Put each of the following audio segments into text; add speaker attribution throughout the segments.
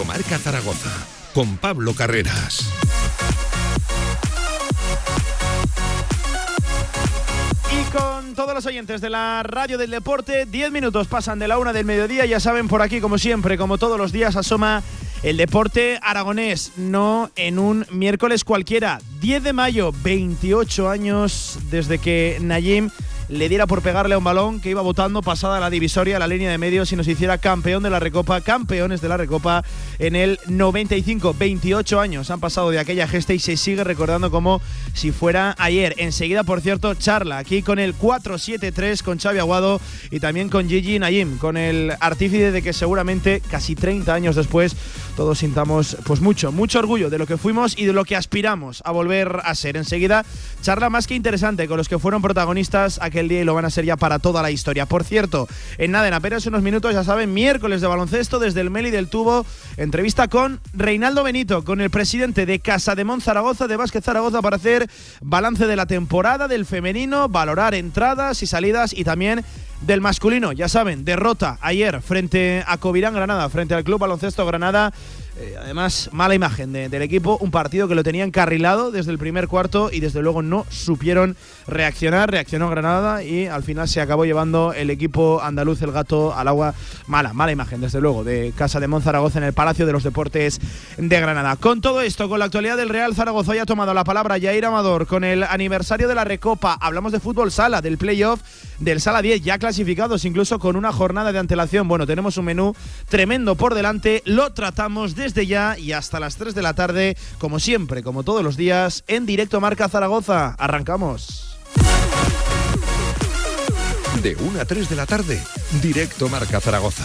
Speaker 1: Directo Marca Zaragoza con Pablo Carreras.
Speaker 2: Y con todos los oyentes de la radio del deporte, 10 minutos pasan de la una del mediodía. Ya saben, por aquí, como siempre, como todos los días, asoma el deporte aragonés, no en un miércoles cualquiera. 10 de mayo, 28 años desde que Nayim le diera por pegarle a un balón que iba votando pasada la divisoria, la línea de medios y nos hiciera campeón de la Recopa, campeones de la Recopa en el 95. 28 años han pasado de aquella gesta y se sigue recordando como si fuera ayer. Enseguida, por cierto, charla aquí con el 4-7-3 con Xavi Aguado y también con Gigi Nayim, con el artífice de que seguramente casi 30 años después todos sintamos pues mucho, mucho orgullo de lo que fuimos y de lo que aspiramos a volver a ser. Enseguida, charla más que interesante con los que fueron protagonistas aquel día y lo van a ser ya para toda la historia. Por cierto, en nada, en apenas unos minutos, ya saben, miércoles de baloncesto desde el Meli del Tubo, entrevista con Reinaldo Benito, con el presidente de Casa de Zaragoza, de Vázquez Zaragoza, para hacer balance de la temporada del femenino, valorar entradas y salidas y también del masculino. Ya saben, derrota ayer frente a Covirán Granada, frente al Club Baloncesto Granada. Eh, además, mala imagen del equipo, un partido que lo tenía encarrilado desde el primer cuarto y desde luego no supieron reaccionar. Reaccionó Granada y al final se acabó llevando el equipo andaluz, el gato, al agua. Mala, mala imagen, desde luego, de Casa de Monzaragoza en el Palacio de los Deportes de Granada. Con todo esto, con la actualidad del Real Zaragoza, ya ha tomado la palabra Jair Amador con el aniversario de la Recopa. Hablamos de fútbol sala, del playoff, del sala 10, ya clasificados incluso con una jornada de antelación. Bueno, tenemos un menú tremendo por delante. Lo tratamos desde ya y hasta las 3 de la tarde, como siempre, como todos los días, en directo Marca Zaragoza. Arrancamos.
Speaker 1: De 1 a 3 de la tarde, directo Marca Zaragoza.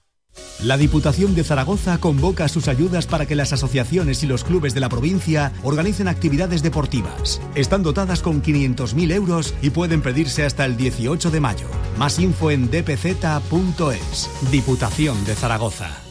Speaker 3: La Diputación de Zaragoza convoca sus ayudas para que las asociaciones y los clubes de la provincia organicen actividades deportivas. Están dotadas con 500.000 euros y pueden pedirse hasta el 18 de mayo. Más info en dpz.es. Diputación de Zaragoza.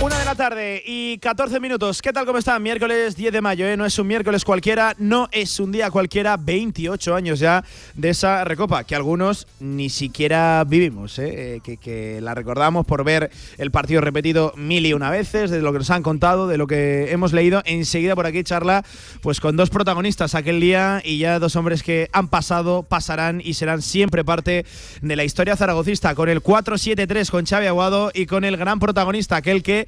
Speaker 2: Una de la tarde y 14 minutos. ¿Qué tal? ¿Cómo están? Miércoles 10 de mayo, ¿eh? No es un miércoles cualquiera, no es un día cualquiera. 28 años ya de esa recopa, que algunos ni siquiera vivimos, ¿eh? Eh, que, que la recordamos por ver el partido repetido mil y una veces, de lo que nos han contado, de lo que hemos leído. Enseguida por aquí charla, pues con dos protagonistas aquel día y ya dos hombres que han pasado, pasarán y serán siempre parte de la historia zaragocista. Con el 4-7-3 con Xavi Aguado y con el gran protagonista, aquel que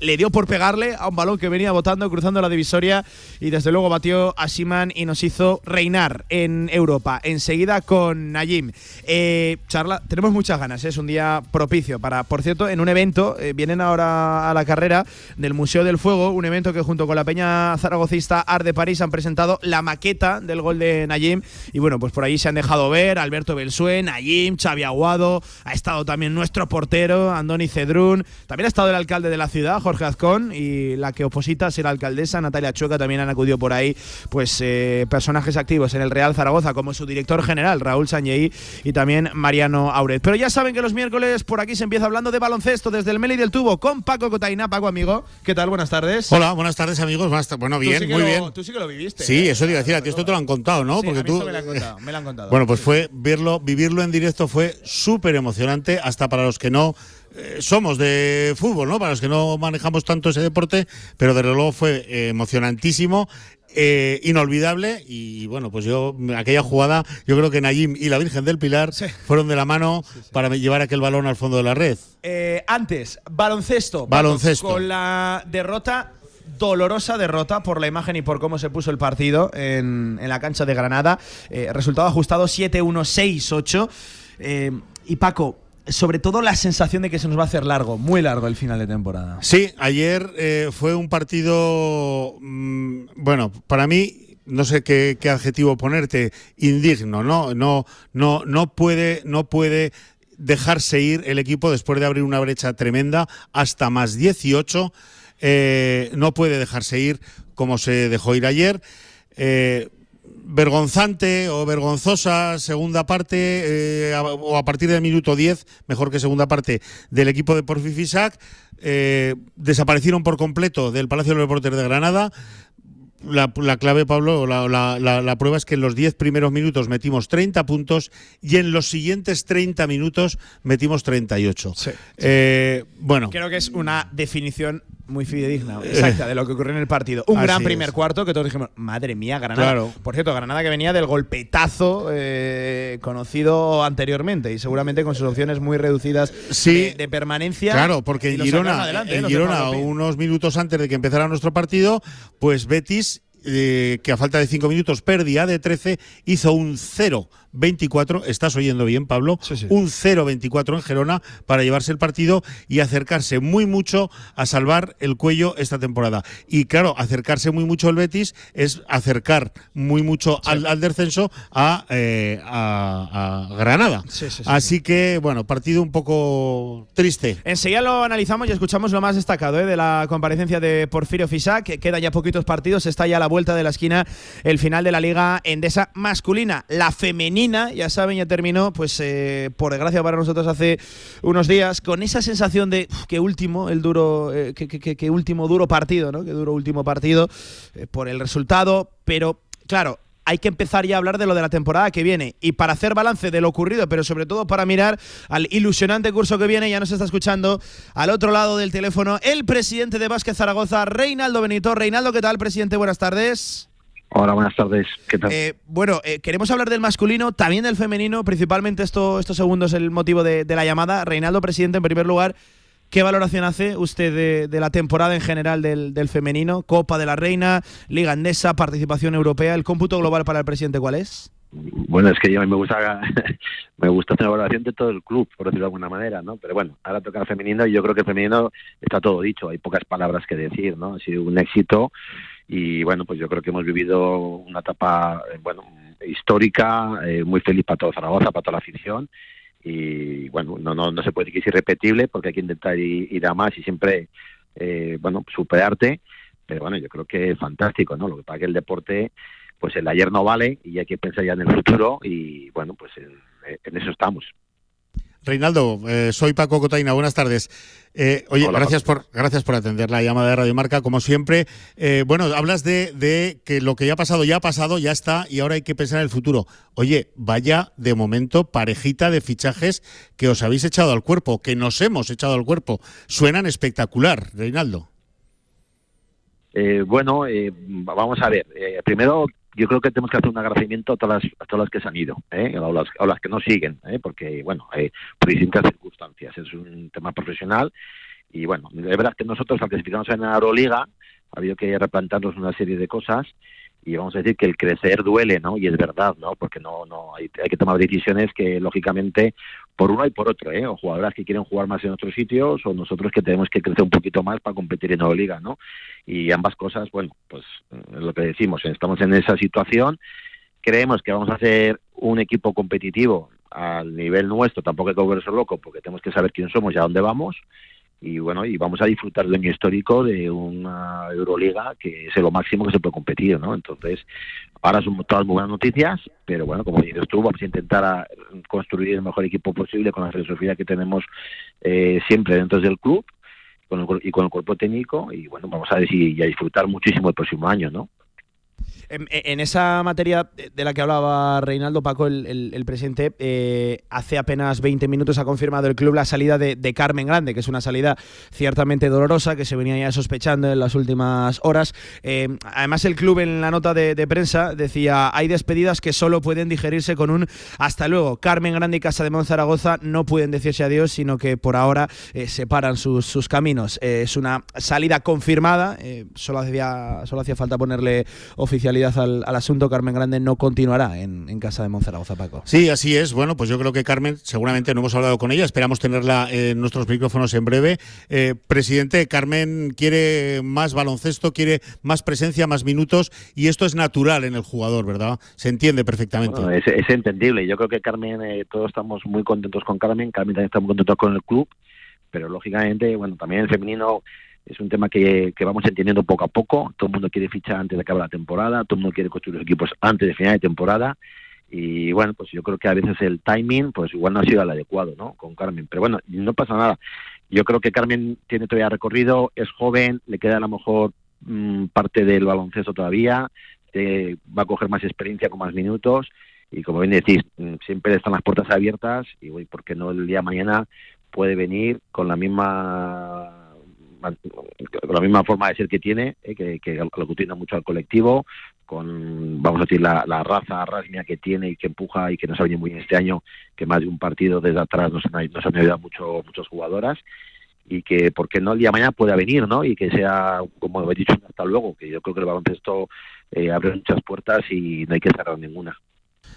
Speaker 2: le dio por pegarle a un balón que venía botando, cruzando la divisoria y desde luego batió a Siman y nos hizo reinar en Europa. Enseguida con Najim. Eh, charla, tenemos muchas ganas, ¿eh? es un día propicio para, por cierto, en un evento, eh, vienen ahora a la carrera del Museo del Fuego, un evento que junto con la Peña Zaragocista Art de París han presentado la maqueta del gol de Najim y bueno, pues por ahí se han dejado ver Alberto Belsué, Najim, Xavi Aguado, ha estado también nuestro portero, Andoni Cedrún, también ha estado el alcalde de la ciudad ciudad, Jorge Azcón, y la que oposita será alcaldesa, Natalia Chueca, también han acudido por ahí pues eh, personajes activos en el Real Zaragoza, como su director general, Raúl Sanyeí, y también Mariano Auret. Pero ya saben que los miércoles por aquí se empieza hablando de baloncesto desde el Meli del Tubo con Paco Cotaina. Paco, amigo, ¿qué tal? Buenas tardes.
Speaker 4: Hola, buenas tardes, amigos. Bueno, bien, muy bien.
Speaker 2: Tú sí que lo viviste.
Speaker 4: Sí, ¿eh? eso te iba a decir, a ti esto te lo han contado, ¿no?
Speaker 2: Porque tú. Me lo han contado, me lo han contado.
Speaker 4: Bueno, pues fue verlo, vivirlo en directo fue súper emocionante, hasta para los que no eh, somos de fútbol, ¿no? Para los que no manejamos tanto ese deporte, pero desde luego fue eh, emocionantísimo. Eh, inolvidable y bueno pues yo aquella jugada yo creo que Nayim y la Virgen del Pilar fueron de la mano para llevar aquel balón al fondo de la red
Speaker 2: antes baloncesto
Speaker 4: baloncesto
Speaker 2: con la derrota dolorosa derrota por la imagen y por cómo se puso el partido en, la cancha de Granada. resultado ajustado 7-1-6-8. y Paco, sobre todo la sensación de que se nos va a hacer largo, muy largo el final de temporada.
Speaker 4: Sí, ayer eh, fue un partido, mm, bueno, para mí no sé qué, adjetivo ponerte, indigno, ¿no? No, no, no puede, no puede dejarse ir el equipo después de abrir una brecha tremenda hasta más 18. Eh, no puede dejarse ir como se dejó ir ayer. Eh, vergonzante o vergonzosa segunda parte, eh, o a partir del minuto 10, mejor que segunda parte, del equipo de Porfifisac. Eh, desaparecieron por completo del Palacio de los Deportes de Granada. La, clave, Pablo, la, la, prueba es que en los 10 primeros minutos metimos 30 puntos y en los siguientes 30 minutos metimos 38. Eh, bueno.
Speaker 2: Creo que es una definición muy fidedigna, exacta, de lo que ocurrió en el partido. Un gran primer cuarto que todos dijimos, madre mía, Granada. Por cierto, Granada que venía del golpetazo eh, conocido anteriormente y seguramente con sus opciones muy reducidas de, permanencia.
Speaker 4: Claro, porque en Girona, en Girona unos minutos antes de que empezara nuestro partido, pues Betis eh, que a falta de cinco minutos perdía de 13, hizo un 0-24, estás oyendo bien Pablo, un 0-24 en Gerona para llevarse el partido y acercarse muy mucho a salvar el cuello esta temporada. Y claro, acercarse muy mucho el Betis es acercar muy mucho al, descenso eh, a, a, Granada. Así que, bueno, partido un poco triste.
Speaker 2: Enseguida lo analizamos y escuchamos lo más destacado eh, de la comparecencia de Porfirio Fisac, que queda ya poquitos partidos, está ya la vuelta de la esquina el final de la Liga Endesa masculina. La femenina, ya saben, ya terminó, pues eh, por desgracia para nosotros hace unos días, con esa sensación de que último, el duro, eh, que, último duro partido, ¿no? Que duro último partido eh, por el resultado, pero claro, hay que empezar ya a hablar de lo de la temporada que viene. Y para hacer balance de lo ocurrido, pero sobre todo para mirar al ilusionante curso que viene, ya nos está escuchando al otro lado del teléfono el presidente de Vázquez Zaragoza, Reinaldo Benito. Reinaldo, ¿qué tal, presidente? Buenas tardes.
Speaker 5: Hola, buenas tardes. ¿Qué tal?
Speaker 2: Eh, bueno, eh, queremos hablar del masculino, también del femenino, principalmente esto, estos segundos el motivo de, de la llamada. Reinaldo, presidente, en primer lugar, ¿Qué valoración hace usted de, la temporada en general del, femenino? Copa de la Reina, Liga Andesa, participación europea. ¿El cómputo global para el presidente cuál es?
Speaker 5: Bueno, es que yo me gusta me gusta hacer una valoración de todo el club, por decirlo de alguna manera, ¿no? Pero bueno, ahora toca el femenino y yo creo que el femenino está todo dicho, hay pocas palabras que decir, ¿no? Ha sido un éxito y bueno, pues yo creo que hemos vivido una etapa, eh, bueno, histórica, eh, muy feliz para toda Zaragoza, para toda la afición y bueno, no, no, no se puede decir que es irrepetible porque hay que intentar ir, a más y siempre, eh, bueno, superarte, pero bueno, yo creo que es fantástico, ¿no? Lo que pasa es que el deporte, pues el ayer no vale y hay que pensar ya en el futuro y bueno, pues en eso estamos.
Speaker 4: Reinaldo, eh, soy Paco Cotaina, buenas tardes. Eh, oye, gracias por, gracias por atender la llamada de Radio Marca, como siempre. Eh, bueno, hablas de, que lo que ya ha pasado, ya ha pasado, ya está, y ahora hay que pensar en el futuro. Oye, vaya de momento parejita de fichajes que os habéis echado al cuerpo, que nos hemos echado al cuerpo. Suenan espectacular, Reinaldo.
Speaker 5: bueno, vamos a ver. primero yo creo que tenemos que hacer un agradecimiento a todas las, a todas las que se han ido, ¿eh? o, las, las, que no siguen, ¿eh? porque, bueno, eh, por distintas circunstancias. Es un tema profesional y, bueno, es verdad que nosotros, al clasificarnos en la Euroliga, ha habido que replantarnos una serie de cosas y vamos a decir que el crecer duele, ¿no? Y es verdad, ¿no? Porque no, no hay, hay que tomar decisiones que lógicamente por uno y por otro, ¿eh? O jugadoras que quieren jugar más en otros sitios o nosotros que tenemos que crecer un poquito más para competir en la liga, ¿no? Y ambas cosas, bueno, pues es lo que decimos, estamos en esa situación, creemos que vamos a ser un equipo competitivo al nivel nuestro, tampoco hay que volverse loco porque tenemos que saber quién somos y a dónde vamos y bueno, y vamos a disfrutar de un histórico de una Euroliga que es lo máximo que se puede competir, ¿no? Entonces, ahora son todas muy buenas noticias, pero bueno, como dices tú, vamos a intentar construir el mejor equipo posible con la filosofía que tenemos eh, siempre dentro del club y con el cuerpo técnico y bueno, vamos a ver si a disfrutar muchísimo el próximo año, ¿no?
Speaker 2: En, esa materia de la que hablaba Reinaldo Paco, el, presidente, eh, hace apenas 20 minutos ha confirmado el club la salida de, Carmen Grande, que es una salida ciertamente dolorosa, que se venía ya sospechando en las últimas horas. Eh, además, el club en la nota de, prensa decía, hay despedidas que solo pueden digerirse con un hasta luego. Carmen Grande y Casa de Monzaragoza no pueden decirse adiós, sino que por ahora eh, separan sus, caminos. es una salida confirmada, solo, hacía, solo hacía falta ponerle oficial al, asunto, Carmen Grande no continuará en, casa de Monzaragoza, Paco.
Speaker 4: Sí, así es. Bueno, pues yo creo que Carmen, seguramente no hemos hablado con ella, esperamos tenerla en nuestros micrófonos en breve. Eh, presidente, Carmen quiere más baloncesto, quiere más presencia, más minutos, y esto es natural en el jugador, ¿verdad? Se entiende perfectamente.
Speaker 5: es, entendible. Yo creo que Carmen, eh, todos estamos muy contentos con Carmen, Carmen también está muy contento con el club, pero lógicamente, bueno, también el femenino es un tema que, vamos entendiendo poco a poco. Todo el mundo quiere fichar antes de acabar la temporada, todo el mundo quiere construir los equipos antes de final de temporada. Y bueno, pues yo creo que a veces el timing, pues igual no ha sido el adecuado, ¿no? Con Carmen. Pero bueno, no pasa nada. Yo creo que Carmen tiene todavía recorrido, es joven, le queda a lo mejor mm, parte del baloncesto todavía, eh, va a coger más experiencia con más minutos. Y como bien decís, mm, siempre están las puertas abiertas y, ¿por qué no el día de mañana puede venir con la misma con la misma forma de ser que tiene, eh, que, que aglutina mucho al colectivo, con, vamos a decir, la, raza rasmia que tiene y que empuja y que nos ha venido muy bien este año, que más de un partido desde atrás nos han, han ayudado mucho muchas jugadoras y que, ¿por qué no el día de mañana pueda venir, ¿no? Y que sea, como he dicho, hasta luego, que yo creo que el baloncesto eh, abre muchas puertas y no hay que cerrar ninguna.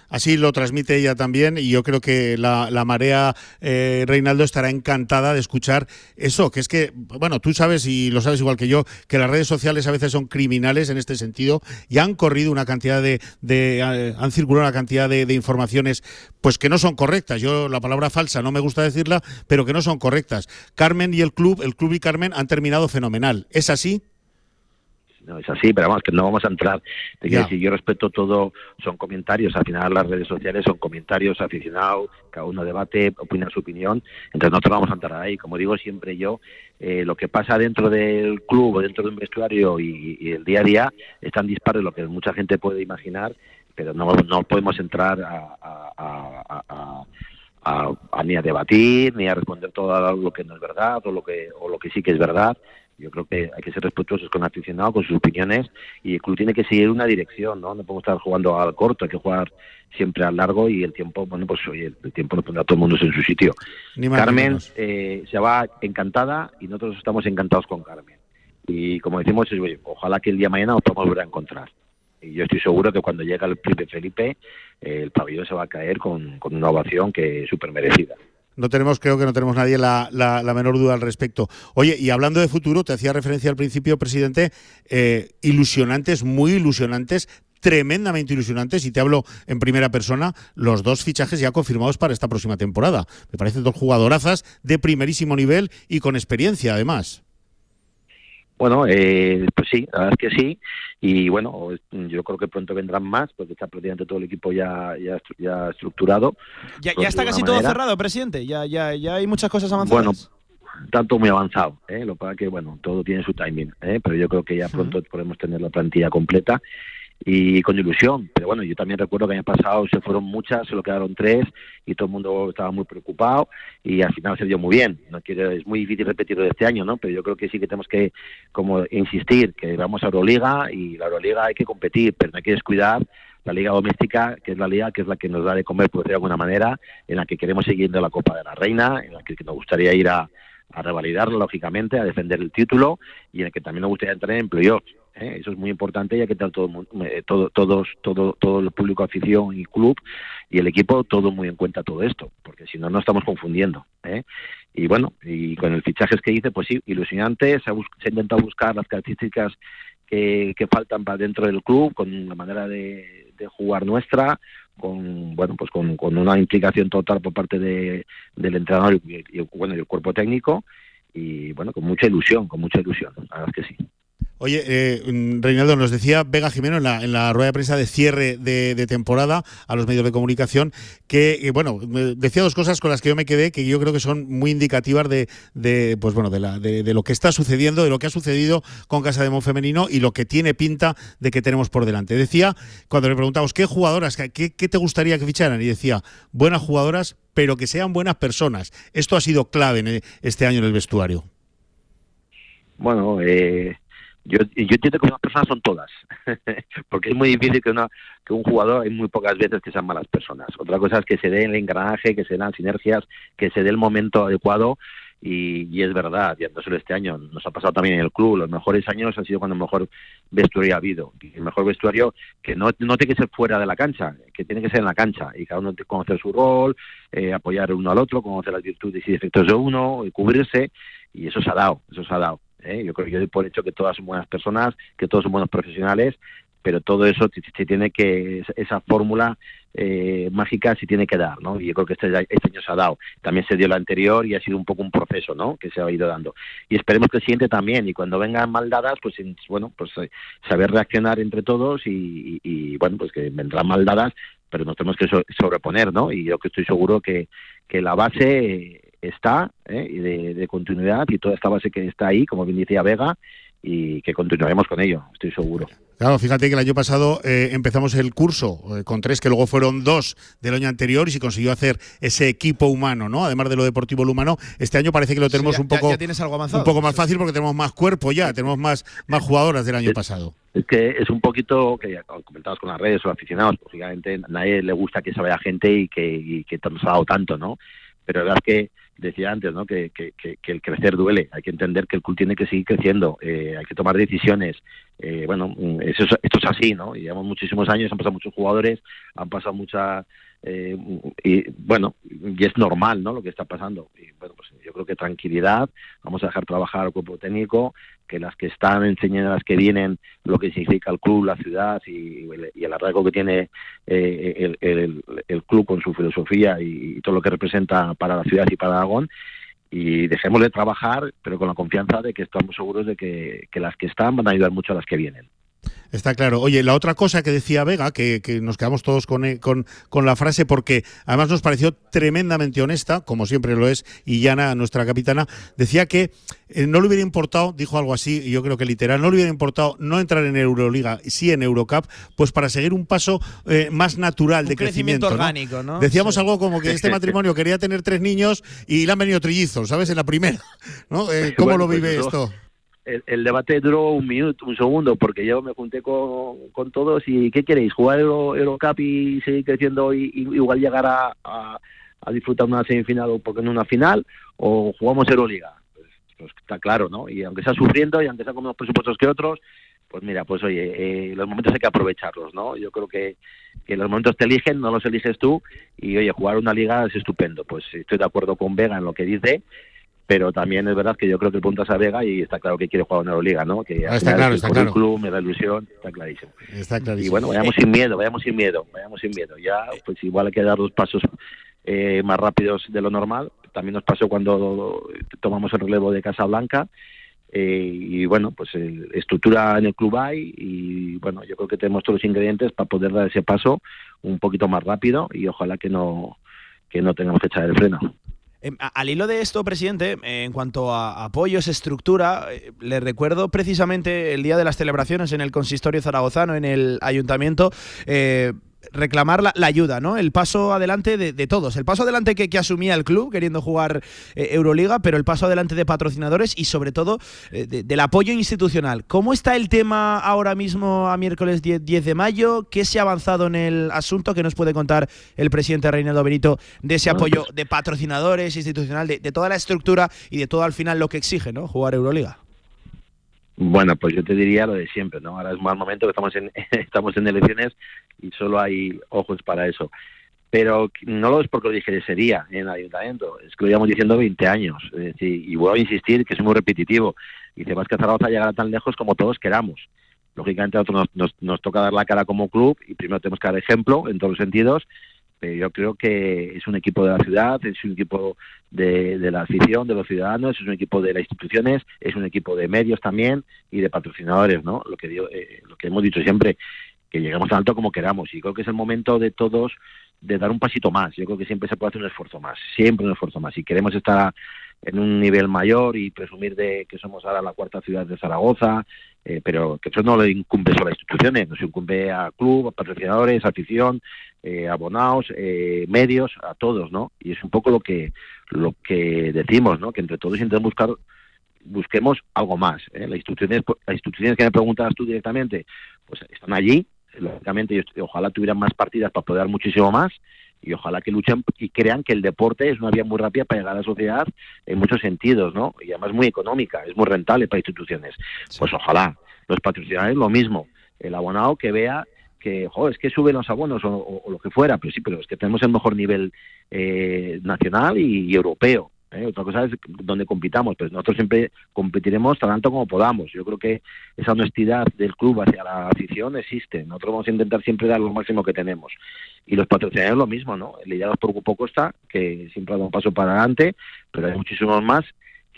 Speaker 4: Así lo transmite ella también y yo creo que la, marea eh, Reinaldo estará encantada de escuchar eso, que es que, bueno, tú sabes y lo sabes igual que yo, que las redes sociales a veces son criminales en este sentido y han corrido una cantidad de, eh, han circulado una cantidad de, de, informaciones pues que no son correctas. Yo la palabra falsa no me gusta decirla, pero que no son correctas. Carmen y el club, el club y Carmen han terminado fenomenal. ¿Es así?
Speaker 5: No es así, pero vamos, que no vamos a entrar. Te quiero decir, yo respeto todo, son comentarios, al final las redes sociales son comentarios aficionados, cada uno debate, opina su opinión, entonces nosotros vamos a entrar ahí. Como digo siempre yo, eh, lo que pasa dentro del club o dentro de un vestuario y, el día a día es tan disparo lo que mucha gente puede imaginar, pero no, no podemos entrar a, a, a, ni a debatir ni a responder todo lo que no es verdad o lo que o lo que sí que es verdad yo creo que hay que ser respetuosos con el aficionado, con sus opiniones, y el club tiene que seguir una dirección, ¿no? No podemos estar jugando al corto, hay que jugar siempre al largo y el tiempo, bueno, pues oye, el tiempo lo pondrá todo el mundo en su sitio. Carmen eh, se va encantada y nosotros estamos encantados con Carmen. Y como decimos, ojalá que el día de mañana nos podamos volver a encontrar. Y yo estoy seguro que cuando llega el príncipe Felipe, eh, el pabellón se va a caer con, con una ovación que es súper merecida
Speaker 4: no tenemos, creo que no tenemos nadie la, la, menor duda al respecto. Oye, y hablando de futuro, te hacía referencia al principio, presidente, eh, ilusionantes, muy ilusionantes, tremendamente ilusionantes, y te hablo en primera persona, los dos fichajes ya confirmados para esta próxima temporada. Me parecen dos jugadorazas de primerísimo nivel y con experiencia, además.
Speaker 5: Bueno, eh, pues sí, la verdad es que sí. Y bueno, yo creo que pronto vendrán más, porque está prácticamente todo el equipo ya, ya, ya estructurado.
Speaker 2: Ya, está casi todo cerrado, presidente. Ya, ya, ya hay muchas cosas avanzadas.
Speaker 5: Bueno, tanto muy avanzado. ¿eh? Lo que pasa que, bueno, todo tiene su timing. ¿eh? Pero yo creo que ya pronto podemos tener la plantilla completa y con ilusión. Pero bueno, yo también recuerdo que el año pasado se fueron muchas, se lo quedaron tres y todo el mundo estaba muy preocupado y al final se dio muy bien. No quiero, es muy difícil repetirlo de este año, ¿no? Pero yo creo que sí que tenemos que como insistir que vamos a Euroliga y la Euroliga hay que competir, pero no hay que descuidar la liga doméstica, que es la liga que es la que nos da de comer, por decirlo de alguna manera, en la que queremos seguir la Copa de la Reina, en la que nos gustaría ir a, a revalidarla, lógicamente, a defender el título y en el que también nos gustaría entrar en playoffs. ¿Eh? Eso es muy importante ya que está todo, eh, todo, todos, todo, todo el público, afición y club y el equipo, todo muy en cuenta todo esto, porque si no, no estamos confundiendo. ¿eh? Y bueno, y con el fichajes que hice, pues sí, ilusionante, se ha, se intentado buscar las características que, que faltan para dentro del club, con la manera de, jugar nuestra, con bueno pues con, con, una implicación total por parte de, del entrenador y, bueno y el cuerpo técnico y bueno, con mucha ilusión, con mucha ilusión, la verdad es que sí.
Speaker 4: Oye, eh, mm, Reinaldo, nos decía Vega Jimeno en la, rueda de prensa de cierre de, temporada a los medios de comunicación que, eh, bueno, decía dos cosas con las que yo me quedé que yo creo que son muy indicativas de, pues bueno, de, lo que está sucediendo, de lo que ha sucedido con Casa de Mon Femenino y lo que tiene pinta de que tenemos por delante. Decía, cuando le preguntamos qué jugadoras, qué, qué te gustaría que ficharan, y decía, buenas jugadoras, pero que sean buenas personas. Esto ha sido clave en este año en el vestuario.
Speaker 5: Bueno, eh, yo, yo entiendo que unas personas son todas, porque es muy difícil que, una, que un jugador, hay muy pocas veces que sean malas personas. Otra cosa es que se dé el engranaje, que se den sinergias, que se dé el momento adecuado. Y, es verdad, y entonces este año nos ha pasado también en el club, los mejores años han sido cuando el mejor vestuario ha habido, y el mejor vestuario que no, no tiene que ser fuera de la cancha, que tiene que ser en la cancha, y cada uno conocer su rol, eh, apoyar uno al otro, conocer las virtudes y defectos de uno, y cubrirse, y eso se ha dado, eso se ha dado. ¿Eh? Yo creo yo doy por hecho que todas son buenas personas, que todos son buenos profesionales, pero todo eso se tiene que, esa fórmula eh, mágica se tiene que dar, ¿no? Y yo creo que este, este, año se ha dado. También se dio la anterior y ha sido un poco un proceso, ¿no? Que se ha ido dando. Y esperemos que el siguiente también. Y cuando vengan mal dadas, pues bueno, pues eh, saber reaccionar entre todos y, bueno, pues que vendrán mal dadas, pero nos tenemos que sobreponer, ¿no? Y yo que estoy seguro que, que la base está ¿eh? y de, continuidad y toda esta base que está ahí, como bien decía Vega, y que continuaremos con ello, estoy seguro.
Speaker 4: Claro, fíjate que el año pasado eh, empezamos el curso eh, con tres, que luego fueron dos del año anterior y se consiguió hacer ese equipo humano, ¿no? Además de lo deportivo lo humano, este año parece que lo tenemos un poco un poco más fácil porque tenemos más cuerpo ya, tenemos más más jugadoras del año pasado.
Speaker 5: Es que es un poquito que comentabas con las redes o aficionados, lógicamente a nadie le gusta que se vaya gente y que, y que nos ha dado tanto, ¿no? Pero la verdad es que decía antes, ¿no? Que, que, que, el crecer duele. Hay que entender que el club tiene que seguir creciendo. Eh, hay que tomar decisiones. Eh, bueno, mm, eso, esto es así, ¿no? Llevamos muchísimos años, han pasado muchos jugadores, han pasado mucha eh, y bueno, y es normal, ¿no? Lo que está pasando. Y bueno, pues yo creo que tranquilidad, vamos a dejar trabajar al cuerpo técnico, que las que están enseñando a las que vienen lo que significa el club, la ciudad y, el arraigo que tiene eh, el, club con su filosofía y, todo lo que representa para la ciudad y para Aragón. Y dejémosle de trabajar, pero con la confianza de que estamos seguros de que las que están van a ayudar mucho a las que vienen.
Speaker 4: Está claro. Oye, la otra cosa que decía Vega, que, nos quedamos todos eh, con, con, la frase, porque además nos pareció tremendamente honesta, como siempre lo es, y Yana, nuestra capitana, decía que eh, no le hubiera importado, dijo algo así, y yo creo que literal, no le hubiera importado no entrar en Euroliga, sí en Eurocup, pues para seguir un paso eh, más natural de crecimiento.
Speaker 2: orgánico, ¿no?
Speaker 4: Decíamos algo como que este matrimonio quería tener tres niños y le han venido trillizos, ¿sabes? En la primera. ¿no? ¿Cómo lo pues vive esto?
Speaker 5: El, debate duró un minuto, un segundo, porque yo me junté con, con todos y ¿qué queréis? ¿Jugar Euro, Eurocup y seguir creciendo y, igual llegar a, a, disfrutar una semifinal o porque no una final? ¿O jugamos Euroliga? Pues, pues, está claro, ¿no? Y aunque sea sufriendo y aunque sea con menos presupuestos que otros, pues mira, pues oye, eh, los momentos hay que aprovecharlos, ¿no? Yo creo que, que los momentos te eligen, no los eliges tú, y oye, jugar una liga es estupendo. Pues estoy de acuerdo con Vega en lo que dice, pero también es verdad que yo creo que el punto es a Vega y está claro que quiere jugar en Euroliga, ¿no? Que
Speaker 4: ah, está claro, está claro.
Speaker 5: el club, me da ilusión, está clarísimo.
Speaker 4: Está clarísimo.
Speaker 5: Y bueno, vayamos sin miedo, vayamos sin miedo, vayamos sin miedo. Ya, pues igual hay que dar dos pasos eh, más rápidos de lo normal. También nos pasó cuando tomamos el relevo de Casablanca. Eh, y bueno, pues estructura en el club hay y bueno, yo creo que tenemos todos los ingredientes para poder dar ese paso un poquito más rápido y ojalá que no que no tengamos que echar el freno.
Speaker 2: Em, al hilo de esto, presidente, en cuanto a apoyos, estructura, eh, le recuerdo precisamente el día de las celebraciones en el consistorio zaragozano, en el ayuntamiento, eh, reclamar la, ayuda, ¿no? El paso adelante de, todos. El paso adelante que, asumía el club queriendo jugar eh, Euroliga, pero el paso adelante de patrocinadores y sobre todo eh, del apoyo institucional. ¿Cómo está el tema ahora mismo a miércoles 10, de mayo? ¿Qué se ha avanzado en el asunto? ¿Qué nos puede contar el presidente Reinaldo Benito de ese apoyo de patrocinadores, institucional, de, de toda la estructura y de todo al final lo que exige, ¿no? Jugar Euroliga.
Speaker 5: Bueno, pues yo te diría lo de siempre, ¿no? Ahora es mal momento que estamos en, estamos en elecciones y solo hay ojos para eso. Pero no lo es porque lo dije ese día en el ayuntamiento, es que lo llevamos diciendo 20 años. Es decir, y vuelvo a insistir que es muy repetitivo. Y que Zaragoza llegará tan lejos como todos queramos. Lógicamente a nosotros nos, nos, nos toca dar la cara como club y primero tenemos que dar ejemplo en todos los sentidos pero yo creo que es un equipo de la ciudad, es un equipo de, la afición, de los ciudadanos, es un equipo de las instituciones, es un equipo de medios también y de patrocinadores, ¿no? Lo que, eh, lo que hemos dicho siempre, que lleguemos tan alto como queramos. Y creo que es el momento de todos de dar un pasito más. Yo creo que siempre se puede hacer un esfuerzo más, siempre un esfuerzo más. Si queremos estar en un nivel mayor y presumir de que somos ahora la cuarta ciudad de Zaragoza, eh, pero que eso no le incumbe solo a instituciones, nos incumbe a club, a patrocinadores, afición, eh, abonados, eh, medios, a todos, ¿no? Y es un poco lo que lo que decimos, ¿no? Que entre todos intentamos buscar busquemos algo más. ¿eh? Las instituciones las instituciones que me preguntabas tú directamente, pues están allí, lógicamente ojalá tuvieran más partidas para poder dar muchísimo más y ojalá que luchen y crean que el deporte es una vía muy rápida para llegar a la sociedad en muchos sentidos, ¿no? Y además muy económica, es muy rentable para instituciones. Pues ojalá. Los patrocinadores lo mismo. El abonado que vea que, joder, es que suben los abonos o, lo que fuera, pero sí, pero es que tenemos el mejor nivel eh, nacional y europeo. ¿Eh? Otra cosa es donde compitamos, pues nosotros siempre competiremos tanto como podamos. Yo creo que esa honestidad del club hacia la afición existe. Nosotros vamos a intentar siempre dar lo máximo que tenemos. Y los patrocinadores lo mismo, ¿no? El Lidiados por Grupo Costa, que siempre ha dado un paso para adelante, pero hay muchísimos más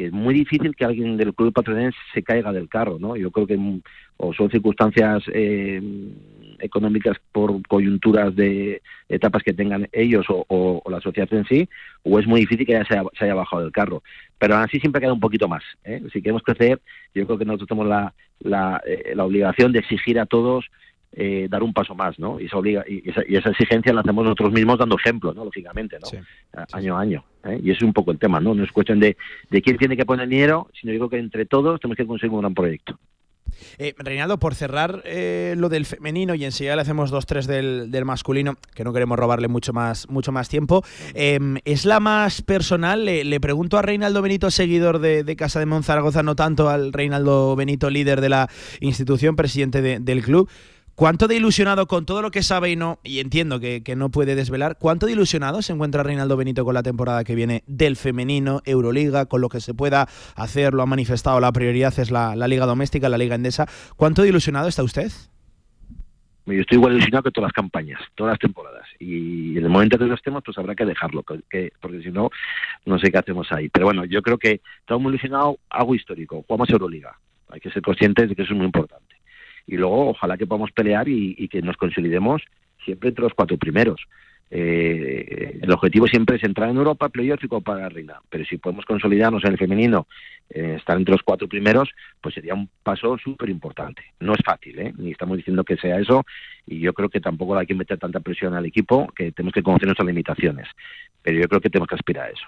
Speaker 5: es muy difícil que alguien del club patrocinador se caiga del carro, ¿no? Yo creo que o son circunstancias eh, económicas por coyunturas de etapas que tengan ellos o, la sociedad en sí, o es muy difícil que ya se haya, bajado del carro. Pero así siempre queda un poquito más. ¿eh? Si queremos crecer, yo creo que nosotros tenemos la, la, eh, la obligación de exigir a todos eh, dar un paso más, ¿no? Y esa, obliga, y, esa, exigencia la hacemos nosotros mismos dando ejemplo, ¿no? Lógicamente, ¿no? año a año. ¿eh? Y ese es un poco el tema, ¿no? No es cuestión de, de quién tiene que poner dinero, sino creo que entre todos tenemos que conseguir un gran proyecto.
Speaker 2: Eh, Reinaldo, por cerrar eh, lo del femenino y enseguida le hacemos dos, tres del, del, masculino, que no queremos robarle mucho más, mucho más tiempo, em, ¿es la más personal? Le, pregunto a Reinaldo Benito, seguidor de, Casa de Monzaragoza, no tanto al Reinaldo Benito, líder de la institución, presidente del club. ¿Cuánto de ilusionado con todo lo que sabe y no, y entiendo que, no puede desvelar, cuánto de ilusionado se encuentra Reinaldo Benito con la temporada que viene del femenino, Euroliga, con lo que se pueda hacer, lo ha manifestado, la prioridad es la, Liga Doméstica, la Liga Endesa. ¿Cuánto de ilusionado está usted?
Speaker 5: Yo estoy igual ilusionado que todas las campañas, todas las temporadas. Y en el momento que lo estemos, pues habrá que dejarlo, porque si no, no sé qué hacemos ahí. Pero bueno, yo creo que estamos muy ilusionados, algo histórico, jugamos Euroliga. Hay que ser conscientes de que eso es muy importante y luego ojalá que podamos pelear y, que nos consolidemos siempre entre los cuatro primeros. Eh, el objetivo siempre es entrar en Europa, playoff y Copa de la Reina. Pero si podemos consolidarnos en el femenino, eh, estar entre los cuatro primeros, pues sería un paso súper importante. No es fácil, ¿eh? ni estamos diciendo que sea eso, y yo creo que tampoco hay que meter tanta presión al equipo, que tenemos que conocer nuestras limitaciones. Pero yo creo que tenemos que aspirar a eso.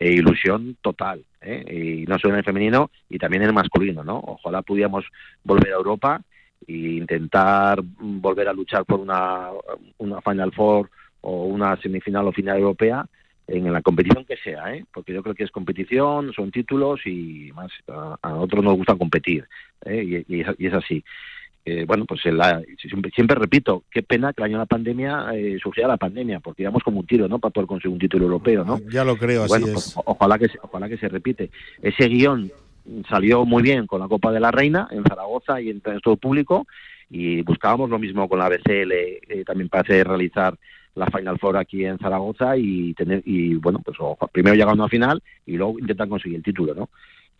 Speaker 5: E ilusión total, ¿eh? y no solo en el femenino, y también en el masculino. ¿no? Ojalá pudiéramos volver a Europa e intentar volver a luchar por una, una Final Four o una semifinal o final europea en la competición que sea, ¿eh? porque yo creo que es competición, son títulos y más a, otros nos gusta competir ¿eh? y, es, así. Eh, bueno, pues siempre, repito, qué pena que el año de la pandemia eh, surgiera la pandemia, porque íbamos como un tiro, ¿no? Para poder conseguir un título europeo, ¿no?
Speaker 4: Ya lo creo,
Speaker 5: así
Speaker 4: pues,
Speaker 5: ojalá que ojalá que se repite. Ese guion salió muy bien con la Copa de la Reina en Zaragoza y en todo el público y buscábamos lo mismo con la BCL eh, también para hacer realizar la Final Four aquí en Zaragoza y tener y bueno pues primero llegando a final y luego intentar conseguir el título no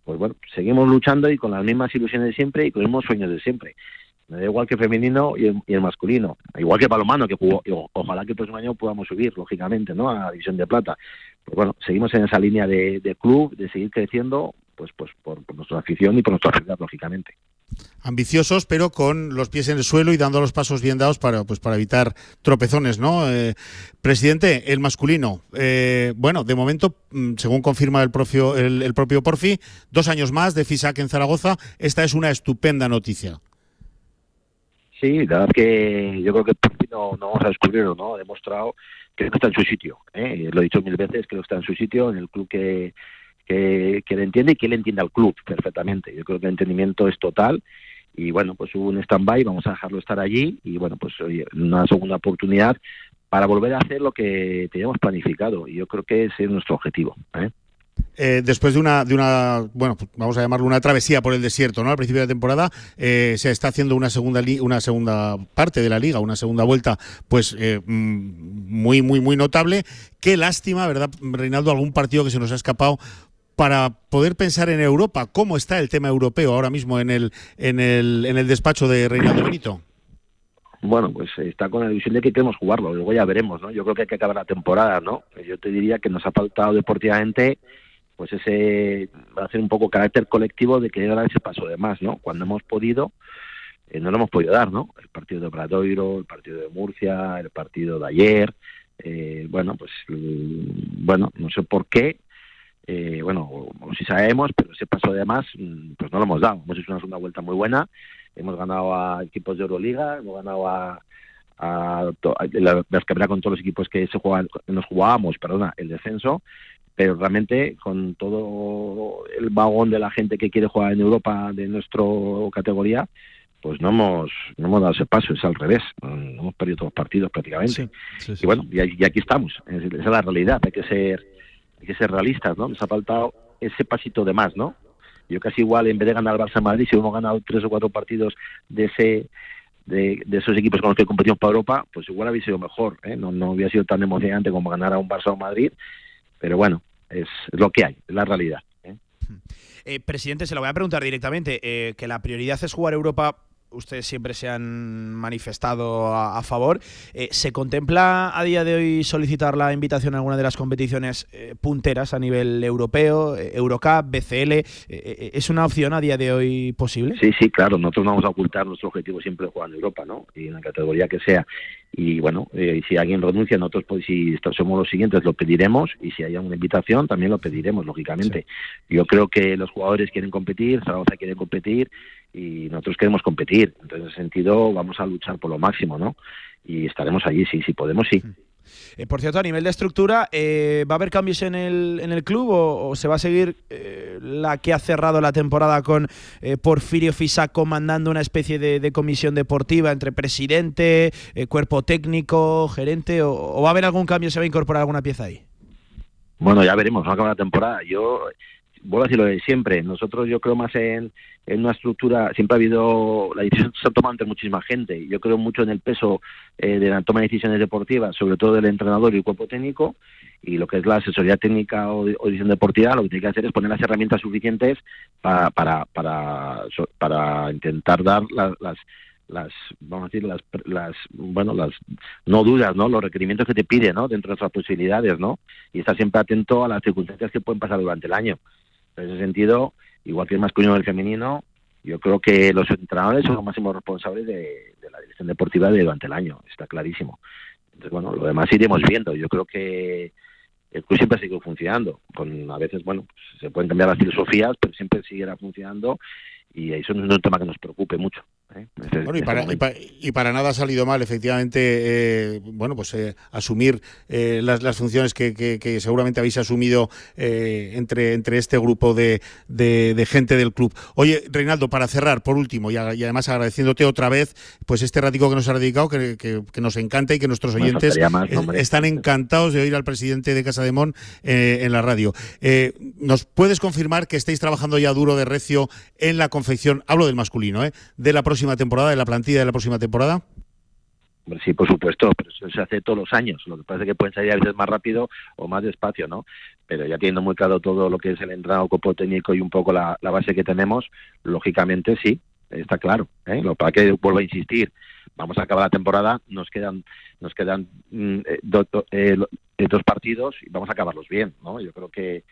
Speaker 5: pues bueno seguimos luchando y con las mismas ilusiones de siempre y con los mismos sueños de siempre. Me da igual que femenino y el, masculino igual que balomano que jugó ojalá que el próximo año podamos subir lógicamente no a la división de plata. Pues bueno seguimos en esa línea de, de club de seguir creciendo pues, pues por, nuestra afición y por nuestra ciudad, lógicamente.
Speaker 4: Ambiciosos, pero con los pies en el suelo y dando los pasos bien dados para, pues, para evitar tropezones, ¿no? Eh, presidente, el masculino. Eh, bueno, de momento, mm, según confirma el propio, el, propio Porfi, dos años más de FISAC en Zaragoza. Esta es una estupenda noticia.
Speaker 5: Sí, la verdad que yo creo que Porfi no, no vamos a descubrirlo, ¿no? Ha demostrado que está en su sitio. ¿eh? Lo he dicho mil veces, que está en su sitio, en el club que que, le entiende y que él entiende al club perfectamente. Yo creo que el entendimiento es total y bueno, pues hubo un stand-by, vamos a dejarlo estar allí y bueno, pues oye, una segunda oportunidad para volver a hacer lo que teníamos planificado y yo creo que ese es nuestro objetivo. ¿eh?
Speaker 4: eh, después de una, de una, bueno, vamos a llamarlo una travesía por el desierto, ¿no? Al principio de la temporada eh, se está haciendo una segunda una segunda parte de la liga, una segunda vuelta, pues eh, mm, muy, muy, muy notable. Qué lástima, ¿verdad, Reinaldo? Algún partido que se nos ha escapado para poder pensar en Europa. ¿Cómo está el tema europeo ahora mismo en el, en el, en el despacho de Reinaldo Benito?
Speaker 5: Bueno, pues está con la ilusión de que queremos jugarlo, luego ya veremos, ¿no? Yo creo que hay que acabar la temporada, ¿no? Yo te diría que nos ha faltado deportivamente pues ese va a ser un poco carácter colectivo de querer dar ese paso de más, ¿no? Cuando hemos podido, eh, no lo hemos podido dar, ¿no? El partido de Bradoiro, el partido de Murcia, el partido de ayer, eh, bueno, pues mm, bueno, no sé por qué, eh, bueno, o, si sabemos, pero ese paso de más, mm, pues no lo hemos dado. Hemos hecho una segunda vuelta muy buena, hemos ganado a equipos de Euroliga, hemos ganado a, a, la, la con todos los equipos que se juegan, nos jugábamos, perdona, el descenso, pero realmente con todo el vagón de la gente que quiere jugar en Europa de nuestra categoría, pues no hemos no hemos dado ese paso, es al revés, hemos perdido todos los partidos prácticamente. y bueno, y, aquí estamos, esa es la realidad, hay que ser hay que ser realistas, ¿no? Nos ha faltado ese pasito de más, ¿no? Yo casi igual, en vez de ganar el Barça Madrid, si hemos ganado tres o cuatro partidos de ese de, esos equipos con los que competimos para Europa, pues igual había sido mejor, ¿eh? no, no había sido tan emocionante como ganar a un Barça o Madrid, pero bueno, es, lo que hay, es la realidad. ¿eh?
Speaker 2: Eh, presidente, se lo voy a preguntar directamente, que la prioridad es jugar Europa ustedes siempre se han manifestado a, favor. ¿Se contempla a día de hoy solicitar la invitación a alguna de las competiciones punteras a nivel europeo, Eurocup, BCL? ¿Es una opción a día de hoy posible?
Speaker 5: Sí, sí, claro. Nosotros no vamos a ocultar nuestro objetivo siempre jugar en Europa, ¿no? Y en la categoría que sea y bueno, eh, si alguien renuncia, nosotros pues, si somos los siguientes lo pediremos y si hay una invitación también lo pediremos, lógicamente. Yo creo que los jugadores quieren competir, Zaragoza quiere competir y nosotros queremos competir. Entonces, en ese sentido, vamos a luchar por lo máximo, ¿no? Y estaremos allí, sí, si podemos, sí.
Speaker 2: Eh, por cierto, a nivel de estructura, eh, ¿va a haber cambios en el, en el club o, se va a seguir eh, la que ha cerrado la temporada con Porfirio Fisa comandando una especie de, comisión deportiva entre presidente, cuerpo técnico, gerente? O, va a haber algún cambio? ¿Se va a incorporar alguna pieza ahí?
Speaker 5: Bueno, ya veremos, va a acabar la temporada. Yo vuelvo a decirlo de siempre, nosotros yo creo más en, en una estructura, siempre ha habido, la decisión se ha tomado entre muchísima gente, yo creo mucho en el peso eh, de la toma de decisiones deportivas, sobre todo del entrenador y el cuerpo técnico, y lo que es la asesoría técnica o, decisión deportiva, lo que tiene que hacer es poner las herramientas suficientes para, para, para, para intentar dar las, las las vamos a decir las, las bueno las no dudas no los requerimientos que te pide no dentro de nuestras posibilidades no y estar siempre atento a las circunstancias que pueden pasar durante el año en ese sentido, igual que el masculino del femenino, yo creo que los entrenadores son los máximos responsables de, la dirección deportiva de durante el año, está clarísimo. Entonces, bueno, lo demás iremos viendo. Yo creo que el club siempre ha seguido funcionando. Con, a veces, bueno, se pueden cambiar las filosofías, pero siempre seguirá funcionando y eso no es un tema que nos preocupe mucho. ¿Eh?
Speaker 4: Bueno, y para, nada ha salido mal, efectivamente, eh, bueno, pues eh, asumir las, funciones que, seguramente habéis asumido entre, entre este grupo de, gente del club. Oye, Reinaldo, para cerrar, por último, y, además agradeciéndote otra vez, pues este ratico que nos ha dedicado, que, nos encanta y que nuestros oyentes están encantados de oír al presidente de Casa de Mon en la radio. ¿Nos puedes confirmar que estáis trabajando ya duro de recio en la confección, hablo del masculino, de la próxima temporada, de la plantilla de la próxima temporada?
Speaker 5: Sí, por supuesto, pero eso se hace todos los años. Lo que pasa es que pueden salir a veces más rápido o más despacio, ¿no? Pero ya teniendo muy claro todo lo que es el entrado copo técnico y un poco la, base que tenemos, lógicamente sí, está claro. ¿eh? Lo para que vuelvo a insistir, vamos a acabar la temporada, nos quedan nos quedan mm, eh, eh, dos partidos y vamos a acabarlos bien, ¿no? Yo creo que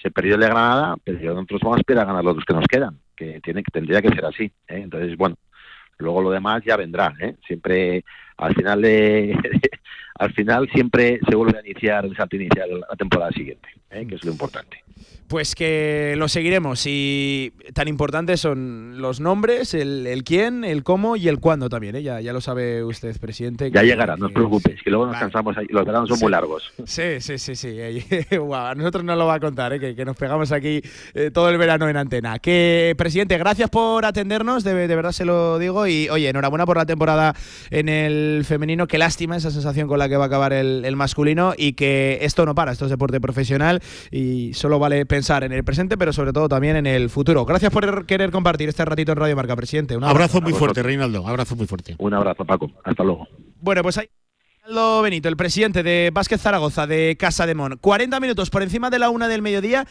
Speaker 5: se perdió el de Granada, pero nosotros vamos a esperar a ganar los dos que nos quedan que tiene tendría que ser así. ¿eh? Entonces, bueno, luego lo demás ya vendrá. ¿eh? Siempre, al final de, al final siempre se vuelve a iniciar el salto inicial la temporada siguiente, ¿eh? que es lo importante.
Speaker 2: Pues que lo seguiremos y tan importantes son los nombres, el, quién, el cómo y el cuándo también, ¿eh? ya, ya lo sabe usted, presidente.
Speaker 5: Ya llegará, no os preocupéis, que luego nos cansamos, ahí, los veranos son muy largos.
Speaker 2: Sí, sí, sí, sí, a nosotros no lo va a contar, ¿eh? que, nos pegamos aquí eh, todo el verano en antena. Que, presidente, gracias por atendernos, de, de verdad se lo digo, y oye, enhorabuena por la temporada en el el femenino. Qué lástima esa sensación con la que va a acabar el, el masculino y que esto no para, esto es deporte profesional y solo vale pensar en el presente, pero sobre todo también en el futuro. Gracias por querer compartir este ratito en Radio Marca, presidente.
Speaker 4: Un abrazo, muy fuerte, Reinaldo. Abrazo muy fuerte.
Speaker 5: Un abrazo, Paco. Hasta luego.
Speaker 2: Bueno, pues ahí. Reinaldo Benito, el presidente de Vázquez Zaragoza de Casa de Mon. 40 minutos por encima de la una del mediodía.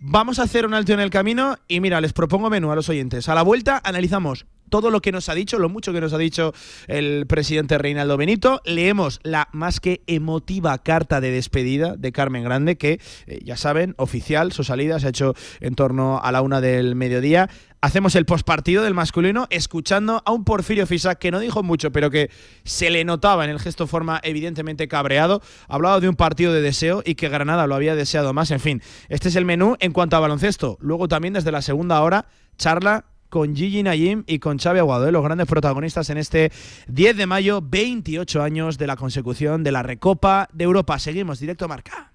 Speaker 2: Vamos a hacer un alto en el camino y mira, les propongo menú a los oyentes. A la vuelta analizamos todo lo que nos ha dicho, lo mucho que nos ha dicho el presidente Reinaldo Benito. Leemos la más que emotiva carta de despedida de Carmen Grande, que eh, ya saben, oficial, su salida se ha hecho en torno a la una del mediodía. Hacemos el postpartido del masculino escuchando a un Porfirio Fisac que no dijo mucho, pero que se le notaba en el gesto forma evidentemente cabreado. Hablaba de un partido de deseo y que Granada lo había deseado más. En fin, este es el menú en cuanto a baloncesto. Luego también desde la segunda hora, charla con Gigi Nayim y con Xavi Aguado, ¿eh? los grandes protagonistas en este 10 de mayo, 28 años de la consecución de la Recopa de Europa. Seguimos directo a marca.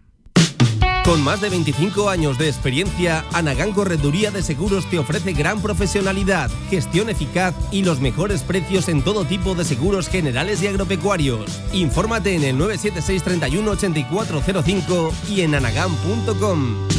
Speaker 6: Con más de 25 años de experiencia, Anagán Correduría de Seguros te ofrece gran profesionalidad, gestión eficaz y los mejores precios en todo tipo de seguros generales y agropecuarios. Infórmate en el 976 31 8405 y en anagán.com.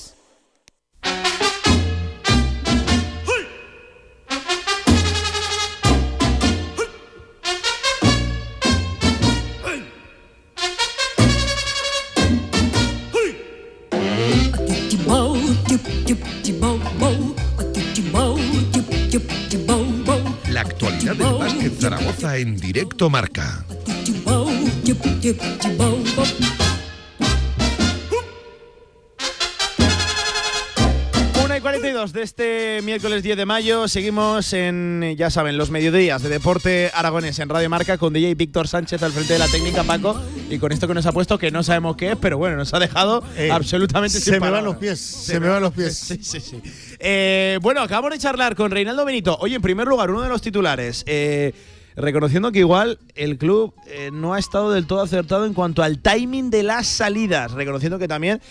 Speaker 1: en directo marca.
Speaker 2: Una y 42 de este miércoles 10 de mayo. Seguimos en, ya saben, los mediodías de deporte aragonés en Radio Marca con DJ Víctor Sánchez al frente de la técnica, Paco. Y con esto que nos ha puesto, que no sabemos qué es, pero bueno, nos ha dejado
Speaker 4: Eh,
Speaker 2: absolutamente
Speaker 4: se
Speaker 2: sin
Speaker 4: me van los pies, se me van los pies.
Speaker 2: Sí, sí, sí. Eh, bueno, acabamos de charlar con Reinaldo Benito. Oye, en primer lugar, uno de los titulares. eh, reconociendo que igual el club eh, no ha estado del todo acertado en cuanto al timing de las salidas. Reconociendo que también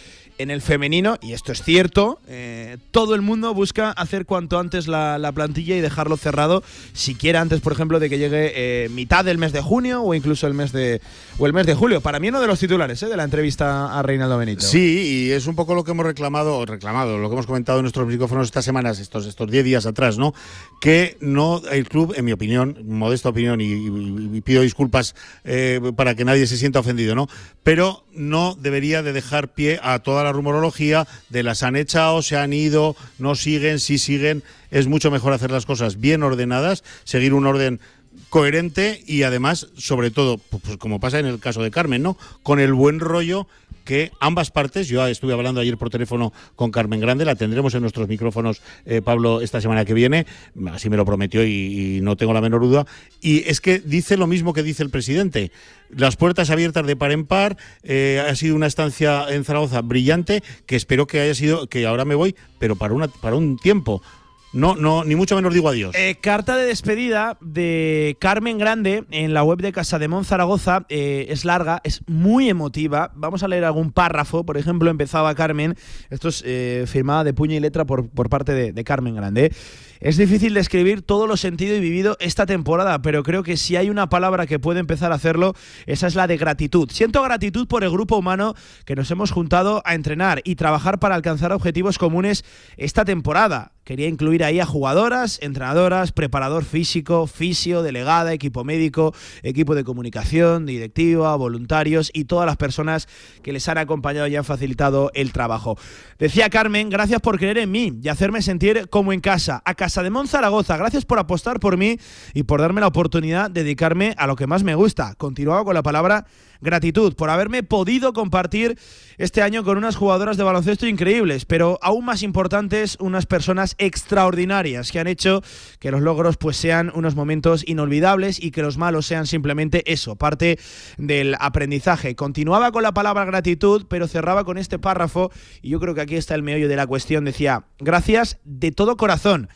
Speaker 2: en el femenino, y esto es cierto, eh, todo el mundo busca hacer cuanto antes la, la plantilla y dejarlo cerrado, siquiera antes, por ejemplo, de que llegue eh, mitad del mes de junio o incluso el mes de o el mes de julio. Para mí uno de los titulares eh, de la entrevista a Reinaldo Benito.
Speaker 4: Sí, y es un poco lo que hemos reclamado, o reclamado, lo que hemos comentado en nuestros micrófonos estas semanas, estos estos 10 días atrás, ¿no? Que no el club, en mi opinión, modesta opinión, y pido disculpas eh, para que nadie se sienta ofendido, ¿no? Pero no debería de dejar pie a toda la rumorología de las han echado, se han ido, no siguen, sí siguen. Es mucho mejor hacer las cosas bien ordenadas, seguir un orden coherente y además, sobre todo, pu- pues como pasa en el caso de Carmen, ¿no? Con el buen rollo que ambas partes, yo estuve hablando ayer por teléfono con Carmen Grande, la tendremos en nuestros micrófonos, eh, Pablo, esta semana que viene, así me lo prometió y, no tengo la menor duda, y es que dice lo mismo que dice el presidente, las puertas abiertas de par en par, eh, ha sido una estancia en Zaragoza brillante, que espero que haya sido, que ahora me voy, pero para, una, para un tiempo. No, no, ni mucho menos digo adiós.
Speaker 2: Eh, carta de despedida de Carmen Grande en la web de Casa de Mon Zaragoza. eh, es larga, es muy emotiva. Vamos a leer algún párrafo. Por ejemplo, empezaba Carmen. Esto es eh, firmada de puño y letra por, por parte de, de Carmen Grande. Es difícil describir todo lo sentido y vivido esta temporada, pero creo que si hay una palabra que puede empezar a hacerlo, esa es la de gratitud. Siento gratitud por el grupo humano que nos hemos juntado a entrenar y trabajar para alcanzar objetivos comunes esta temporada. Quería incluir ahí a jugadoras, entrenadoras, preparador físico, fisio, delegada, equipo médico, equipo de comunicación, directiva, voluntarios y todas las personas que les han acompañado y han facilitado el trabajo. Decía Carmen, gracias por creer en mí y hacerme sentir como en casa. A Casa de Monzaragoza, gracias por apostar por mí y por darme la oportunidad de dedicarme a lo que más me gusta. Continuaba con la palabra gratitud por haberme podido compartir este año con unas jugadoras de baloncesto increíbles, pero aún más importantes, unas personas extraordinarias que han hecho que los logros pues sean unos momentos inolvidables y que los malos sean simplemente eso, parte del aprendizaje. Continuaba con la palabra gratitud, pero cerraba con este párrafo y yo creo que aquí está el meollo de la cuestión. Decía, gracias de todo corazón.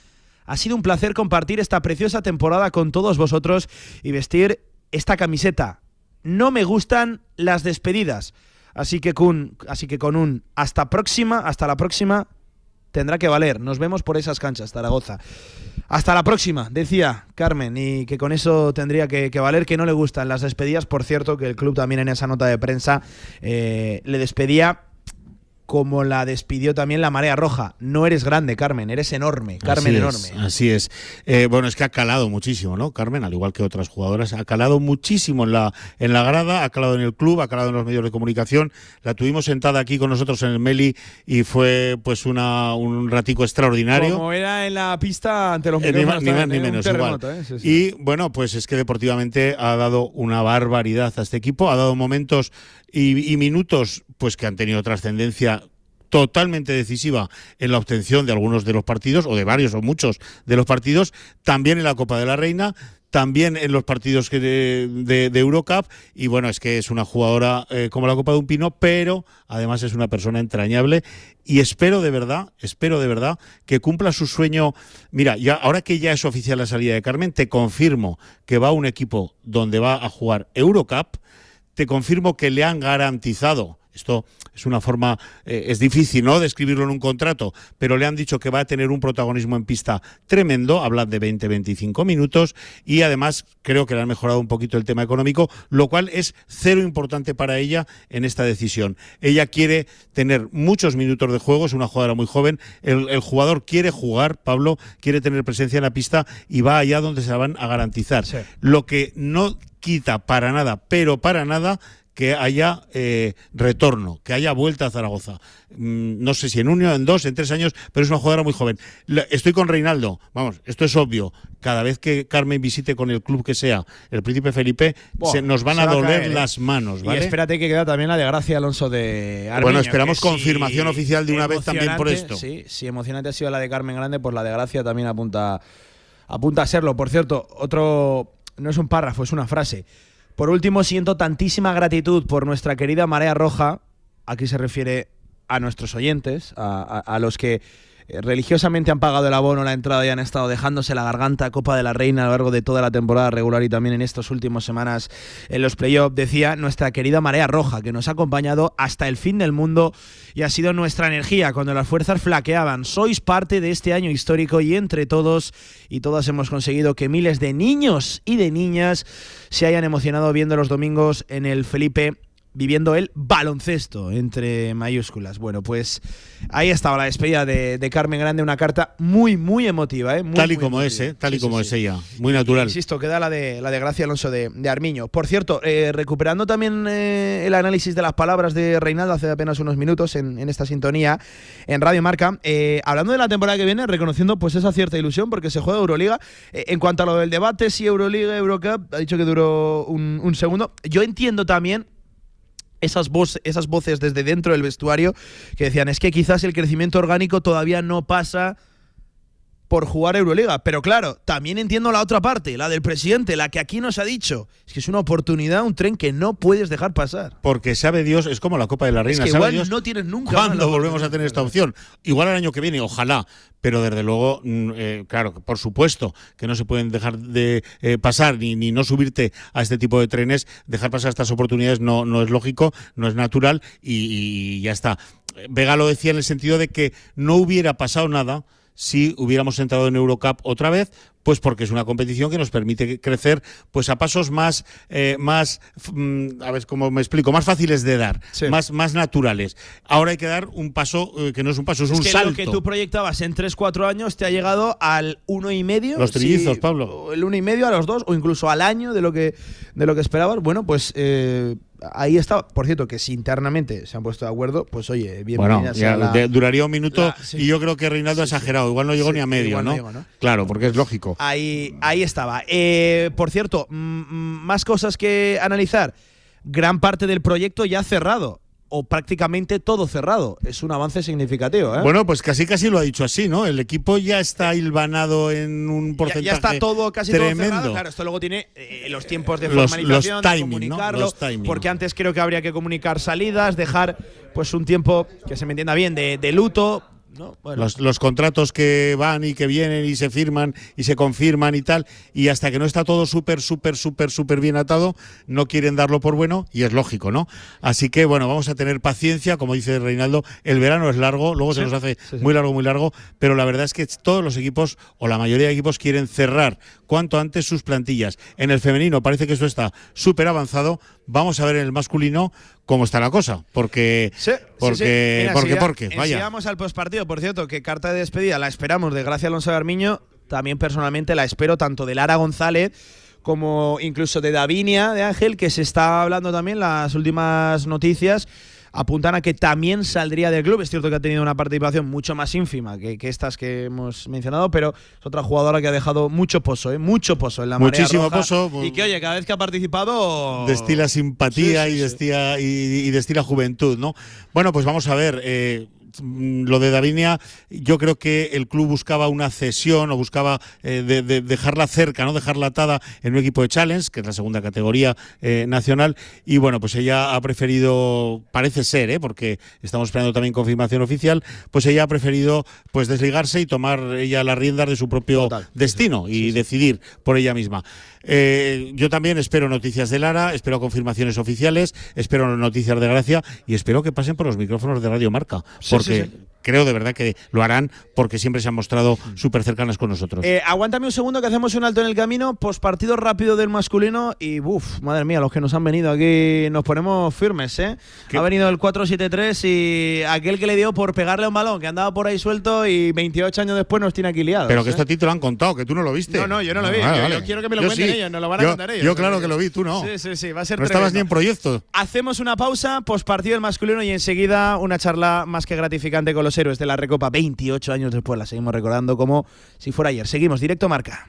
Speaker 2: Ha sido un placer compartir esta preciosa temporada con todos vosotros y vestir esta camiseta no me gustan las despedidas. Así que con, así que con un hasta próxima, hasta la próxima, tendrá que valer. Nos vemos por esas canchas, Zaragoza. Hasta la próxima, decía Carmen, y que con eso tendría que, valer que no le gustan las despedidas. Por cierto, que el club también en esa nota de prensa eh, le despedía como la despidió también la Marea Roja. No eres grande, Carmen, eres enorme, Carmen enorme.
Speaker 4: así es. Eh, bueno, es que ha calado muchísimo, ¿no? Carmen, al igual que otras jugadoras, ha calado muchísimo en la, en la grada, ha calado en el club, ha calado en los medios de comunicación. La tuvimos sentada aquí con nosotros en el Meli y fue pues una, un ratico extraordinario.
Speaker 2: Como era en la pista ante los
Speaker 4: eh, ni, más ni menos, igual. ¿eh? Y bueno, pues es que deportivamente ha dado una barbaridad a este equipo, ha dado momentos y, minutos pues que han tenido trascendencia totalmente decisiva en la obtención de algunos de los partidos, o de varios o muchos de los partidos, también en la Copa de la Reina, también en los partidos de, de, Eurocup y bueno, es que es una jugadora eh, como la Copa de un Pino, pero además es una persona entrañable y espero de verdad, espero de verdad que cumpla su sueño. Mira, ya ahora que ya es oficial la salida de Carmen, te confirmo que va a un equipo donde va a jugar Eurocup te confirmo que le han garantizado esto es una forma, eh, es difícil, ¿no?, de escribirlo en un contrato, pero le han dicho que va a tener un protagonismo en pista tremendo, hablan de 20-25 minutos, y además creo que le han mejorado un poquito el tema económico, lo cual es cero importante para ella en esta decisión. Ella quiere tener muchos minutos de juego, es una jugadora muy joven, el, jugador quiere jugar, Pablo, quiere tener presencia en la pista y va allá donde se la van a garantizar. Lo que no quita para nada, pero para nada que haya eh, retorno, que haya vuelta a Zaragoza. Mm, no sé si en uno, en dos, en tres años, pero es una jugadora muy joven. estoy con Reinaldo, vamos, esto es obvio. Cada vez que Carmen visite con el club que sea, el Príncipe Felipe, se nos van a doler las manos. ¿vale?
Speaker 2: Y espérate que queda también la de Gracia Alonso de Armiño,
Speaker 4: Bueno, esperamos confirmación oficial de una vez también por esto.
Speaker 2: Sí, si emocionante ha sido la de Carmen Grande, pues la de Gracia también apunta, apunta a serlo. Por cierto, otro, no es un párrafo, es una frase. Por último, siento tantísima gratitud por nuestra querida Marea Roja. Aquí se refiere a nuestros oyentes, a, los que eh, religiosamente han pagado el abono, la entrada y han estado dejándose la garganta Copa de la Reina a lo largo de toda la temporada regular y también en estas últimas semanas en los playoffs, decía nuestra querida Marea Roja, que nos ha acompañado hasta el fin del mundo y ha sido nuestra energía cuando las fuerzas flaqueaban. Sois parte de este año histórico y entre todos y todas hemos conseguido que miles de niños y de niñas se hayan emocionado viendo los domingos en el Felipe viviendo el baloncesto entre mayúsculas. Bueno, pues ahí estaba la despedida de, Carmen Grande, una carta muy, muy emotiva, ¿eh?
Speaker 4: tal y como es, ¿eh? Tal y como es ella, muy natural.
Speaker 2: Insisto, queda la de, la de Gracia Alonso de, Armiño. Por cierto, eh, recuperando también eh, el análisis de las palabras de Reinaldo hace apenas unos minutos en, esta sintonía en Radio Marca, hablando de la temporada que viene, reconociendo pues esa cierta ilusión porque se juega Euroliga. en cuanto a lo del debate, si Euroliga, Eurocup, ha dicho que duró un, un segundo. Yo entiendo también esas, voces, esas voces desde dentro del vestuario que decían, es que quizás el crecimiento orgánico todavía no pasa por jugar Euroliga. Pero claro, también entiendo la otra parte, la del presidente, la que aquí nos ha dicho. Es que es una oportunidad, un tren que no puedes dejar pasar.
Speaker 4: Porque sabe Dios, es como la Copa de la Reina.
Speaker 2: Es
Speaker 4: que
Speaker 2: igual no tienes nunca.
Speaker 4: ¿Cuándo volvemos a tener esta opción? Igual el año que viene, ojalá. Pero desde luego, mm, eh, claro, por supuesto que no se pueden dejar de eh, pasar ni, ni no subirte a este tipo de trenes. Dejar pasar estas oportunidades no, no es lógico, no es natural y ya está. Vega lo decía en el sentido de que no hubiera pasado nada si hubiéramos entrado en Eurocup otra vez, pues porque es una competición que nos permite crecer pues a pasos más, eh, más mm, a ver cómo me explico, más fáciles de dar, más, más naturales. Ahora hay que dar un paso eh, que no es un paso, es, un
Speaker 2: que
Speaker 4: salto.
Speaker 2: Lo que tú proyectabas en 3-4 años te ha llegado al uno y medio.
Speaker 4: Los trillizos,
Speaker 2: sí,
Speaker 4: Pablo.
Speaker 2: El uno y medio, a los dos, o incluso al año de lo que, de lo que esperabas. Bueno, pues eh, ahí está. Por cierto, que si internamente se han puesto de acuerdo, pues oye, bienvenida
Speaker 4: Bueno, ya
Speaker 2: la-
Speaker 4: duraría un minuto
Speaker 2: la- sí.
Speaker 4: y yo creo que Reinaldo ha exagerado. Igual no llegó
Speaker 2: Sí,
Speaker 4: ni a medio,
Speaker 2: ¿no?
Speaker 4: Claro, porque es lógico.
Speaker 2: Ahí, ahí estaba. Eh, por cierto, más cosas que analizar. Gran parte del proyecto ya cerrado. O prácticamente todo cerrado. Es un avance significativo. ¿eh?
Speaker 4: Bueno, pues casi casi lo ha dicho así, ¿no? El equipo ya está hilvanado en un
Speaker 2: Ya-
Speaker 4: porcentaje
Speaker 2: ya, está todo casi todo cerrado. Claro, esto luego tiene eh, los tiempos de formalización,
Speaker 4: los
Speaker 2: de
Speaker 4: timing, ¿no?
Speaker 2: comunicarlo.
Speaker 4: Los timing.
Speaker 2: Porque antes creo que habría que comunicar salidas, dejar pues un tiempo que se me entienda bien de, de luto. ¿No? Bueno,
Speaker 4: Los, los contratos que van y que vienen y se firman y se confirman y tal, y hasta que no está todo súper, súper, súper, súper bien atado, no quieren darlo por bueno y es lógico, ¿no? Así que, bueno, vamos a tener paciencia, como dice Reinaldo, el verano es largo, luego se nos hace
Speaker 2: sí, sí.
Speaker 4: muy largo, muy largo, pero la verdad es que todos los equipos, o la mayoría de equipos, quieren cerrar cuanto antes sus plantillas. En el femenino parece que esto está súper avanzado, vamos a ver en el masculino cómo está la cosa, porque,
Speaker 2: Sí, sí,
Speaker 4: porque,
Speaker 2: sí. Mira,
Speaker 4: porque,
Speaker 2: si ya-
Speaker 4: porque,
Speaker 2: eh,
Speaker 4: vaya.
Speaker 2: Al postpartido, por cierto, que carta de despedida la esperamos de Gracia Alonso de Armiño. También personalmente la espero tanto de Lara González como incluso de Davinia de Ángel, que se está hablando también las últimas noticias. Apuntan a que también saldría del club. Es cierto que ha tenido una participación mucho más ínfima que, que estas que hemos mencionado, pero es otra jugadora que ha dejado mucho pozo, ¿eh? mucho pozo en la
Speaker 4: Muchísimo
Speaker 2: roja.
Speaker 4: pozo.
Speaker 2: Y que, oye, cada vez que ha participado.
Speaker 4: destila simpatía
Speaker 2: Sí, sí,
Speaker 4: y,
Speaker 2: sí.
Speaker 4: destila, y, y destila juventud, ¿no? Bueno, pues vamos a ver. eh, lo de Davinia, yo creo que el club buscaba una cesión o buscaba eh, de- de dejarla cerca, no dejarla atada en un equipo de Challenge, que es la segunda categoría eh, nacional. Y bueno, pues ella ha preferido, parece ser, ¿eh? porque estamos esperando también confirmación oficial, pues ella ha preferido pues desligarse y tomar ella las riendas de su propio
Speaker 2: Total.
Speaker 4: destino y decidir por ella misma. Eh, yo también espero noticias de Lara, espero confirmaciones oficiales, espero noticias de Gracia y espero que pasen por los micrófonos de Radio Marca,
Speaker 2: Sí,
Speaker 4: porque
Speaker 2: sí, sí.
Speaker 4: Creo de verdad que lo harán porque siempre se han mostrado súper cercanas con nosotros.
Speaker 2: Eh, aguántame un segundo que hacemos un alto en el camino, postpartido rápido del masculino y uff, madre mía, los que nos han venido aquí nos ponemos firmes, ¿eh?
Speaker 4: ¿Qué?
Speaker 2: Ha venido el 4-7-3 y aquel que le dio por pegarle un balón que andaba por ahí suelto y 28 años después nos tiene aquí liados.
Speaker 4: Pero que
Speaker 2: ¿eh?
Speaker 4: esto a ti te lo han contado, que tú no lo viste.
Speaker 2: No, no, yo no lo vi.
Speaker 4: Ah,
Speaker 2: Yo-
Speaker 4: vale.
Speaker 2: yo quiero que me lo
Speaker 4: Yo
Speaker 2: cuenten
Speaker 4: sí.
Speaker 2: ellos, nos lo van a
Speaker 4: Yo-
Speaker 2: contar ellos.
Speaker 4: Yo claro que lo vi, tú no.
Speaker 2: Sí, sí, sí, va a ser
Speaker 4: no estabas ni
Speaker 2: tremendo.
Speaker 4: en proyecto.
Speaker 2: Hacemos una pausa, postpartido del masculino y enseguida una charla más que gratificante con los héroes de la Recopa 28 años después. La seguimos recordando como si fuera ayer. Seguimos, directo marca.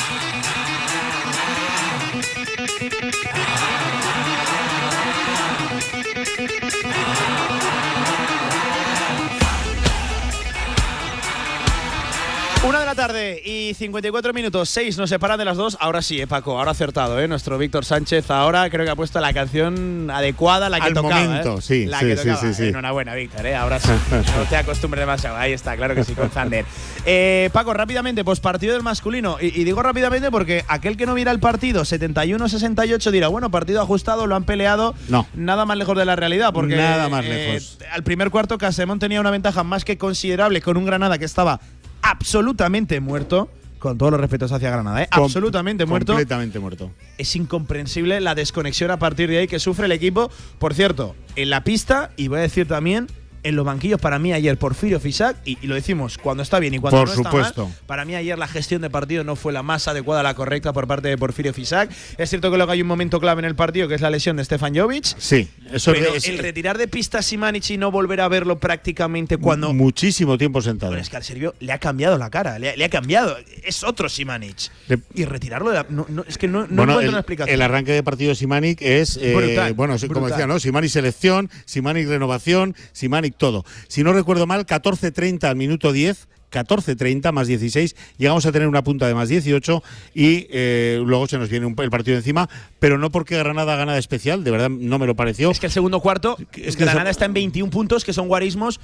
Speaker 2: Tarde y 54 minutos, 6 nos separan de las dos. Ahora sí, eh, Paco, ahora acertado, ¿eh? Nuestro Víctor Sánchez ahora creo que ha puesto la canción adecuada, la que
Speaker 4: Al
Speaker 2: tocaba.
Speaker 4: momento,
Speaker 2: ¿eh?
Speaker 4: sí,
Speaker 2: la
Speaker 4: sí,
Speaker 2: que
Speaker 4: sí,
Speaker 2: tocaba.
Speaker 4: sí.
Speaker 2: Enhorabuena, Víctor, ¿eh? Ahora sí. no te acostumbres demasiado. Ahí está, claro que sí, con Zander. Eh, Paco, rápidamente, pues partido del masculino. Y, y digo rápidamente porque aquel que no mira el partido, 71-68, dirá, bueno, partido ajustado, lo han peleado.
Speaker 4: No.
Speaker 2: Nada más lejos de la realidad, porque.
Speaker 4: Nada más
Speaker 2: eh,
Speaker 4: lejos.
Speaker 2: al primer cuarto, Casemón tenía una ventaja más que considerable con un Granada que estaba absolutamente muerto. Con todos los respetos hacia Granada, ¿eh?
Speaker 4: Com-
Speaker 2: absolutamente muerto.
Speaker 4: Completamente muerto.
Speaker 2: Es incomprensible la desconexión a partir de ahí que sufre el equipo. Por cierto, en la pista, y voy a decir también, en los banquillos para mí ayer Porfirio Fisac, y, y lo decimos cuando está bien y cuando
Speaker 4: Por
Speaker 2: no está
Speaker 4: supuesto.
Speaker 2: mal, para mí ayer la gestión de partido no fue la más adecuada, la correcta por parte de Porfirio Fisac. Es cierto que luego hay un momento clave en el partido, que es la lesión de Stefan Jovic.
Speaker 4: Sí, eso
Speaker 2: Pero
Speaker 4: es,
Speaker 2: el retirar de pista a Simanic y no volver a verlo prácticamente cuando
Speaker 4: muchísimo tiempo sentado.
Speaker 2: pero es que al Serbio le ha cambiado la cara, le ha, le ha cambiado. Es otro Simanic.
Speaker 4: Le-
Speaker 2: y retirarlo de la- no, no, es que no, no
Speaker 4: bueno,
Speaker 2: encuentro
Speaker 4: el,
Speaker 2: una explicación.
Speaker 4: el arranque de partido de Simanic es eh,
Speaker 2: Brutal,
Speaker 4: bueno, sí, como
Speaker 2: brutal.
Speaker 4: decía, ¿no? Simanic selección, Simanic renovación, Simanic todo. Si no recuerdo mal, 14:30 al minuto 10 14.30 más 16, llegamos a tener una punta de más 18 y eh, luego se nos viene un- el partido encima, pero no porque Granada gana de especial, de verdad no me lo pareció.
Speaker 2: Es que el segundo cuarto,
Speaker 4: Es que
Speaker 2: Granada
Speaker 4: eso-
Speaker 2: está en 21 puntos, que son guarismos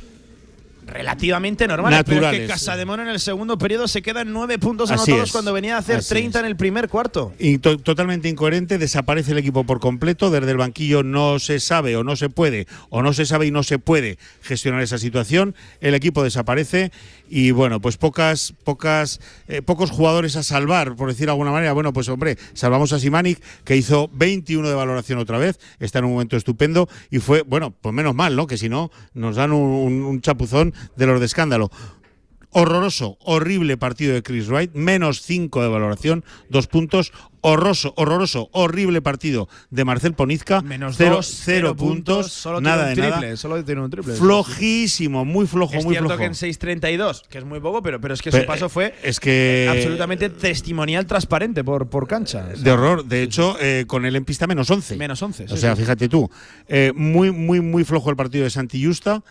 Speaker 2: relativamente normales. Pero es que
Speaker 4: Naturales.
Speaker 2: Casademón en el segundo periodo se queda en 9 puntos
Speaker 4: Así
Speaker 2: anotados
Speaker 4: es,
Speaker 2: cuando venía a hacer
Speaker 4: así
Speaker 2: 30
Speaker 4: es.
Speaker 2: en el primer cuarto.
Speaker 4: Y to- totalmente incoherente, desaparece el equipo por completo, desde el banquillo no se sabe o no se puede, o no se sabe y no se puede gestionar esa situación, el equipo desaparece y bueno, pues pocas, pocas, eh, pocos jugadores a salvar, por decir de alguna manera, bueno, pues hombre, salvamos a Simanic, que hizo 21 de valoración otra vez, está en un momento estupendo y fue, bueno, pues menos mal, ¿no? Que si no, nos dan un, chapuzón de los de escándalo. Horroroso, horrible partido de Chris Wright, menos 5 de valoración, dos puntos. Horroroso, horroroso, horrible partido de Marcel Ponizca,
Speaker 2: Menos
Speaker 4: cero,
Speaker 2: dos,
Speaker 4: cero puntos,
Speaker 2: solo
Speaker 4: nada
Speaker 2: tiene
Speaker 4: de
Speaker 2: un
Speaker 4: nada.
Speaker 2: triple, solo tiene un triple.
Speaker 4: Flojísimo, muy flojo,
Speaker 2: Es
Speaker 4: muy
Speaker 2: cierto
Speaker 4: flojo.
Speaker 2: que en 6.32, que es muy poco, pero, pero es que su paso fue
Speaker 4: es que
Speaker 2: absolutamente testimonial transparente por, por cancha. O sea,
Speaker 4: de horror. De hecho, eh, con él en pista menos 11.
Speaker 2: Menos 11.
Speaker 4: O sea,
Speaker 2: sí.
Speaker 4: fíjate tú, eh, muy, muy, muy flojo el partido de Santi Justa.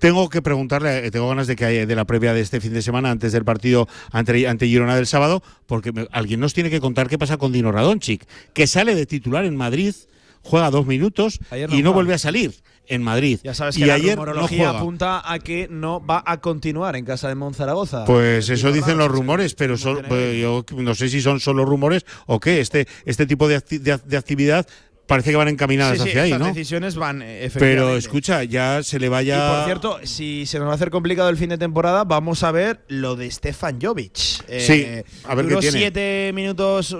Speaker 4: Tengo que preguntarle, eh, tengo ganas de que haya- de la previa de este fin de semana, antes del partido ante, ante Girona del sábado, porque me- alguien nos tiene que contar qué pasa con Dino Radonchik, que sale de titular en Madrid, juega dos minutos
Speaker 2: no
Speaker 4: y no
Speaker 2: juega.
Speaker 4: vuelve a salir en Madrid.
Speaker 2: Ya sabes
Speaker 4: y
Speaker 2: que la
Speaker 4: ayer no
Speaker 2: rumorología
Speaker 4: juega.
Speaker 2: apunta a que no va a continuar en casa de Monzaragoza.
Speaker 4: Pues eso dicen los rumores, pero son- pues yo no sé si son solo rumores o qué. Este, este tipo de, acti- de, de actividad parece que van encaminadas
Speaker 2: Sí, sí,
Speaker 4: hacia ahí, ¿no?
Speaker 2: decisiones van eh,
Speaker 4: Pero escucha, ya se le
Speaker 2: Y
Speaker 4: vaya.
Speaker 2: por cierto, si se nos va a hacer complicado el fin de temporada, vamos a ver lo de Stefan Jovic. Eh,
Speaker 4: Sí, a ver qué tiene.
Speaker 2: siete minutos,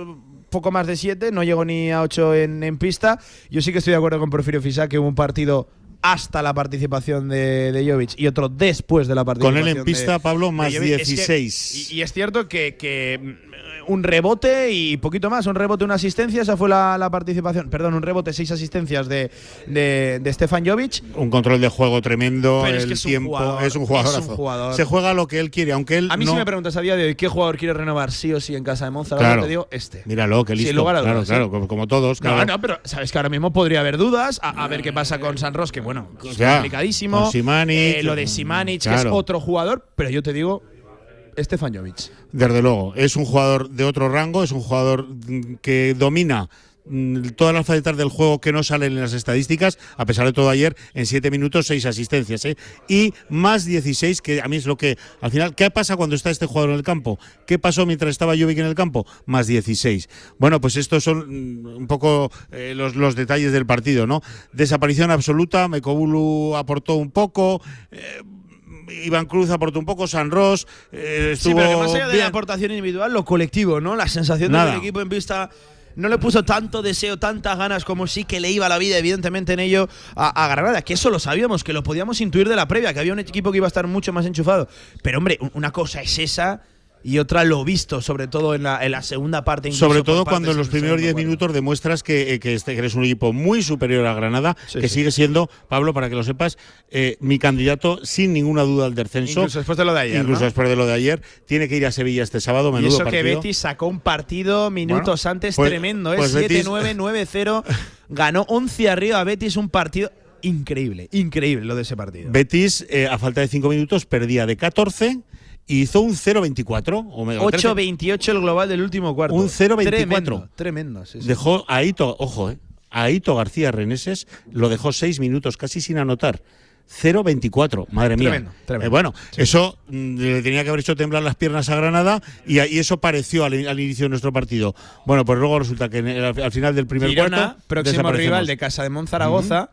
Speaker 2: poco más de siete, no llegó ni a ocho en, en pista. Yo sí que estoy de acuerdo con Porfirio Fisac que hubo un partido hasta la participación de, de Jovic y otro después de la
Speaker 4: Con
Speaker 2: participación.
Speaker 4: él en pista,
Speaker 2: de-
Speaker 4: Pablo, más
Speaker 2: Jovic. Es que-
Speaker 4: 16.
Speaker 2: y, y es cierto que, que, mm, un rebote y poquito más, un rebote, una asistencia, esa fue la, la participación. Perdón, un rebote, seis asistencias de, de, de Stefan Jovic.
Speaker 4: un control de juego tremendo,
Speaker 2: Pero es
Speaker 4: el
Speaker 2: que es un
Speaker 4: tiempo,
Speaker 2: jugador,
Speaker 4: es un
Speaker 2: es un jugador.
Speaker 4: Se juega lo que él quiere, aunque él
Speaker 2: A mí
Speaker 4: no.
Speaker 2: si me preguntas a día de hoy qué jugador quiere renovar sí o sí en casa de Monza,
Speaker 4: Claro.
Speaker 2: te digo este.
Speaker 4: Míralo, que
Speaker 2: Sin
Speaker 4: listo.
Speaker 2: lugar a
Speaker 4: claro,
Speaker 2: dudas,
Speaker 4: claro,
Speaker 2: sí.
Speaker 4: como, como todos. Claro.
Speaker 2: no, pero sabes que ahora mismo podría haber dudas. A, a ver qué pasa con San Ros, que bueno, complicadísimo.
Speaker 4: con Simanic,
Speaker 2: Eh, lo de Simanic, que es otro jugador, pero yo te digo, Stefan Jovic.
Speaker 4: Desde luego, es un jugador de otro rango, es un jugador que domina todas las facetas del juego que no salen en las estadísticas, a pesar de todo ayer, en 7 minutos, 6 asistencias, ¿eh? y más 16, que a mí es lo que, al final, ¿qué pasa cuando está este jugador en el campo? ¿Qué pasó mientras estaba Jovic en el campo? Más 16. Bueno, pues estos son mm, un poco eh, los, los detalles del partido, ¿no? Desaparición absoluta, Mekobulu aportó un poco, eh, Iván Cruz aportó un poco, San Ross eh,
Speaker 2: Sí, pero que más allá de
Speaker 4: bien.
Speaker 2: la aportación individual, lo colectivo, ¿no? La sensación
Speaker 4: Nada.
Speaker 2: de que el equipo en pista no le puso tanto deseo, tantas ganas como sí que le iba la vida, evidentemente, en ello a, a Granada. Que eso lo sabíamos, que lo podíamos intuir de la previa, que había un equipo que iba a estar mucho más enchufado. Pero, hombre, un- una cosa es esa y otra lo visto, sobre todo en la, en la segunda parte.
Speaker 4: Sobre todo cuando en los primeros
Speaker 2: segundo
Speaker 4: 10
Speaker 2: cuarto.
Speaker 4: minutos demuestras que, eh, que este- que eres un equipo muy superior a Granada,
Speaker 2: Sí,
Speaker 4: que
Speaker 2: sí.
Speaker 4: sigue siendo, Pablo, para que lo sepas, eh, mi candidato sin ninguna duda al descenso.
Speaker 2: Incluso después de lo de ayer.
Speaker 4: Incluso
Speaker 2: ¿no?
Speaker 4: después de lo de ayer. Tiene que ir a Sevilla este sábado,
Speaker 2: Y
Speaker 4: menudo
Speaker 2: eso que
Speaker 4: partido.
Speaker 2: Betis sacó un partido minutos
Speaker 4: Bueno,
Speaker 2: antes
Speaker 4: pues-
Speaker 2: tremendo, ¿eh?
Speaker 4: pues Betis-
Speaker 2: 7-9, 9-0. Ganó 11 arriba a Betis, un partido increíble, increíble lo de ese partido.
Speaker 4: Betis, eh, a falta de 5 minutos, perdía de 14 y hizo un 0-24.
Speaker 2: 8-28 el global del último cuarto.
Speaker 4: Un 0-24.
Speaker 2: Tremendo, tremendo sí, sí.
Speaker 4: Dejó a Ito, ojo, eh, a Ito García Reneses lo dejó seis minutos casi sin anotar. 0-24, madre mía.
Speaker 2: Tremendo, tremendo.
Speaker 4: Eh, bueno, eso mm, le tenía que haber hecho temblar las piernas a Granada y, y eso pareció al, al inicio de nuestro partido. Bueno, pues luego resulta que en el- al, final del primer
Speaker 2: Girona,
Speaker 4: cuarto.
Speaker 2: próximo rival de Casa de Monzaragoza,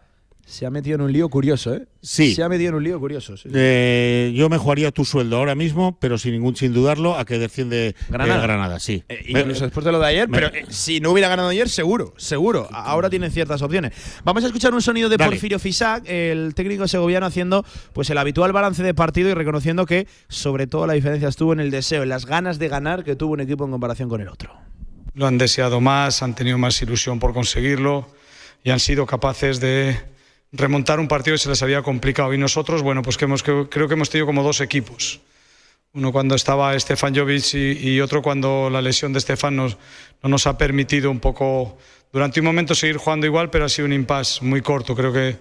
Speaker 2: se ha metido en un lío curioso, ¿eh?
Speaker 4: Sí.
Speaker 2: Se ha metido en un lío curioso. sí, sí.
Speaker 4: Eh, yo me jugaría tu sueldo ahora mismo, pero sin ningún sin dudarlo, a que defiende
Speaker 2: Granada.
Speaker 4: eh, Granada, sí.
Speaker 2: Eh, incluso después de lo de ayer,
Speaker 4: me-
Speaker 2: pero eh, si no hubiera ganado ayer, seguro, seguro. A- Ahora tienen ciertas opciones. Vamos a escuchar un sonido de
Speaker 4: Dale.
Speaker 2: Porfirio Fisac, el técnico segoviano, haciendo pues el habitual balance de partido y reconociendo que, sobre todo, la diferencia estuvo en el deseo, en las ganas de ganar que tuvo un equipo en comparación con el otro.
Speaker 7: Lo han deseado más, han tenido más ilusión por conseguirlo y han sido capaces de remontar un partido que se les había complicado. Y nosotros, bueno, pues creo que hemos tenido como dos equipos. Uno cuando estaba Stefan Jovic y, otro cuando la lesión de Stefan nos, no nos ha permitido un poco, durante un momento seguir jugando igual, pero ha sido un impasse muy corto. Creo que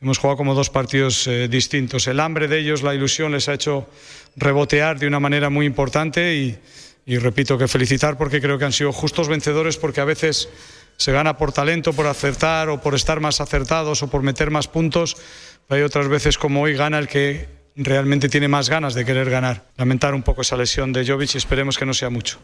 Speaker 7: hemos jugado como dos partidos eh, distintos. El hambre de ellos, la ilusión les ha hecho rebotear de una manera muy importante y repito que felicitar porque creo que han sido justos vencedores porque a veces se gana por talento, por acertar o por estar más acertados o por meter más puntos. Hay otras veces como hoy gana el que realmente tiene más ganas de querer ganar. Lamentar un poco esa lesión de Jovic y esperemos que no sea mucho.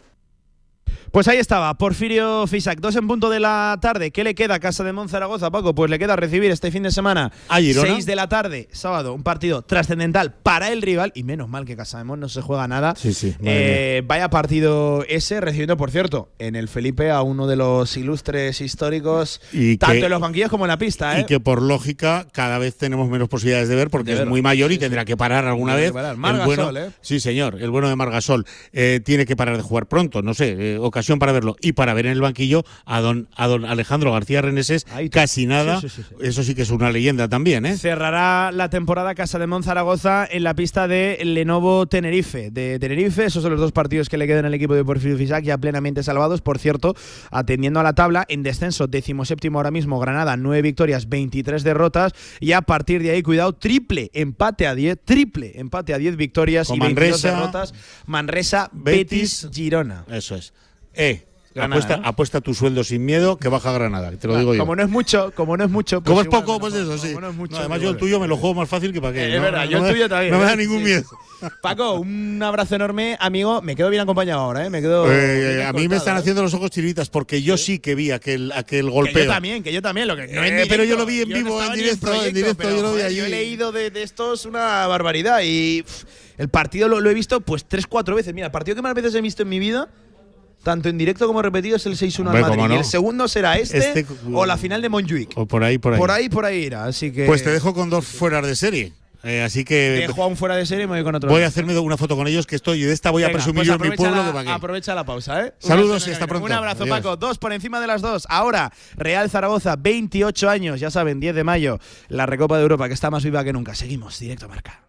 Speaker 2: Pues ahí estaba, Porfirio Fisac, dos en punto de la tarde. ¿Qué le queda a Casa de Monzaragoza, Paco? Pues le queda recibir este fin de semana,
Speaker 4: A Girona.
Speaker 2: 6 de la tarde, sábado, un partido trascendental para el rival. Y menos mal que Casa de Mon no se juega nada.
Speaker 4: Sí, sí,
Speaker 2: Eh, vaya partido ese, recibiendo, por cierto, en el Felipe a uno de los ilustres históricos,
Speaker 4: Y
Speaker 2: tanto
Speaker 4: que-
Speaker 2: en los banquillos como en la pista. ¿eh?
Speaker 4: Y que por lógica cada vez tenemos menos posibilidades de ver porque
Speaker 2: De ver.
Speaker 4: es muy mayor y tendrá que parar alguna vez.
Speaker 2: que parar.
Speaker 4: El
Speaker 2: Margasol,
Speaker 4: bueno,
Speaker 2: ¿eh?
Speaker 4: Sí, señor, el bueno de Margasol. Eh, tiene que parar de jugar pronto, no sé, eh, ocasión para verlo. Y para ver en el banquillo a don, a don Alejandro García Reneses, casi nada.
Speaker 2: Sí, sí, sí, sí.
Speaker 4: Eso sí que es una leyenda también, ¿eh?
Speaker 2: Cerrará la temporada Casa de Monzaragoza en la pista de Lenovo Tenerife. De Tenerife, esos son los dos partidos que le quedan al equipo de Porfirio Fisac ya plenamente salvados. Por cierto, atendiendo a la tabla, en descenso, decimoséptimo ahora mismo, Granada, nueve victorias, 23 derrotas. Y a partir de ahí, cuidado, triple empate a 10, triple empate a 10 victorias
Speaker 4: Con
Speaker 2: y 22
Speaker 4: Manresa,
Speaker 2: derrotas. Manresa, Betis,
Speaker 4: Betis,
Speaker 2: Girona.
Speaker 4: Eso es. Eh,
Speaker 2: Granada,
Speaker 4: apuesta,
Speaker 2: ¿no?
Speaker 4: apuesta tu sueldo sin miedo que baja Granada, te lo digo yo.
Speaker 2: Como no es mucho, como no es mucho. pues
Speaker 4: Como es poco, pues eso, sí.
Speaker 2: Como no es mucho,
Speaker 4: No, además,
Speaker 2: pues
Speaker 4: yo el tuyo me lo juego más fácil que para qué.
Speaker 2: Eh, es verdad, yo el tuyo también.
Speaker 4: No me
Speaker 2: ¿eh?
Speaker 4: da ningún
Speaker 2: Sí,
Speaker 4: miedo.
Speaker 2: sí. Paco, un abrazo enorme, amigo. Me quedo bien acompañado ahora, ¿eh? Me quedo.
Speaker 4: Eh,
Speaker 2: bien
Speaker 4: a mí me están
Speaker 2: ¿eh?
Speaker 4: haciendo los ojos chiritas porque yo sí que vi aquel, aquel
Speaker 2: Que
Speaker 4: golpeo.
Speaker 2: yo también, que yo también. Lo que,
Speaker 4: Eh, pero yo lo vi en vivo, en directo, en
Speaker 2: proyecto,
Speaker 4: directo,
Speaker 2: pero,
Speaker 4: yo lo vi allí.
Speaker 2: Yo he leído de, de estos una barbaridad y pff, el partido lo, lo he visto pues tres, cuatro veces. Mira, el partido que más veces he visto en mi vida, tanto en directo como repetido, es el 6-1 al Madrid.
Speaker 4: no.
Speaker 2: Y el segundo será este,
Speaker 4: Este-
Speaker 2: o la final de Montjuic.
Speaker 4: O por ahí, por ahí.
Speaker 2: Por ahí, por ahí irá. Así que.
Speaker 4: Pues te dejo con dos fueras de serie. Eh, así que
Speaker 2: dejo a un fuera de serie y me voy con otro.
Speaker 4: voy a hacerme una foto con ellos que estoy y de esta voy a presumir
Speaker 2: pues
Speaker 4: yo en mi pueblo
Speaker 2: la-
Speaker 4: qué.
Speaker 2: Aprovecha la pausa, ¿eh?
Speaker 4: Saludos y hasta pronto.
Speaker 2: Un abrazo,
Speaker 4: Adiós.
Speaker 2: Paco. Dos por encima de las dos. Ahora, Real Zaragoza, 28 años, ya saben, 10 de mayo, la Recopa de Europa, que está más viva que nunca. Seguimos, directo marca.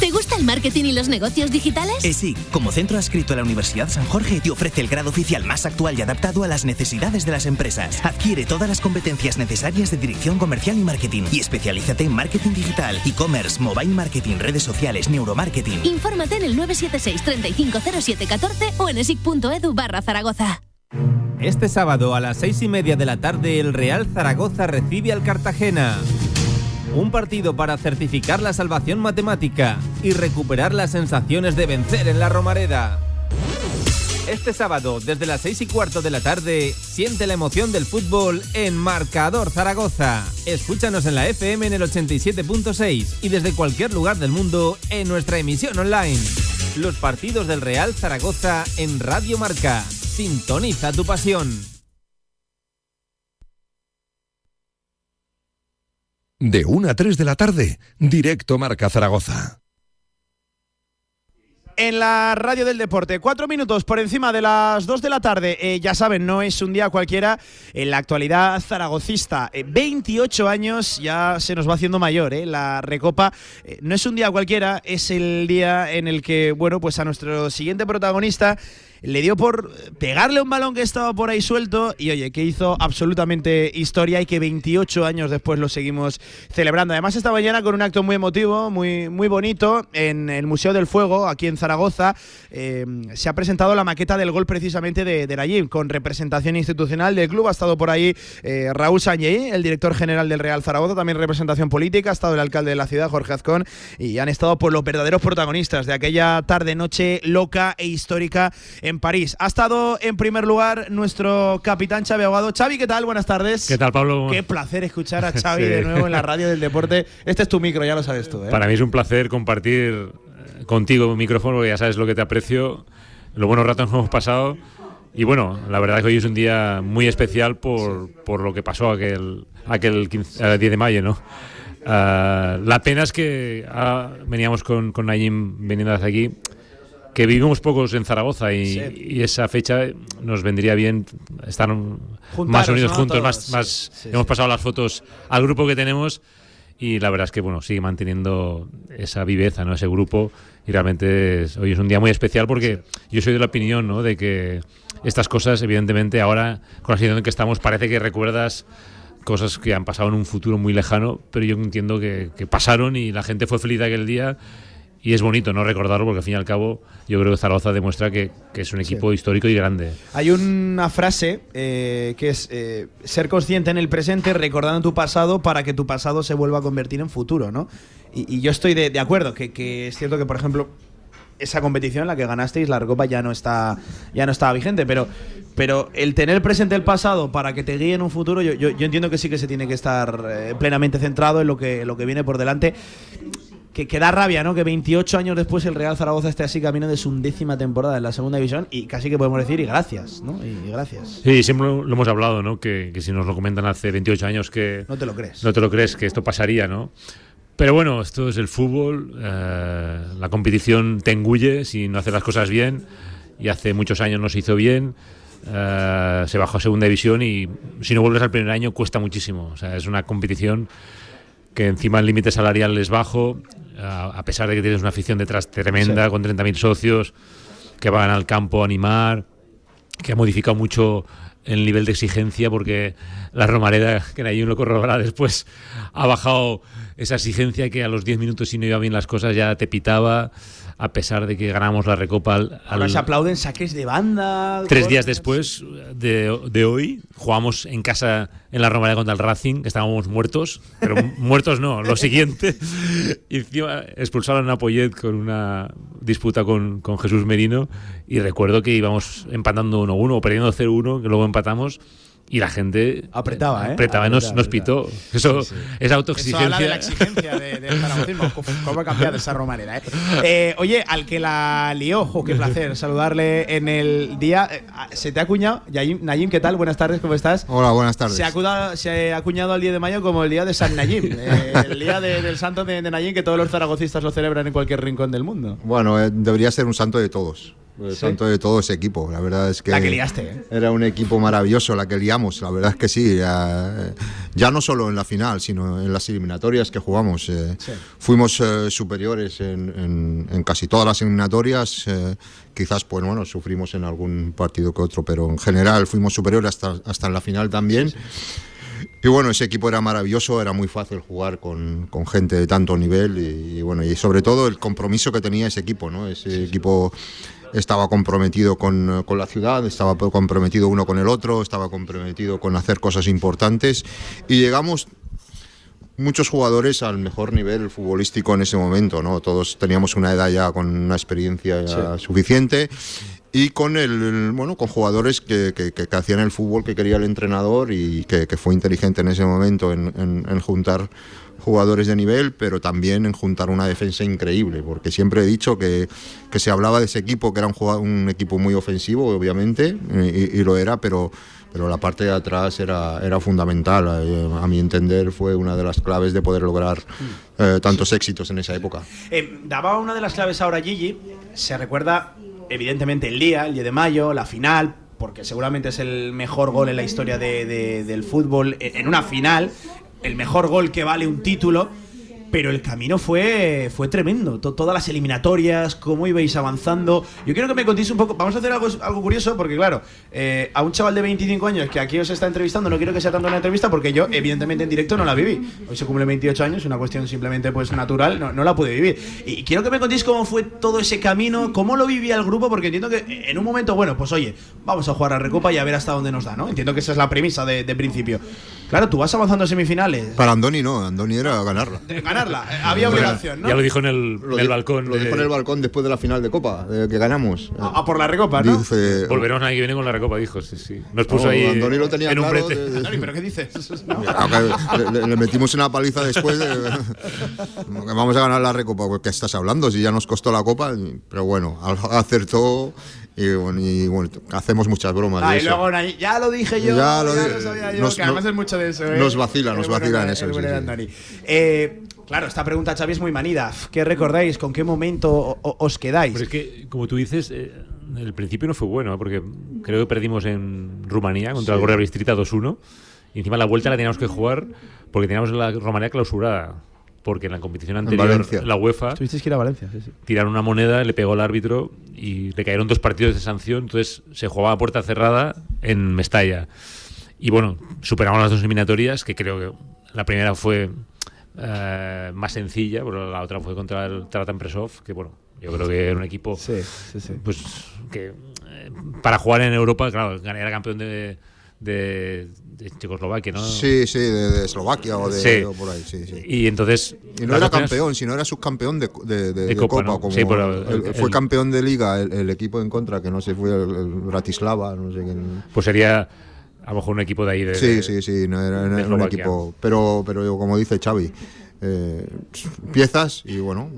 Speaker 8: ¿Te gusta el marketing y los negocios digitales?
Speaker 9: ESIC, como centro adscrito a la Universidad San Jorge, te ofrece el grado oficial más actual y adaptado a las necesidades de las empresas. Adquiere todas las competencias necesarias de dirección comercial y marketing y especialízate en marketing digital, e-commerce, mobile marketing, redes sociales, neuromarketing.
Speaker 8: Infórmate en el 976 350714 o en esic.edu barra Zaragoza.
Speaker 6: Este sábado a las seis y media de la tarde el Real Zaragoza recibe al Cartagena. Un partido para certificar la salvación matemática y recuperar las sensaciones de vencer en la Romareda. Este sábado, desde las seis y cuarto de la tarde, siente la emoción del fútbol en Marcador Zaragoza. Escúchanos en la FM en el 87.6 y desde cualquier lugar del mundo en nuestra emisión online. Los partidos del Real Zaragoza en Radio Marca. Sintoniza tu pasión.
Speaker 1: De 1 a 3 de la tarde, directo Marca Zaragoza.
Speaker 2: en la radio del deporte. Cuatro minutos por encima de las dos de la tarde. Eh, ya saben, no es un día cualquiera en la actualidad zaragocista. 28 eh, años, ya se nos va haciendo mayor, ¿eh? La Recopa eh, no es un día cualquiera, es el día en el que, bueno, pues a nuestro siguiente protagonista le dio por pegarle un balón que estaba por ahí suelto y oye, que hizo absolutamente historia y que 28 años después lo seguimos celebrando. Además esta mañana con un acto muy emotivo, muy, muy bonito, en el Museo del Fuego, aquí en Zaragoza, eh, se ha presentado la maqueta del gol precisamente de, de Nayim, con representación institucional del club. Ha estado por ahí eh, Raúl Sañey, el director general del Real Zaragoza, también representación política, ha estado el alcalde de la ciudad, Jorge Azcón, y han estado por los verdaderos protagonistas de aquella tarde-noche loca e histórica en París. Ha estado en primer lugar nuestro capitán Xavi Aguado. Xavi, ¿qué tal? Buenas tardes.
Speaker 10: ¿Qué tal, Pablo?
Speaker 2: Qué placer escuchar a Xavi
Speaker 10: Sí.
Speaker 2: de nuevo en la radio del deporte. Este es tu micro, ya lo sabes tú. ¿eh?
Speaker 10: Para mí es un placer compartir eh, contigo un micrófono, porque ya sabes lo que te aprecio, los buenos ratos que hemos pasado. Y bueno, la verdad es que hoy es un día muy especial por, por lo que pasó aquel, aquel 15 eh, 10 de mayo, ¿no? Ah, la pena es que ah, veníamos con, con Nayim viniendo hacia aquí, que vivimos pocos en Zaragoza y, y esa fecha nos vendría bien estar más
Speaker 2: Juntaros,
Speaker 10: unidos
Speaker 2: ¿no?
Speaker 10: juntos,
Speaker 2: Todos,
Speaker 10: más,
Speaker 2: sí,
Speaker 10: más
Speaker 2: sí,
Speaker 10: hemos
Speaker 2: sí.
Speaker 10: pasado las fotos al grupo que tenemos y la verdad es que bueno sigue manteniendo esa viveza no ese grupo y realmente es- hoy es un día muy especial porque yo soy de la opinión ¿no? de que estas cosas evidentemente ahora con la situación en que estamos parece que recuerdas cosas que han pasado en un futuro muy lejano pero yo entiendo que, que pasaron y la gente fue feliz aquel día y es bonito no recordarlo porque al fin y al cabo yo creo que Zaragoza demuestra que, que es un equipo histórico y grande
Speaker 2: Hay una frase eh, que es eh, ser consciente en el presente, recordando tu pasado para que tu pasado se vuelva a convertir en futuro, ¿no? Y, y yo estoy de, de acuerdo, que, que es cierto que, por ejemplo, esa competición en la que ganasteis, la Recopa ya no está ya no estaba vigente, pero, pero el tener presente el pasado para que te guíe en un futuro, yo, yo, yo entiendo que sí que se tiene que estar eh, plenamente centrado en lo que, lo que viene por delante. Que, que da rabia, ¿no? Que 28 años después el Real Zaragoza esté así camino de su undécima temporada en la segunda división y casi que podemos decir y gracias, ¿no? Y gracias.
Speaker 10: Sí, siempre lo, lo hemos hablado, ¿no? Que, que si nos lo comentan hace 28 años que...
Speaker 2: No te lo crees.
Speaker 10: No te lo crees, que esto pasaría, ¿no? Pero bueno, esto es el fútbol, eh, la competición te engulle si no haces las cosas bien, y hace muchos años no se hizo bien, eh, se bajó a segunda división y si no vuelves al primer año cuesta muchísimo. O sea, es una competición que encima el límite salarial es bajo, a, a pesar de que tienes una afición detrás tremenda,
Speaker 2: Sí.
Speaker 10: con 30.000 socios, que van al campo a animar, que ha modificado mucho el nivel de exigencia porque la Romareda, que Nayim lo corroborará después, ha bajado esa exigencia que a los 10 minutos si no iba bien las cosas ya te pitaba, a pesar de que ganamos la Recopa al,
Speaker 2: Ahora
Speaker 10: al-
Speaker 2: se aplauden saques de banda.
Speaker 10: Tres
Speaker 2: goles.
Speaker 10: días después de, de hoy, jugamos en casa en la Romareda contra el Racing, que estábamos muertos, pero muertos no, lo siguiente. Y encima expulsaron a Poyet con una disputa con, con Jesús Merino y recuerdo que íbamos empatando 1-1 o perdiendo 0-1, que luego empatamos. Y la gente
Speaker 2: Apretaba, ¿eh?
Speaker 10: apretaba y nos,
Speaker 2: Apretaba,
Speaker 10: nos pitó. Eso, esa autoexigencia.
Speaker 2: Eso habla de la exigencia de- del zaragocismo. Cómo- ¿Cómo ha cambiado esa romareda, eh? Eh, Oye, al que la lió, qué placer saludarle en el día. eh, ¿Se te ha acuñado? Nayim, Nayim, ¿qué tal? Buenas tardes, ¿cómo estás?
Speaker 11: Hola, buenas tardes.
Speaker 2: Se ha, acuda- se ha acuñado el día de mayo como el día de San Nayim, eh, el día de- del santo de, de Nayim que todos los zaragocistas lo celebran en cualquier rincón del mundo.
Speaker 11: Bueno, eh, debería ser un santo de todos.
Speaker 2: ¿Sí?
Speaker 11: santo de todo ese equipo. La verdad es que.
Speaker 2: La que liaste, ¿eh?
Speaker 11: Era un equipo maravilloso la que liamos. La verdad es que sí. eh, ya no solo en la final, sino en las eliminatorias que jugamos. eh,
Speaker 2: Sí.
Speaker 11: Fuimos eh, superiores en, en- en casi todas las eliminatorias. eh, quizás, pues bueno, sufrimos en algún partido que otro, pero en general fuimos superiores hasta, hasta en la final también. Y bueno, ese equipo era maravilloso, era muy fácil jugar con, con gente de tanto nivel y, y bueno, y sobre todo el compromiso que tenía ese equipo, ¿no? Ese equipo estaba comprometido con, con la ciudad, estaba comprometido uno con el otro, estaba comprometido con hacer cosas importantes y llegamos muchos jugadores al mejor nivel futbolístico en ese momento, ¿no? Todos teníamos una edad ya con una experiencia ya suficiente y con el, bueno, con jugadores que, que- que- que hacían el fútbol que quería el entrenador y que, que fue inteligente en ese momento en, en- en juntar jugadores de nivel, pero también en juntar una defensa increíble, porque siempre he dicho que, que se hablaba de ese equipo, que era un, un equipo muy ofensivo, obviamente, y, y lo era, pero pero la parte de atrás era, era fundamental. Eh, a mi entender fue una de las claves de poder lograr eh, tantos éxitos en esa época.
Speaker 2: Eh, daba una de las claves ahora Gigi. Se recuerda, evidentemente, el día, el día de mayo, la final, porque seguramente es el mejor gol en la historia de- de- del fútbol. e- En una final, el mejor gol que vale un título. Pero el camino fue, fue tremendo. To- todas las eliminatorias, cómo ibais avanzando. Yo quiero que me contéis un poco. Vamos a hacer algo, algo curioso, porque claro, eh, a un chaval de 25 años que aquí os está entrevistando, no quiero que sea tanto una entrevista, porque yo, evidentemente, en directo no la viví. Hoy se cumple 28 años, una cuestión simplemente pues natural, no, la pude vivir. Y quiero que me contéis cómo fue todo ese camino, cómo lo vivía el grupo, porque entiendo que en un momento, bueno, pues oye, vamos a jugar a Recopa y a ver hasta dónde nos da, ¿no? Entiendo que esa es la premisa de principio. Claro, tú vas avanzando a semifinales.
Speaker 11: Para Andoni no, Andoni era ganarla.
Speaker 2: De ganarla, eh, había obligación, ¿no?
Speaker 10: Ya lo dijo en el,
Speaker 11: Lo
Speaker 10: en el balcón.
Speaker 11: Lo
Speaker 10: de-
Speaker 11: dijo en el balcón después de la final de Copa, de que ganamos.
Speaker 2: A, a por la Recopa, ¿no?
Speaker 11: Dice,
Speaker 10: Volveremos año que viene con la recopa, dijo. Sí, sí. Nos puso
Speaker 11: No,
Speaker 10: ahí
Speaker 11: Andoni lo tenía
Speaker 10: en un
Speaker 11: claro
Speaker 10: brete.
Speaker 11: de- de-
Speaker 2: Andoni, ¿pero qué dices? No.
Speaker 11: Ah, que le, le metimos una paliza después de vamos a ganar la recopa. ¿Qué estás hablando? Si ya nos costó la copa. Pero bueno, acertó y bueno, y bueno, hacemos muchas bromas. de
Speaker 2: Ah, y
Speaker 11: eso.
Speaker 2: luego ya lo dije yo,
Speaker 11: Ya lo
Speaker 2: sabía yo,
Speaker 11: nos-
Speaker 2: que además es mucho de eso. ¿eh?
Speaker 11: nos vacila, nos
Speaker 2: bueno
Speaker 11: vacila en
Speaker 2: de-
Speaker 11: eso,
Speaker 2: el
Speaker 11: sí,
Speaker 2: de
Speaker 11: sí.
Speaker 2: Eh, claro, esta pregunta, Xavi, es muy manida. ¿Qué recordáis? ¿Con qué momento os quedáis?
Speaker 10: Pero es que, como tú dices, eh, el principio no fue bueno, porque creo que perdimos en Rumanía contra
Speaker 2: Sí.
Speaker 10: el Gorria Bistrita 2-1. Y encima la vuelta la teníamos que jugar porque teníamos la Rumanía clausurada. Porque en la competición anterior, la UEFA,
Speaker 2: Tuvisteis que ir a Valencia, sí, sí.
Speaker 10: tiraron una moneda, le pegó el árbitro y le cayeron dos partidos de sanción. Entonces se jugaba a puerta cerrada en Mestalla. Y bueno, superamos las dos eliminatorias, que creo que la primera fue eh, más sencilla, pero la otra fue contra el Tratan Presov, que bueno, yo creo que era un equipo
Speaker 2: Sí, sí, sí.
Speaker 10: pues que eh, para jugar en Europa, claro, era campeón de, de, de Checoslovaquia, ¿no?
Speaker 11: Sí, sí, de, de Eslovaquia o de
Speaker 10: Sí.
Speaker 11: o por ahí, sí, sí.
Speaker 10: Y entonces
Speaker 11: Y no era campeón, sino era subcampeón de, de,
Speaker 10: Copa,
Speaker 11: Copa.
Speaker 10: ¿no?
Speaker 11: como
Speaker 10: Sí, pero
Speaker 11: el-
Speaker 10: el-
Speaker 11: fue
Speaker 10: el-
Speaker 11: campeón de Liga el, equipo en contra, que no sé, fue el, Bratislava, no sé quién.
Speaker 10: Pues sería a lo mejor un equipo de ahí de,
Speaker 11: Sí, sí, sí, no era, un equipo. Pero, pero como dice Xavi, eh, empiezas y bueno,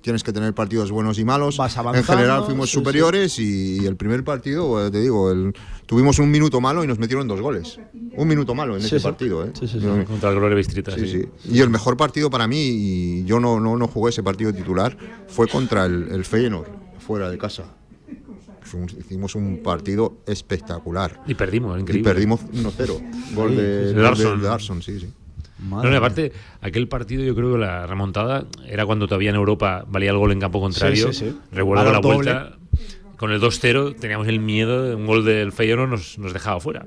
Speaker 11: tienes que tener partidos buenos y malos.
Speaker 2: Vas
Speaker 11: en general fuimos
Speaker 2: sí,
Speaker 11: superiores Y, y el primer partido, eh, te digo, el- tuvimos un minuto malo y nos metieron dos goles. Un minuto malo en
Speaker 2: Sí,
Speaker 11: ese
Speaker 2: sí.
Speaker 11: partido. ¿eh?
Speaker 2: Sí, sí, sí.
Speaker 11: Yo-
Speaker 10: contra el Gloria Bistrita.
Speaker 11: Sí,
Speaker 10: sí.
Speaker 11: sí. Y el mejor partido para mí, y yo no, no, no jugué ese partido titular, fue contra el, el Feyenoord, fuera de casa. Hicimos un partido espectacular.
Speaker 10: Y perdimos,
Speaker 11: Y
Speaker 10: increíble.
Speaker 11: perdimos 1-0. Gol
Speaker 10: Sí,
Speaker 11: de,
Speaker 10: sí, sí.
Speaker 11: gol
Speaker 10: De
Speaker 11: sí, sí.
Speaker 10: No, no, aparte, aquel partido yo creo que la remontada era cuando todavía en Europa valía el gol en campo contrario.
Speaker 2: Sí, sí, sí.
Speaker 10: Recuerdo
Speaker 2: Valor
Speaker 10: la
Speaker 2: doble.
Speaker 10: vuelta con el 2-0, teníamos el miedo, de un gol del Feyenoord nos, nos dejaba fuera.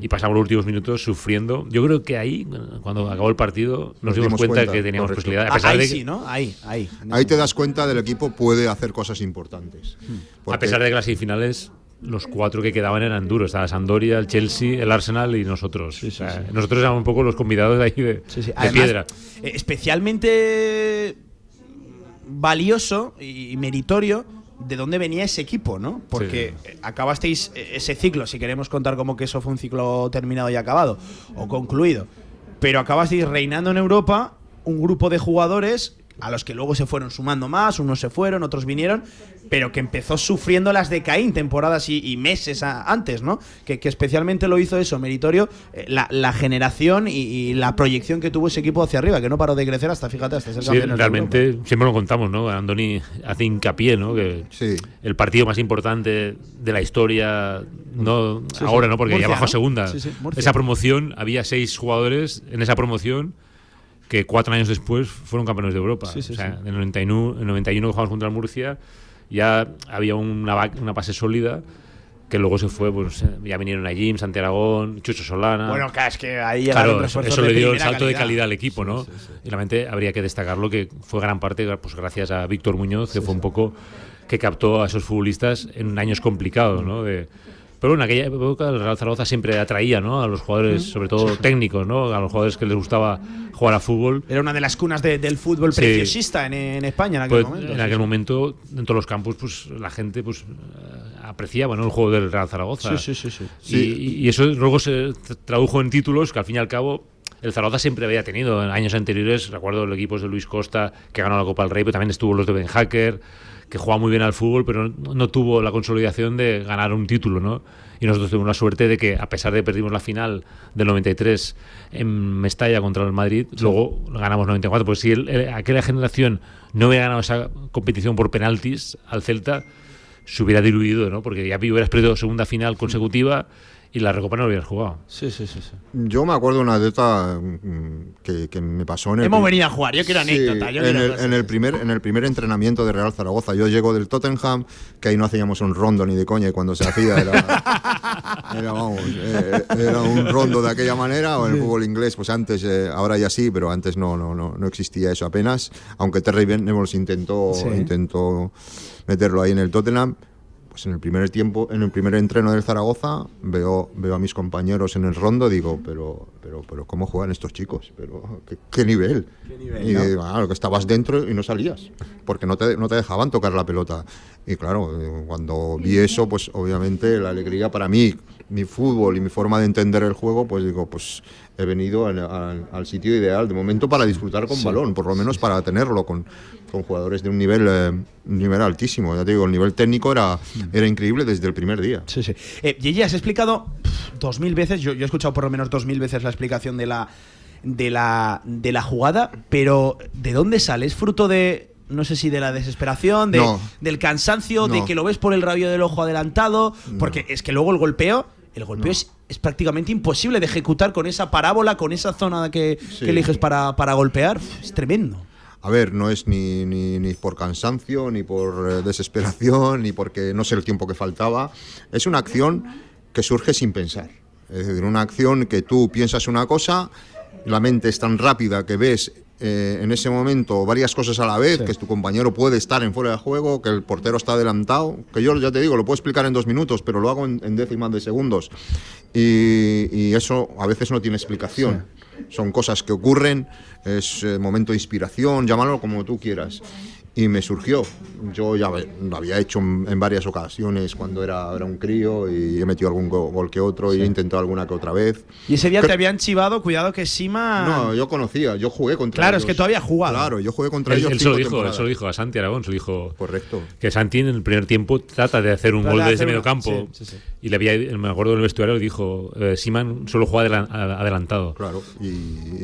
Speaker 10: Y pasamos los últimos minutos sufriendo. Yo creo que ahí, cuando acabó el partido, nos,
Speaker 11: Nos
Speaker 10: dimos
Speaker 11: dimos
Speaker 10: cuenta,
Speaker 11: cuenta,
Speaker 10: que teníamos
Speaker 11: correcto.
Speaker 10: posibilidad. A
Speaker 2: Ah, ahí
Speaker 10: de
Speaker 2: sí, ¿no? Ahí, ahí.
Speaker 11: Ahí te das cuenta del equipo puede hacer cosas importantes.
Speaker 2: Hmm.
Speaker 10: a pesar de que las semifinales, los cuatro que quedaban eran duros. Estaba Sampdoria, el Chelsea, el Arsenal y nosotros. O sea, Nosotros éramos un poco los convidados de ahí de,
Speaker 2: Además,
Speaker 10: piedra.
Speaker 2: eh, especialmente valioso y meritorio de dónde venía ese equipo, ¿no? Porque eh, acabasteis eh, ese ciclo, si queremos contar como que eso fue un ciclo terminado y acabado o concluido, pero acabasteis reinando en Europa un grupo de jugadores a los que luego se fueron sumando más, unos se fueron, otros vinieron, pero que empezó sufriendo las de Caín temporadas y, y meses a- antes, ¿no? Que, que especialmente lo hizo eso, meritorio, eh, la, la generación y, y la proyección que tuvo ese equipo hacia arriba, que no paró de crecer hasta, fíjate, hasta ser
Speaker 10: Sí, realmente siempre lo contamos, ¿no? Andoni hace hincapié, ¿no? Que
Speaker 11: Sí.
Speaker 10: el partido más importante de la historia, no
Speaker 2: Sí,
Speaker 10: ahora,
Speaker 2: sí.
Speaker 10: ¿no? Porque
Speaker 2: Murcia,
Speaker 10: ya bajó a
Speaker 2: ¿no?
Speaker 10: segunda.
Speaker 2: Sí, sí, Murcia.
Speaker 10: esa promoción, había seis jugadores en esa promoción que cuatro años después fueron campeones de Europa.
Speaker 2: Sí, sí,
Speaker 10: o sea,
Speaker 2: sí.
Speaker 10: en el 91, en el 91 que jugamos contra el Murcia, ya había una, una base sólida que luego se fue, pues eh, ya vinieron a Jim, Santi Aragón, Chucho Solana.
Speaker 2: Bueno, claro, es que ahí
Speaker 10: Claro, eso, le dio el salto de
Speaker 2: calidad.
Speaker 10: calidad al equipo, ¿no? Y realmente habría que destacarlo que fue gran parte, pues gracias a Víctor Muñoz, que fue un poco que captó a esos futbolistas en años complicados, ¿no? De- pero en aquella época el Real Zaragoza siempre atraía, ¿no? A los jugadores, sobre todo técnicos, ¿no? A los jugadores que les gustaba jugar a fútbol.
Speaker 2: Era una de las cunas de- del fútbol
Speaker 10: Sí.
Speaker 2: preciosista en, en España en aquel
Speaker 10: Pues,
Speaker 2: momento.
Speaker 10: en aquel
Speaker 2: sí.
Speaker 10: momento, en todos los campos, pues la gente pues eh, apreciaba ¿no? el juego del Real Zaragoza.
Speaker 2: Sí, sí, sí, sí.
Speaker 10: Y, y eso luego se tra- tradujo en títulos que al fin y al cabo el Zaragoza siempre había tenido en años anteriores, recuerdo los equipos de Luis Costa que ganó la Copa del Rey, pero también estuvo los de Ben Hacker, que jugaba muy bien al fútbol, pero no, no tuvo la consolidación de ganar un título, ¿no? Y nosotros tuvimos la suerte de que, a pesar de que perdimos la final del 93 en Mestalla contra el Madrid, luego ganamos 94. Pues si el- el- aquella generación no hubiera ganado esa competición por penaltis al Celta, se hubiera diluido, ¿no? Porque ya hubieras perdido segunda final consecutiva y la Recopa no lo hubieras jugado.
Speaker 2: Sí, sí, sí. sí.
Speaker 11: Yo me acuerdo de una anécdota mm, que, que me pasó en el.
Speaker 2: Hemos venido a jugar, yo quiero anécdota, yo
Speaker 11: en, el, en el primer, en el primer entrenamiento de Real Zaragoza. Yo llego del Tottenham, que ahí no hacíamos un rondo ni de coña, y cuando se hacía era, era, vamos, eh, era un rondo de aquella manera. O en el fútbol inglés, pues antes, eh, ahora ya sí, pero antes no, no, no, no existía eso apenas. Aunque Terry Venables intentó,
Speaker 2: Sí.
Speaker 11: intentó meterlo ahí en el Tottenham. Pues en el primer tiempo, en el primer entreno del Zaragoza, veo, veo a mis compañeros en el rondo, digo, pero, pero, pero ¿cómo juegan estos chicos? Pero ¿qué, qué nivel?
Speaker 2: nivel,
Speaker 11: y digo, claro, que estabas dentro y no salías, porque no te, no te dejaban tocar la pelota. Y claro, eh, cuando vi eso, pues obviamente la alegría para mí, mi fútbol y mi forma de entender el juego, pues digo, pues he venido al, al- al sitio ideal de momento para disfrutar con
Speaker 2: Sí.
Speaker 11: balón, por lo menos para tenerlo con, con jugadores de un nivel, eh, nivel altísimo. Ya te digo, el nivel técnico era, era increíble desde el primer día.
Speaker 2: Sí, sí. Eh, Gigi, has explicado dos mil veces, yo, yo he escuchado por lo menos dos mil veces la explicación de la, de, la, de la jugada, pero ¿de dónde sale? ¿Es fruto de, no sé si de la desesperación, de,
Speaker 11: No.
Speaker 2: del cansancio, de que lo ves por el rabio del ojo adelantado? Porque es que luego el golpeo, el golpeo es, es prácticamente imposible de ejecutar con esa parábola, con esa zona que,
Speaker 11: Sí.
Speaker 2: que eliges para, para golpear. Es tremendo.
Speaker 11: A ver, no es ni, ni, ni por cansancio, ni por eh, desesperación, ni porque no sé el tiempo que faltaba. Es una acción que surge sin pensar. Es decir, una acción que tú piensas una cosa, la mente es tan rápida que ves eh, en ese momento varias cosas a la vez, que tu compañero puede estar en fuera de juego, que el portero está adelantado, que yo ya te digo, lo puedo explicar en dos minutos, pero lo hago en, en décimas de segundos. Y, y eso a veces no tiene explicación. Son cosas que ocurren, es eh, momento de inspiración, llámalo como tú quieras. Y me surgió. Yo ya lo había hecho en, varias ocasiones cuando era, era un crío y he metido algún go- gol que otro y he intentado alguna que otra vez.
Speaker 2: Y ese día
Speaker 11: Cre-
Speaker 2: te habían chivado, cuidado que Sima...
Speaker 11: No, yo conocía, yo jugué contra
Speaker 2: Claro,
Speaker 11: ellos.
Speaker 2: es que tú habías jugado.
Speaker 11: Claro, yo jugué contra
Speaker 10: Él,
Speaker 11: ellos.
Speaker 10: él se lo dijo, él se lo dijo a Santi Aragón, se lo dijo.
Speaker 11: Correcto.
Speaker 10: Que Santi en el primer tiempo trata de hacer un
Speaker 2: Trata
Speaker 10: gol
Speaker 2: de
Speaker 10: desde medio campo.
Speaker 2: sí, sí, sí.
Speaker 10: Y le había, me acuerdo en el vestuario, le dijo, eh, Siman solo juega adelantado.
Speaker 11: Claro, y,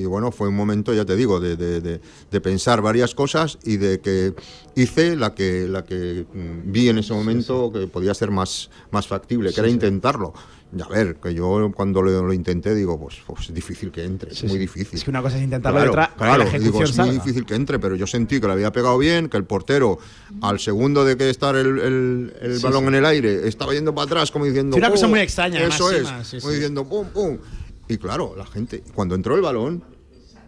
Speaker 11: y bueno, fue un momento, ya te digo, de, de- de- de pensar varias cosas y de que hice la que, la que mm, vi en ese momento que podía ser más, más factible, que era intentarlo. Y a ver, que yo cuando lo, lo intenté digo, pues, pues es difícil que entre, es muy difícil.
Speaker 2: Es que una cosa es intentarlo
Speaker 11: Claro,
Speaker 2: otra,
Speaker 11: claro,
Speaker 2: la
Speaker 11: digo, es muy difícil que entre, pero yo sentí que le había pegado bien, que el portero, al segundo de que estar el, el- balón en el aire, estaba yendo para atrás como diciendo...
Speaker 2: Sí, una cosa muy extraña,
Speaker 11: Eso
Speaker 2: sí,
Speaker 11: es, como diciendo pum, pum. Y claro, la gente, cuando entró el balón,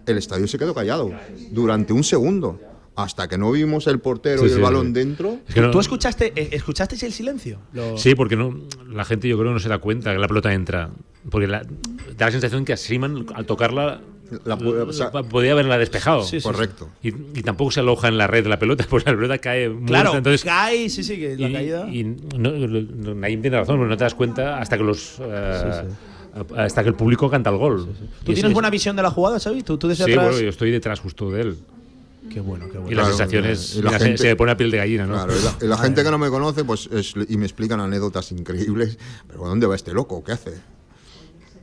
Speaker 11: el estadio se quedó callado durante un segundo. Hasta que no vimos el portero
Speaker 10: Sí,
Speaker 11: y el
Speaker 10: sí.
Speaker 11: balón dentro.
Speaker 10: Es que no-
Speaker 2: ¿Tú escuchaste, eh, escuchasteis el silencio? Lo-
Speaker 10: Sí, porque no, la gente yo creo que no se da cuenta que la pelota entra. Porque la- da la sensación que a Siman al tocarla
Speaker 11: La pu- o sea,
Speaker 10: podía haberla despejado.
Speaker 2: Sí, sí,
Speaker 11: Correcto.
Speaker 10: Y, y tampoco se aloja en la red de la pelota, pues la pelota cae muerta.
Speaker 2: Claro,
Speaker 10: entonces,
Speaker 2: cae, sí, sí, que la
Speaker 10: y,
Speaker 2: caída.
Speaker 10: y no, no- Naim tiene razón, pero no te das cuenta hasta que los eh, hasta que el público canta el gol.
Speaker 2: ¿Tú
Speaker 10: Y
Speaker 2: tienes
Speaker 10: es-
Speaker 2: buena visión de la jugada, Xavi? ¿Tú, tú desde
Speaker 10: Sí,
Speaker 2: atrás?
Speaker 10: bueno, yo estoy detrás justo de él.
Speaker 2: Qué bueno, qué bueno.
Speaker 10: Y las
Speaker 11: Claro,
Speaker 10: sensaciones,
Speaker 11: y la gente-
Speaker 10: se me pone la piel de gallina, ¿no?
Speaker 11: Claro, y la, y la gente que no me conoce, pues es- y me explican anécdotas increíbles. Pero ¿dónde va este loco? ¿Qué hace?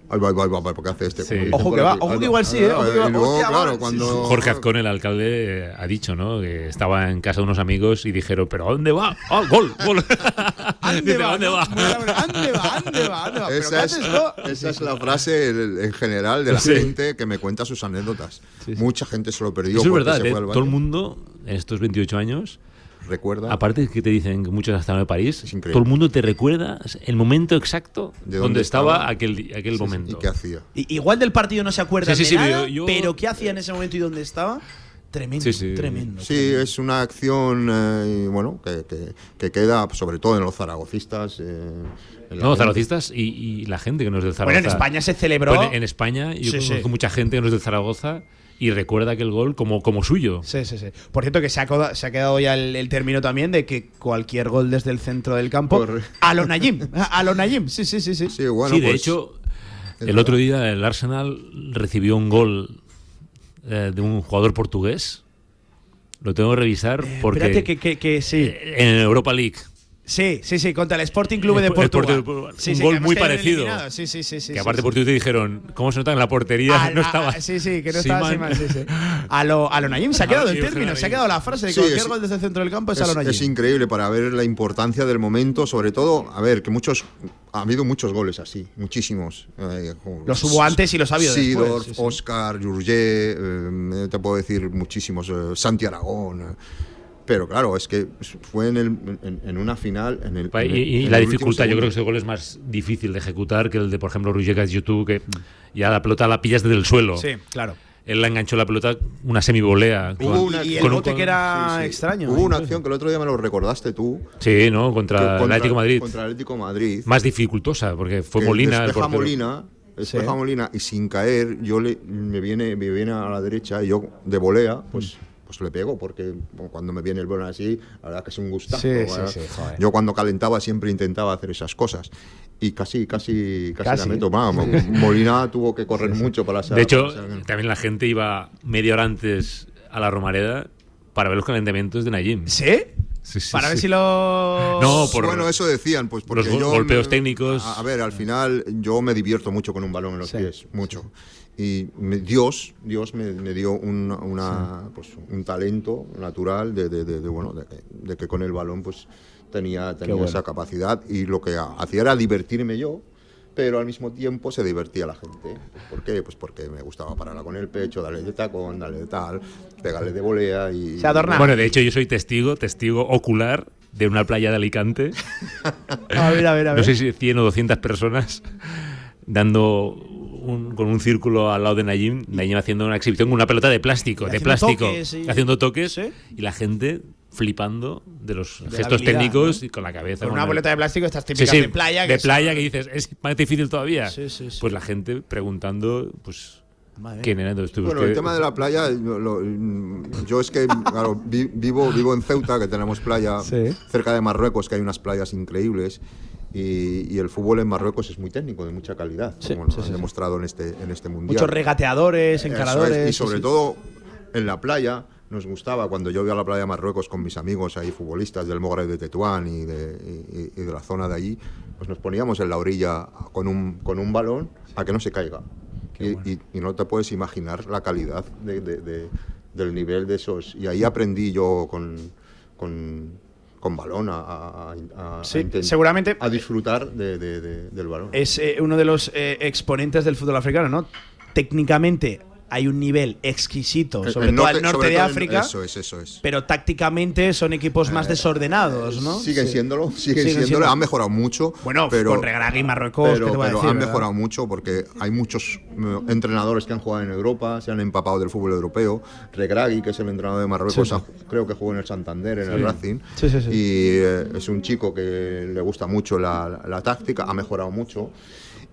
Speaker 11: Ahí va, va, va, ¿por qué hace este?
Speaker 10: Sí.
Speaker 2: Ojo que va, ojo que igual sí, ¿eh? Ojo que va.
Speaker 11: luego, claro, cuando.
Speaker 10: Jorge Azcón, el alcalde, eh, ha dicho, ¿no? Que estaba en casa de unos amigos y dijeron, ¿pero a dónde va? ¡Ah, gol! ¡Gol! ¿a ¿dónde va?
Speaker 2: ¿Dónde va? ¿Dónde va? ¿Dónde va? ¿Pero qué
Speaker 11: Esa es, esa es la frase en en general de la
Speaker 10: Sí.
Speaker 11: gente que me cuenta sus anécdotas. Mucha gente se lo perdió.
Speaker 10: Eso es
Speaker 11: porque
Speaker 10: verdad,
Speaker 11: se
Speaker 10: ¿eh?
Speaker 11: fue al
Speaker 10: todo el
Speaker 11: baño.
Speaker 10: mundo en estos 28 años,
Speaker 11: recuerda.
Speaker 10: aparte de que te dicen que muchos han estado en París, todo el mundo te recuerda el momento exacto
Speaker 11: De
Speaker 10: donde estaba,
Speaker 11: estaba.
Speaker 10: aquel, aquel
Speaker 11: Sí, sí,
Speaker 10: momento.
Speaker 11: ¿Y qué hacía?
Speaker 2: I- Igual del partido no se acuerda
Speaker 10: Sí, sí,
Speaker 2: de
Speaker 10: sí,
Speaker 2: nada,
Speaker 10: yo- yo-
Speaker 2: pero ¿qué hacía en ese momento y dónde estaba? Tremendo,
Speaker 10: Sí, sí.
Speaker 2: tremendo.
Speaker 11: Sí, es una acción, eh, y bueno, que, que- que queda sobre todo en los zaragocistas. eh, en
Speaker 10: No,
Speaker 11: gente.
Speaker 10: zaragocistas y, y la gente que no es del Zaragoza.
Speaker 2: Bueno, en España se celebró.
Speaker 10: Bueno, en España yo
Speaker 2: Sí, sí.
Speaker 10: conozco mucha gente que no es del Zaragoza y recuerda aquel gol como, como suyo.
Speaker 2: Sí, sí, sí. Por cierto, que se ha, coda- se ha quedado ya el, el término también de que cualquier gol desde el centro del campo. A lo Nayim. A lo Nayim. Sí, sí, sí. sí.
Speaker 11: Sí, bueno,
Speaker 10: sí, de
Speaker 11: pues,
Speaker 10: hecho, El otro día el Arsenal recibió un gol eh, de un jugador portugués. Lo tengo que revisar porque
Speaker 2: Espérate que, que, que sí.
Speaker 10: en Europa League.
Speaker 2: Sí, sí, sí, contra el Sporting Club de
Speaker 10: El
Speaker 2: Portugal. Sí,
Speaker 10: un
Speaker 2: sí,
Speaker 10: gol
Speaker 2: que
Speaker 10: muy parecido.
Speaker 2: Sí, sí, sí, sí.
Speaker 10: que aparte
Speaker 2: sí.
Speaker 10: por ti te dijeron, ¿cómo se nota en la portería?
Speaker 2: A-
Speaker 10: no
Speaker 2: a-
Speaker 10: estaba.
Speaker 2: sí, sí, que no estaba.
Speaker 10: Seaman,
Speaker 2: sí, sí. A lo, a lo Nayim se ha quedado el
Speaker 10: Sí,
Speaker 2: término, se ha quedado la frase de
Speaker 11: Sí,
Speaker 2: cualquier
Speaker 11: es-
Speaker 2: gol desde el centro del campo es, a lo Nayim.
Speaker 11: es increíble para ver la importancia del momento, sobre todo, a ver, que muchos, ha habido muchos goles así, muchísimos. Eh,
Speaker 2: Los hubo antes y los ha habido después, sí, sí.
Speaker 11: Oscar, Jurgé, eh, te puedo decir muchísimos, eh, Santi Aragón. Eh, pero claro, es que fue en, el, en, en una final. En el, en
Speaker 10: Y,
Speaker 11: el-
Speaker 10: y
Speaker 11: en
Speaker 10: la
Speaker 11: el
Speaker 10: dificultad, yo creo que ese gol es más difícil de ejecutar que el de, por ejemplo, Rujegas YouTube, que ya la pelota la pillas desde el suelo.
Speaker 2: Sí, claro.
Speaker 10: Él la enganchó la pelota, una semivolea.
Speaker 11: Hubo
Speaker 10: con-
Speaker 11: una-
Speaker 2: Y el
Speaker 10: con un-
Speaker 2: bote que era
Speaker 11: Sí, sí.
Speaker 2: extraño.
Speaker 11: Hubo
Speaker 2: ¿eh?
Speaker 11: una acción que el otro día me lo recordaste tú.
Speaker 10: Sí, ¿no? Contra,
Speaker 11: que-
Speaker 10: el Atlético Madrid.
Speaker 11: Contra el Atlético Madrid.
Speaker 10: Más dificultosa, porque fue
Speaker 11: que
Speaker 10: Molina el.
Speaker 11: Molina, despeja
Speaker 2: Sí.
Speaker 11: Molina y sin caer yo le me viene me viene a la derecha y yo de volea pues pues le pego porque cuando me viene el balón así la verdad que es un gustazo
Speaker 2: Sí, sí, sí,
Speaker 11: yo cuando calentaba siempre intentaba hacer esas cosas y casi casi casi,
Speaker 2: Casi.
Speaker 11: la meto Vamos, Molina tuvo que correr mucho para
Speaker 10: De hecho,
Speaker 11: ser-
Speaker 10: también la gente iba media hora antes a la Romareda para ver los calentamientos de Najim.
Speaker 2: ¿Sí?
Speaker 10: Sí, sí,
Speaker 2: Para ver
Speaker 10: sí.
Speaker 2: si lo.
Speaker 10: No, por
Speaker 11: bueno, eso decían, pues porque
Speaker 10: los
Speaker 11: yo
Speaker 10: golpeos
Speaker 11: me-
Speaker 10: técnicos.
Speaker 11: A, a ver, al final yo me divierto mucho con un balón en los pies, mucho. Y me- Dios, Dios me, me dio un, una, pues, un talento natural de, de- de- de, bueno, de, que- de que con el balón pues tenía, tenía
Speaker 2: bueno.
Speaker 11: esa capacidad y lo que hacía era divertirme yo, pero al mismo tiempo se divertía la gente. ¿Por qué? Pues porque me gustaba pararla con el pecho, darle de tacón, darle de tal, pegarle de volea y...
Speaker 10: Bueno, de hecho, yo soy testigo, testigo ocular de una playa de Alicante.
Speaker 2: A ver, a ver, a ver.
Speaker 10: No sé si 100 o 200 personas dando un- con un círculo al lado de Najim, Najim haciendo una exhibición con una pelota de plástico, de
Speaker 2: haciendo
Speaker 10: plástico,
Speaker 2: toques, sí.
Speaker 10: haciendo toques y la gente flipando de los
Speaker 2: De
Speaker 10: gestos técnicos
Speaker 2: ¿no?
Speaker 10: y con la cabeza.
Speaker 2: Con una
Speaker 10: el-
Speaker 2: boleta de plástico, estas
Speaker 10: Sí,
Speaker 2: típicas
Speaker 10: sí,
Speaker 2: de playa.
Speaker 10: de playa que dices, es más difícil todavía.
Speaker 2: Sí, sí, sí.
Speaker 10: Pues la gente preguntando, pues,
Speaker 2: Madre
Speaker 10: ¿quién era? Entonces,
Speaker 11: Bueno, el tema de la playa, lo- yo es que claro, vi- vivo, vivo en Ceuta, que tenemos playa cerca de Marruecos, que hay unas playas increíbles. Y, y el fútbol en Marruecos es muy técnico, de mucha calidad, como lo
Speaker 2: sí,
Speaker 11: han
Speaker 2: sí.
Speaker 11: demostrado en este, en este mundial.
Speaker 2: Muchos regateadores,
Speaker 11: Eso es,
Speaker 2: encaradores.
Speaker 11: Y sobre
Speaker 2: sí, sí.
Speaker 11: todo en la playa, nos gustaba cuando yo iba a la playa de Marruecos con mis amigos ahí, futbolistas del Mogre de Tetuán y de, y- y de la zona de allí, pues nos poníamos en la orilla con un, con un balón a que no se caiga. Y, y- y no te puedes imaginar la calidad de- de- de- del nivel de esos. Y ahí aprendí yo con, con, con balón a, a- a-
Speaker 2: Sí, seguramente-
Speaker 11: a disfrutar de- de- de- del balón.
Speaker 2: Es eh, uno de los eh, exponentes del fútbol africano, ¿no? Técnicamente hay un nivel exquisito, sobre
Speaker 11: el
Speaker 2: todo
Speaker 11: norte-
Speaker 2: al norte de África.
Speaker 11: eso es, eso es.
Speaker 2: Pero tácticamente son equipos más desordenados, ¿no?
Speaker 11: Siguen
Speaker 2: Sí.
Speaker 11: siéndolo, siguen,
Speaker 2: Siguen
Speaker 11: siéndolo,
Speaker 2: siendo-
Speaker 11: han mejorado mucho.
Speaker 2: Bueno,
Speaker 11: pero,
Speaker 2: con Regragui y Marruecos,
Speaker 11: pero,
Speaker 2: ¿qué te voy a
Speaker 11: pero
Speaker 2: decir,
Speaker 11: han
Speaker 2: verdad?
Speaker 11: mejorado mucho porque hay muchos eh, entrenadores que han jugado en Europa, se han empapado del fútbol europeo. Regragui, que es el entrenador de Marruecos,
Speaker 2: Sí,
Speaker 11: creo que jugó en el Santander, en
Speaker 2: Sí.
Speaker 11: el Racing.
Speaker 2: Sí, sí, sí.
Speaker 11: Y eh, es un chico que le gusta mucho la, la- la táctica, ha mejorado mucho.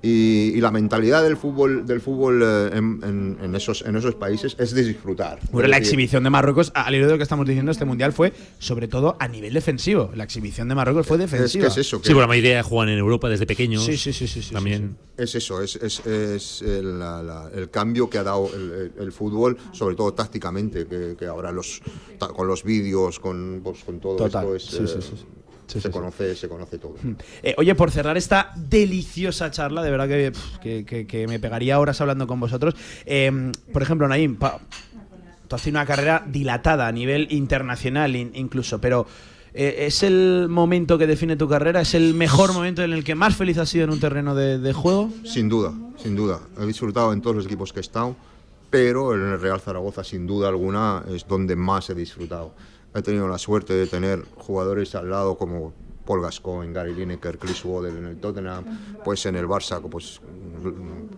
Speaker 11: Y, y la mentalidad del fútbol, del fútbol eh, en, en- en esos, en esos países es de disfrutar.
Speaker 2: Bueno,
Speaker 11: Es
Speaker 2: la exhibición de Marruecos, al hilo de lo que estamos diciendo, este mundial fue sobre todo a nivel defensivo. La exhibición de Marruecos fue defensiva.
Speaker 11: es eso, que-
Speaker 10: Sí, bueno, la mayoría juegan en Europa desde pequeños.
Speaker 2: Sí, sí, sí, sí, sí,
Speaker 10: También.
Speaker 11: Es eso, es, es- es el, la- la- el cambio que ha dado el, el- el fútbol, sobre todo tácticamente, que, que ahora los ta- con los vídeos, con, pues, con todo
Speaker 2: Total,
Speaker 11: esto es,
Speaker 2: sí, sí,
Speaker 11: eh,
Speaker 2: sí,
Speaker 11: se conoce, se conoce todo.
Speaker 2: Eh, oye, por cerrar esta deliciosa charla, de verdad que, pf, que- que- que me pegaría horas hablando con vosotros. Eh, por ejemplo, Naim, pa- tú has tenido una carrera dilatada a nivel internacional in- incluso, pero eh, ¿es el momento que define tu carrera? ¿Es el mejor momento en el que más feliz has sido en un terreno de, de juego?
Speaker 11: Sin duda, sin duda. He disfrutado en todos los equipos que he estado, pero en el Real Zaragoza, sin duda alguna, es donde más he disfrutado. He tenido la suerte de tener jugadores al lado como Paul Gascoigne, Gary Lineker, Chris Waddle en el Tottenham, pues en el Barça, pues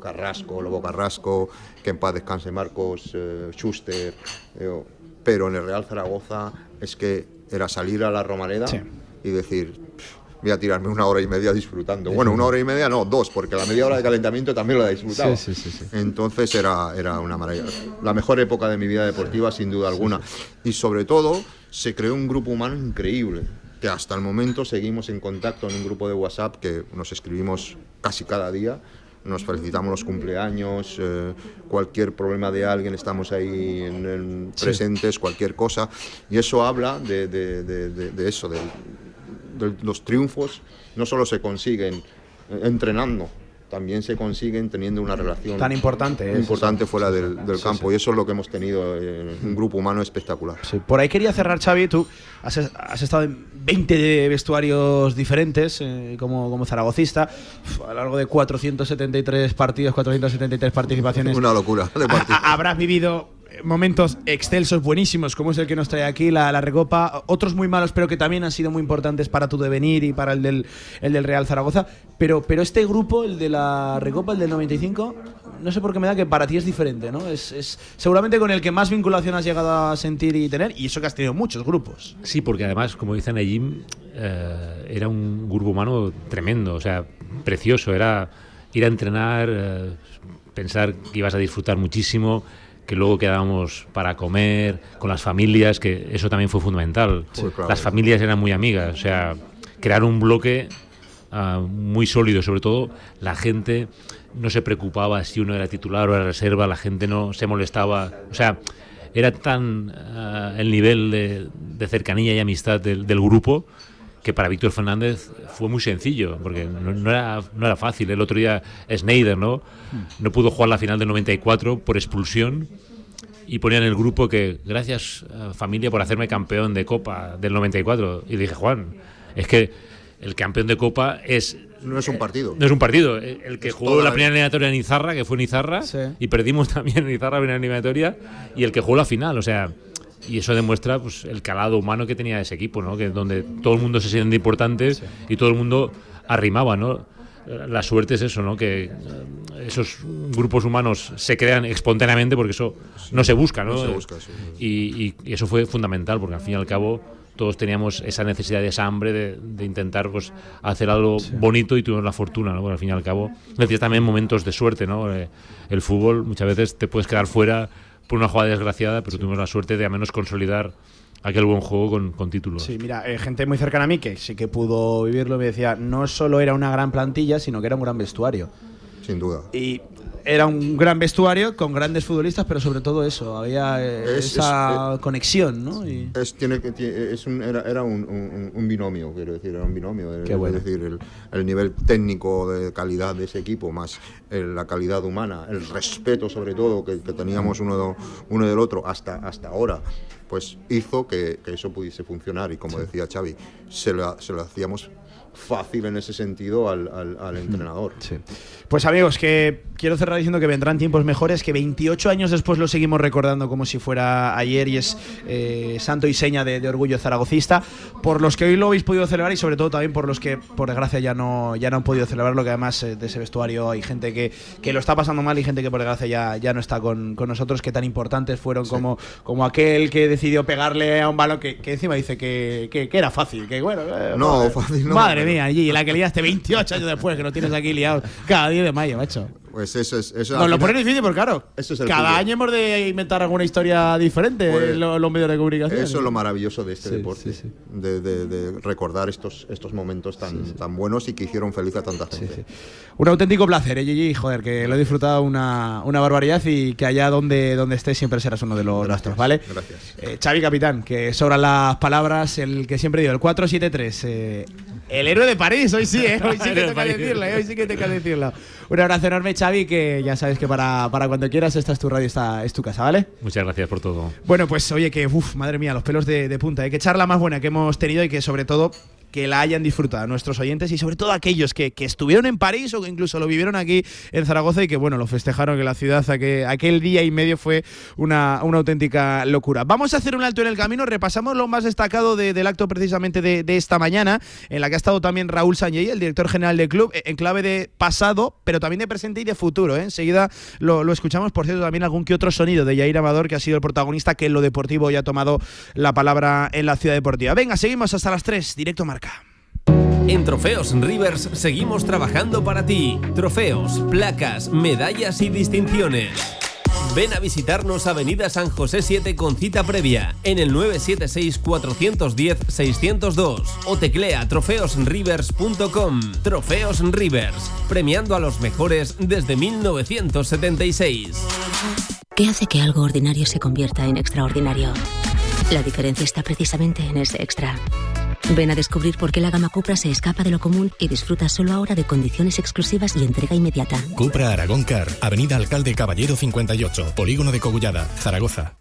Speaker 11: Carrasco, Lobo Carrasco, que en paz descanse Marcos, eh, Schuster, eh, pero en el Real Zaragoza es que era salir a la Romareda
Speaker 2: Sí.
Speaker 11: y decir, "Pff, voy a tirarme una hora y media disfrutando. Bueno, una hora y media no, dos, porque la media hora de calentamiento también la he disfrutado.
Speaker 2: Sí, sí, sí, sí.
Speaker 11: Entonces era, era una maravilla. La mejor época de mi vida deportiva, sin duda alguna. Y sobre todo, se creó un grupo humano increíble, que hasta el momento seguimos en contacto en un grupo de WhatsApp que nos escribimos casi cada día. nos felicitamos los cumpleaños, eh, cualquier problema de alguien estamos ahí en- en
Speaker 2: Sí.
Speaker 11: presentes, cualquier cosa. Y eso habla de, de- de- de- de eso, de los triunfos no solo se consiguen entrenando, también se consiguen teniendo una relación
Speaker 2: Tan importante es
Speaker 11: importante fuera del, del campo. Y eso es lo que hemos tenido, eh, un grupo humano espectacular.
Speaker 2: Por ahí quería cerrar, Xavi. Tú has, has estado en 20 de vestuarios diferentes eh, como, como zaragocista. A lo largo de 473 partidos, 473 participaciones.
Speaker 11: Una locura de
Speaker 2: Ha-
Speaker 11: partido.
Speaker 2: ha- habrás vivido momentos excelsos, buenísimos, como es el que nos trae aquí, la, la Recopa. Otros muy malos, pero que también han sido muy importantes para tu devenir y para el del, el del Real Zaragoza. Pero, pero este grupo, el de la Recopa, el del 95, no sé por qué me da que para ti es diferente, ¿no? Es, es seguramente con el que más vinculación has llegado a sentir y tener, y eso que has tenido muchos grupos.
Speaker 10: Sí, porque además, como dicen allí, eh, era un grupo humano tremendo, o sea, precioso. Era ir a entrenar, eh, pensar que ibas a disfrutar muchísimo, que luego quedábamos para comer con las familias, que eso también fue fundamental.
Speaker 11: Sí, claro.
Speaker 10: Las familias eran muy amigas, o sea, crear un bloque ah, muy sólido, sobre todo la gente no se preocupaba si uno era titular o era reserva, la gente no se molestaba, o sea, era tan ah, el nivel de, de cercanía y amistad del, del grupo que para Víctor Fernández fue muy sencillo, porque no, no era, no era fácil. El otro día Snyder, ¿no? No pudo jugar la final del 94 por expulsión y ponía en el grupo que gracias eh, familia por hacerme campeón de Copa del 94. Y dije, Juan, es que el campeón de Copa es...
Speaker 11: No es un partido.
Speaker 10: No es un partido. El que
Speaker 11: Es
Speaker 10: jugó la primera eliminatoria en Izarra, que fue en Izarra, y perdimos también en Izarra la primera eliminatoria, y el que jugó la final, o sea... Y eso demuestra pues, el calado humano que tenía ese equipo, ¿no? Que donde todo el mundo se siente importante y todo el mundo arrimaba, ¿no? La suerte es eso, ¿no? Que eh, esos grupos humanos se crean espontáneamente porque eso no se busca, ¿no?
Speaker 11: no se busca, sí.
Speaker 10: Y, y- y eso fue fundamental porque al fin y al cabo todos teníamos esa necesidad, esa hambre de, de intentar pues, hacer algo bonito y tuvimos la fortuna, ¿no? Porque al fin y al cabo necesitas también momentos de suerte, ¿no? Eh, El fútbol muchas veces te puedes quedar fuera por una jugada desgraciada, pero tuvimos la suerte de al menos consolidar aquel buen juego con, con títulos.
Speaker 2: Sí, mira, eh, gente muy cercana a mí que sí que pudo vivirlo me decía, no solo era una gran plantilla, sino que era un gran vestuario.
Speaker 11: Sin duda.
Speaker 2: Y era un gran vestuario con grandes futbolistas, pero sobre todo eso, había eh,
Speaker 11: Es-
Speaker 2: esa
Speaker 11: es, eh,
Speaker 2: conexión, ¿no? Y-
Speaker 11: Es, tiene que, es un, era, era un, un- un binomio, quiero decir, era un binomio.
Speaker 2: Qué
Speaker 11: es
Speaker 2: bueno.
Speaker 11: decir, el, el nivel técnico de calidad de ese equipo, más el- la calidad humana, el respeto sobre todo que, que teníamos uno, uno del otro hasta, hasta ahora, pues hizo que, que eso pudiese funcionar. Y como decía Xavi, se lo, se lo hacíamos fácil en ese sentido al, al- al entrenador.
Speaker 2: Pues amigos, que quiero cerrar diciendo que vendrán tiempos mejores, que 28 años después lo seguimos recordando como si fuera ayer y es eh, santo y seña de, de orgullo zaragocista, por los que hoy lo habéis podido celebrar y sobre todo también por los que por desgracia ya no, ya no han podido celebrarlo, que además eh, de ese vestuario hay gente que, que lo está pasando mal y gente que por desgracia ya, ya no está con, con nosotros, que tan importantes fueron como, como aquel que decidió pegarle a un balón que, que encima dice que, que- que era fácil, que bueno... eh,
Speaker 11: No,
Speaker 2: madre-
Speaker 11: fácil no,
Speaker 2: Madre mía, y la que liaste 28 años después, que lo tienes aquí liado cada día de mayo, macho.
Speaker 11: Pues eso es. Eso
Speaker 2: Nos lo
Speaker 11: final-
Speaker 2: pone difícil porque, claro,
Speaker 11: Eso es el
Speaker 2: cada
Speaker 11: fútbol.
Speaker 2: año hemos de inventar alguna historia diferente
Speaker 11: Pues,
Speaker 2: en lo- los medios de comunicación.
Speaker 11: Eso es lo maravilloso de este
Speaker 2: Sí,
Speaker 11: deporte, De, de- de recordar estos, estos momentos tan, tan buenos y que hicieron feliz a tanta gente.
Speaker 2: Un auténtico placer, ¿eh, Gigi? Joder, que lo he disfrutado una, una barbaridad y que allá donde, donde estés siempre serás uno de los nuestros, ¿vale?
Speaker 11: Gracias.
Speaker 2: Eh, Xavi Capitán, que sobran las palabras, el que siempre digo, el 473. eh, el héroe de París, hoy sí, ¿eh? Hoy sí que toca decirlo, ¿eh? Hoy sí que toca decirlo. Un abrazo enorme, Xavi, que ya sabes que para, para cuando quieras, esta es tu radio, esta es tu casa, ¿vale?
Speaker 10: Muchas gracias por todo.
Speaker 2: Bueno, pues oye, que, uff, madre mía, los pelos de, de punta. ¿eh? Qué charla más buena que hemos tenido y que sobre todo que la hayan disfrutado nuestros oyentes y sobre todo aquellos que, que estuvieron en París o que incluso lo vivieron aquí en Zaragoza y que, bueno, lo festejaron, que la ciudad aquel, aquel día y medio fue una, una auténtica locura. Vamos a hacer un alto en el camino, repasamos lo más destacado de- del acto precisamente de, de esta mañana, en la que ha estado también Raúl Sanjay, el director general del club, en clave de pasado, pero también de presente y de futuro. ¿eh? Enseguida lo, lo escuchamos, por cierto, también algún que otro sonido de Yair Amador, que ha sido el protagonista que en lo deportivo ya ha tomado la palabra en la ciudad deportiva. Venga, seguimos hasta las 3, directo marca.
Speaker 6: En Trofeos Rivers seguimos trabajando para ti. Trofeos, placas, medallas y distinciones. Ven a visitarnos Avenida San José 7 con cita previa en el 976-410-602 o teclea trofeosrivers.com. Trofeos Rivers, premiando a los mejores desde 1976.
Speaker 12: ¿Qué hace que algo ordinario se convierta en extraordinario? La diferencia está precisamente en ese extra. Ven a descubrir por qué la gama Cupra se escapa de lo común y disfruta solo ahora de condiciones exclusivas y entrega inmediata.
Speaker 13: Cupra Aragón Car, Avenida Alcalde Caballero 58, Polígono de Cogullada, Zaragoza.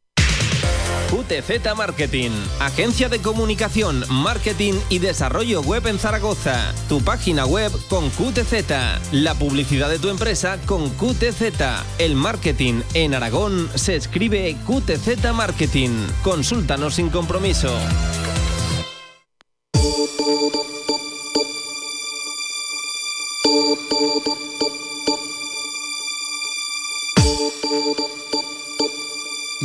Speaker 6: QTZ Marketing, agencia de comunicación, marketing y desarrollo web en Zaragoza. Tu página web con QTZ, la publicidad de tu empresa con QTZ. El marketing en Aragón se escribe QTZ Marketing. Consúltanos sin compromiso.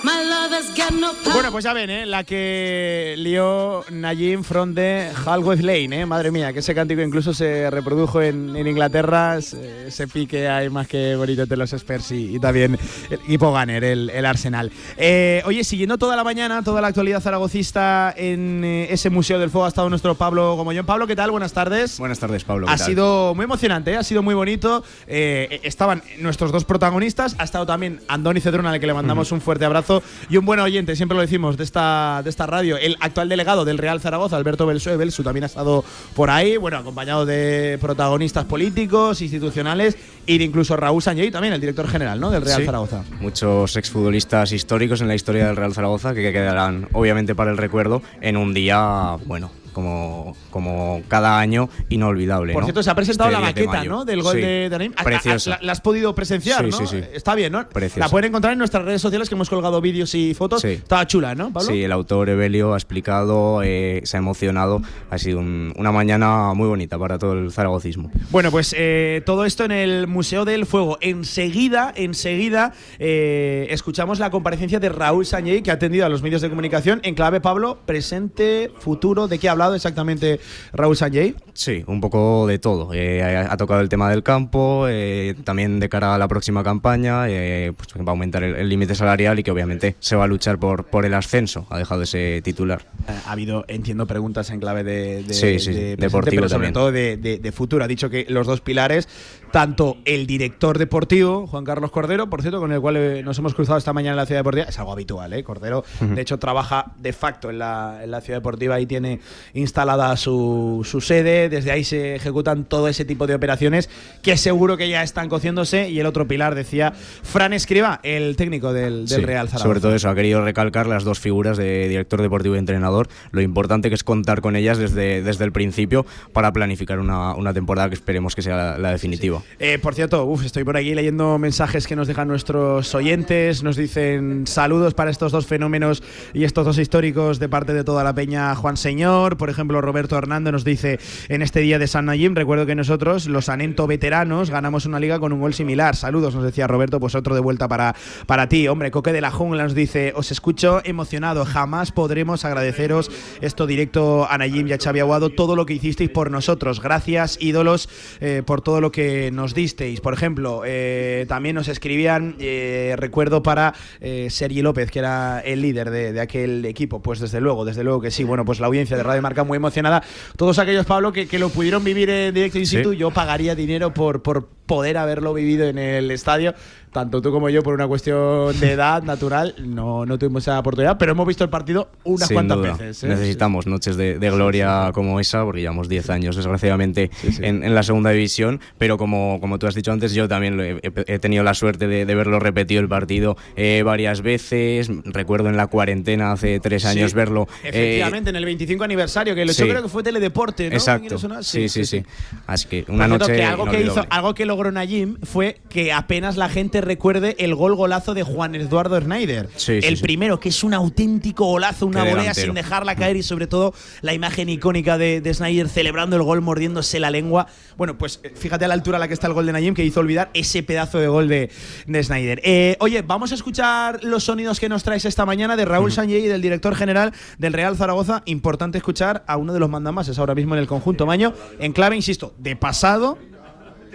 Speaker 14: My lover's got no power.
Speaker 2: Bueno, pues ya ven, ¿eh? la que lió Najim from the Halway Lane, ¿eh? madre mía, que ese cántico incluso se reprodujo en, en Inglaterra, se- ese pique hay más que bonito de los Spurs y, y también el equipo Gunner, el, el Arsenal. Eh, oye, siguiendo toda la mañana, toda la actualidad zaragocista en eh, ese Museo del Fuego ha estado nuestro Pablo Gomollón. Pablo, ¿qué tal? Buenas tardes.
Speaker 15: Buenas tardes, Pablo. ¿qué
Speaker 2: Ha
Speaker 15: tal?
Speaker 2: sido muy emocionante, ¿eh? ha sido muy bonito. Eh, estaban nuestros dos protagonistas, ha estado también Andoni Cedrona, al que le mandamos un fuerte abrazo, y un buen oyente, siempre lo decimos, de esta, de esta radio, el actual delegado del Real Zaragoza, Alberto Belsué. Belsu también ha estado por ahí, bueno, acompañado de protagonistas políticos, institucionales, y de incluso Raúl Sanjay, también el director general ¿no? del Real
Speaker 15: Sí.
Speaker 2: Zaragoza.
Speaker 15: Muchos exfutbolistas históricos en la historia del Real Zaragoza que quedarán obviamente para el recuerdo en un día, bueno, como, como cada año, inolvidable.
Speaker 2: Por
Speaker 15: ¿no?
Speaker 2: cierto, se ha presentado
Speaker 15: Este
Speaker 2: la
Speaker 15: 10 de
Speaker 2: maqueta. ¿no? del gol
Speaker 15: Sí,
Speaker 2: de, de Anaim. Ah, ah. La, la has podido presenciar,
Speaker 15: Sí,
Speaker 2: ¿no?
Speaker 15: sí, sí.
Speaker 2: Está bien, ¿no?
Speaker 15: Preciosa.
Speaker 2: La pueden encontrar en nuestras redes sociales que hemos colgado vídeos y fotos.
Speaker 15: Sí.
Speaker 2: Estaba chula, ¿no, Pablo?
Speaker 15: Sí, el autor Evelio ha explicado, eh, se ha emocionado. Ha sido un- una mañana muy bonita para todo el zaragocismo.
Speaker 2: Bueno, pues eh, todo esto en el Museo del Fuego. Enseguida, enseguida, eh, escuchamos la comparecencia de Raúl Sañey, que ha atendido a los medios de comunicación en clave, Pablo, presente, futuro. ¿De qué ha hablado exactamente Raúl Sañey?
Speaker 15: Sí, un poco de todo. Eh, ha, ha tocado el tema del campo, eh, también de cara a la próxima campaña, eh, pues va a aumentar el límite salarial y que obviamente se va a luchar por, por el ascenso. Ha dejado ese titular.
Speaker 2: Ha habido, entiendo, preguntas en clave de, de-
Speaker 15: Sí, sí,
Speaker 2: de presente, pero sobre
Speaker 15: también.
Speaker 2: todo de, de- de futuro. Ha dicho que los dos pilares, tanto el director deportivo, Juan Carlos Cordero, por cierto, con el cual eh, nos hemos cruzado esta mañana en la ciudad deportiva, es algo habitual, ¿eh? Cordero, de hecho, trabaja de facto en la, en la ciudad deportiva y tiene instalada su, su sede. Desde ahí se ejecutan todo ese tipo de operaciones que seguro que ya están cociéndose. Y el otro pilar, decía Fran Escriba, el técnico del, del
Speaker 15: Sí,
Speaker 2: Real Zaragoza.
Speaker 15: Sobre todo eso, ha querido recalcar las dos figuras de director deportivo y entrenador, lo importante que es contar con ellas desde, desde el principio para planificar una, una temporada que esperemos que sea la, la definitiva.
Speaker 2: Eh, por cierto, uf, estoy por aquí leyendo mensajes que nos dejan nuestros oyentes. Nos dicen saludos para estos dos fenómenos y estos dos históricos de parte de toda la peña. Juan Señor, por ejemplo, Roberto Hernando nos dice en este día de San Nayim, recuerdo que nosotros, los Anento veteranos, ganamos una liga con un gol similar. Saludos, nos decía Roberto, pues otro de vuelta para, para ti. Hombre, Coque de la Jungla nos dice, os escucho emocionado, jamás podremos agradeceros esto directo a Nayim y a Xavi Aguado, todo lo que hicisteis por nosotros. Gracias, ídolos, eh, por todo lo que nos disteis. Por ejemplo, eh, también nos escribían, eh, recuerdo para eh, Sergi López, que era el líder de, de aquel equipo. Pues desde luego, desde luego que sí. Bueno, pues la audiencia de Radio Marca muy emocionada. Todos aquellos, Pablo, que, que lo pudieron vivir en directo in
Speaker 15: Sí.
Speaker 2: situ, yo pagaría dinero por, por poder haberlo vivido en el estadio. Tanto tú como yo, por una cuestión de edad natural, no, no tuvimos esa oportunidad, pero hemos visto el partido unas
Speaker 15: Sin
Speaker 2: cuantas
Speaker 15: duda.
Speaker 2: veces. ¿eh?
Speaker 15: Necesitamos noches de, de gloria como esa, porque llevamos 10 años, desgraciadamente, En, en la segunda división. Pero como, como tú has dicho antes, yo también lo he, tenido la suerte de, de verlo repetido el partido eh, varias veces. Recuerdo en la cuarentena hace tres años verlo. eh,
Speaker 2: Efectivamente, en el 25 aniversario, que lo yo creo que fue Teledeporte, ¿no?
Speaker 15: Exacto. Sí, sí, sí. Así que una noche.
Speaker 2: que algo, que hizo, algo que logró logró Nayim fue que apenas la gente recuerde el gol golazo de Juan Eduardo Schneider.
Speaker 15: Sí, sí,
Speaker 2: el
Speaker 15: sí.
Speaker 2: primero, que es un auténtico golazo, una volea sin dejarla caer y sobre todo la imagen icónica de, de Schneider celebrando el gol, mordiéndose la lengua. Bueno, pues eh, fíjate a la altura a la que está el gol de Nayim que hizo olvidar ese pedazo de gol de, de Schneider. Eh, oye, vamos a escuchar los sonidos que nos traes esta mañana de Raúl Sanjay y del director general del Real Zaragoza. Importante escuchar a uno de los mandamases ahora mismo en el conjunto Maño, en clave, insisto, de pasado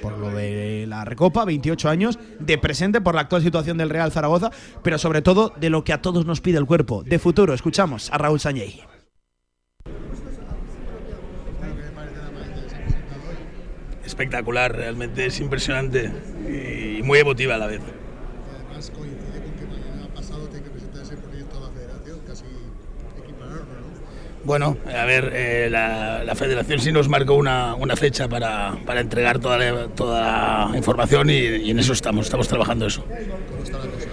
Speaker 2: por lo de la Recopa, 28 años, de presente por la actual situación del Real Zaragoza, pero sobre todo de lo que a todos nos pide el cuerpo, de futuro. Escuchamos a Raúl Sañey.
Speaker 16: espectacular, realmente es impresionante y muy emotiva a la vez.
Speaker 17: Además coincide con que mañana pasado tiene que presentar ese proyecto a la federación, casi equipararlo, ¿no?
Speaker 16: Bueno, a ver, eh, la, la federación sí nos marcó una, una fecha para, para entregar toda la, toda la información y, y en eso estamos, estamos trabajando eso.
Speaker 17: ¿Cómo está la cosa?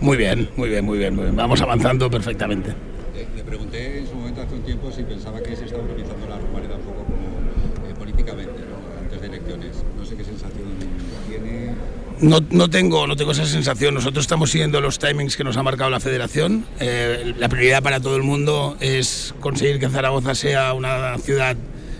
Speaker 16: Muy bien, muy bien, muy bien, muy bien. Vamos avanzando perfectamente.
Speaker 18: Le, le pregunté en su momento hace un tiempo si pensaba que se estaba organizando la Romareda un poco como eh, políticamente, ¿no? antes de elecciones. No sé qué sensación tiene.
Speaker 16: No, no, tengo, no tengo esa sensación. Nosotros estamos siguiendo los timings que nos ha marcado la federación. Eh, la prioridad para todo el mundo es conseguir que Zaragoza sea una ciudad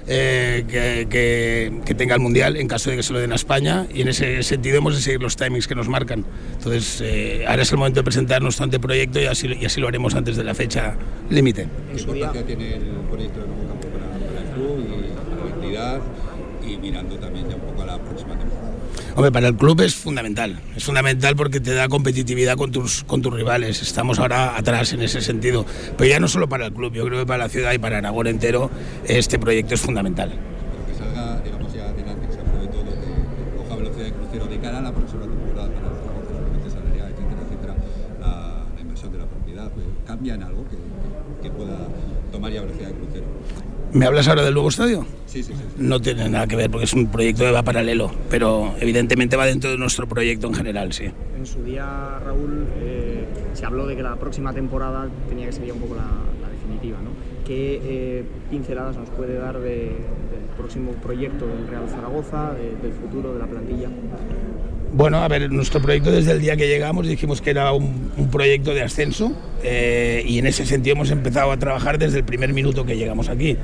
Speaker 16: eh, que, que, tenga el Mundial en caso de que se lo den a España y en ese sentido hemos de seguir los timings que nos marcan. Entonces, eh, ahora es el momento de presentar nuestro anteproyecto y así, y así lo haremos antes de la fecha límite.
Speaker 18: ¿Qué importancia tiene el proyecto de nuevo campo para, el club y la entidad y mirando también ya un poco a la próxima temporada?
Speaker 16: Hombre, para el club es fundamental. Es fundamental porque te da competitividad con tus, con tus rivales. Estamos ahora atrás en ese sentido. Pero ya no solo para el club, yo creo que para la ciudad y para Aragón entero este proyecto es fundamental.
Speaker 18: Pero que que que. Pues, ¿Cambia en algo que, que pueda tomar ya velocidad de crucero?
Speaker 16: ¿Me hablas ahora del nuevo estadio?
Speaker 18: Sí, sí, sí.
Speaker 16: No tiene nada que ver porque es un proyecto que va paralelo, pero evidentemente va dentro de nuestro proyecto en general, sí.
Speaker 19: En su día, Raúl, eh, se habló de que la próxima temporada tenía que ser ya un poco la, la definitiva, ¿no? ¿Qué eh, pinceladas nos puede dar de, del próximo proyecto del Real Zaragoza, de, del futuro de la plantilla?
Speaker 16: Bueno, a ver, nuestro proyecto desde el día que llegamos dijimos que era un, proyecto de ascenso eh, y en ese sentido hemos empezado a trabajar desde el primer minuto que llegamos aquí.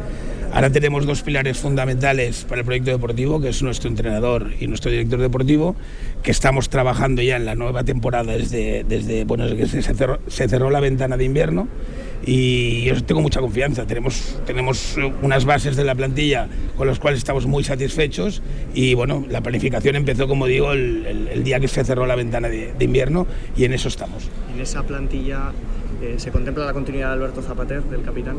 Speaker 16: Ahora tenemos dos pilares fundamentales para el proyecto deportivo, que es nuestro entrenador y nuestro director deportivo, que estamos trabajando ya en la nueva temporada desde, desde bueno, que se cerró la ventana de invierno y yo tengo mucha confianza. Tenemos, tenemos unas bases de la plantilla con las cuales estamos muy satisfechos y bueno, la planificación empezó, como digo, el, el, el día que se cerró la ventana de, de, invierno y en eso estamos.
Speaker 19: En esa plantilla eh, se contempla la continuidad de Alberto Zapater, del capitán.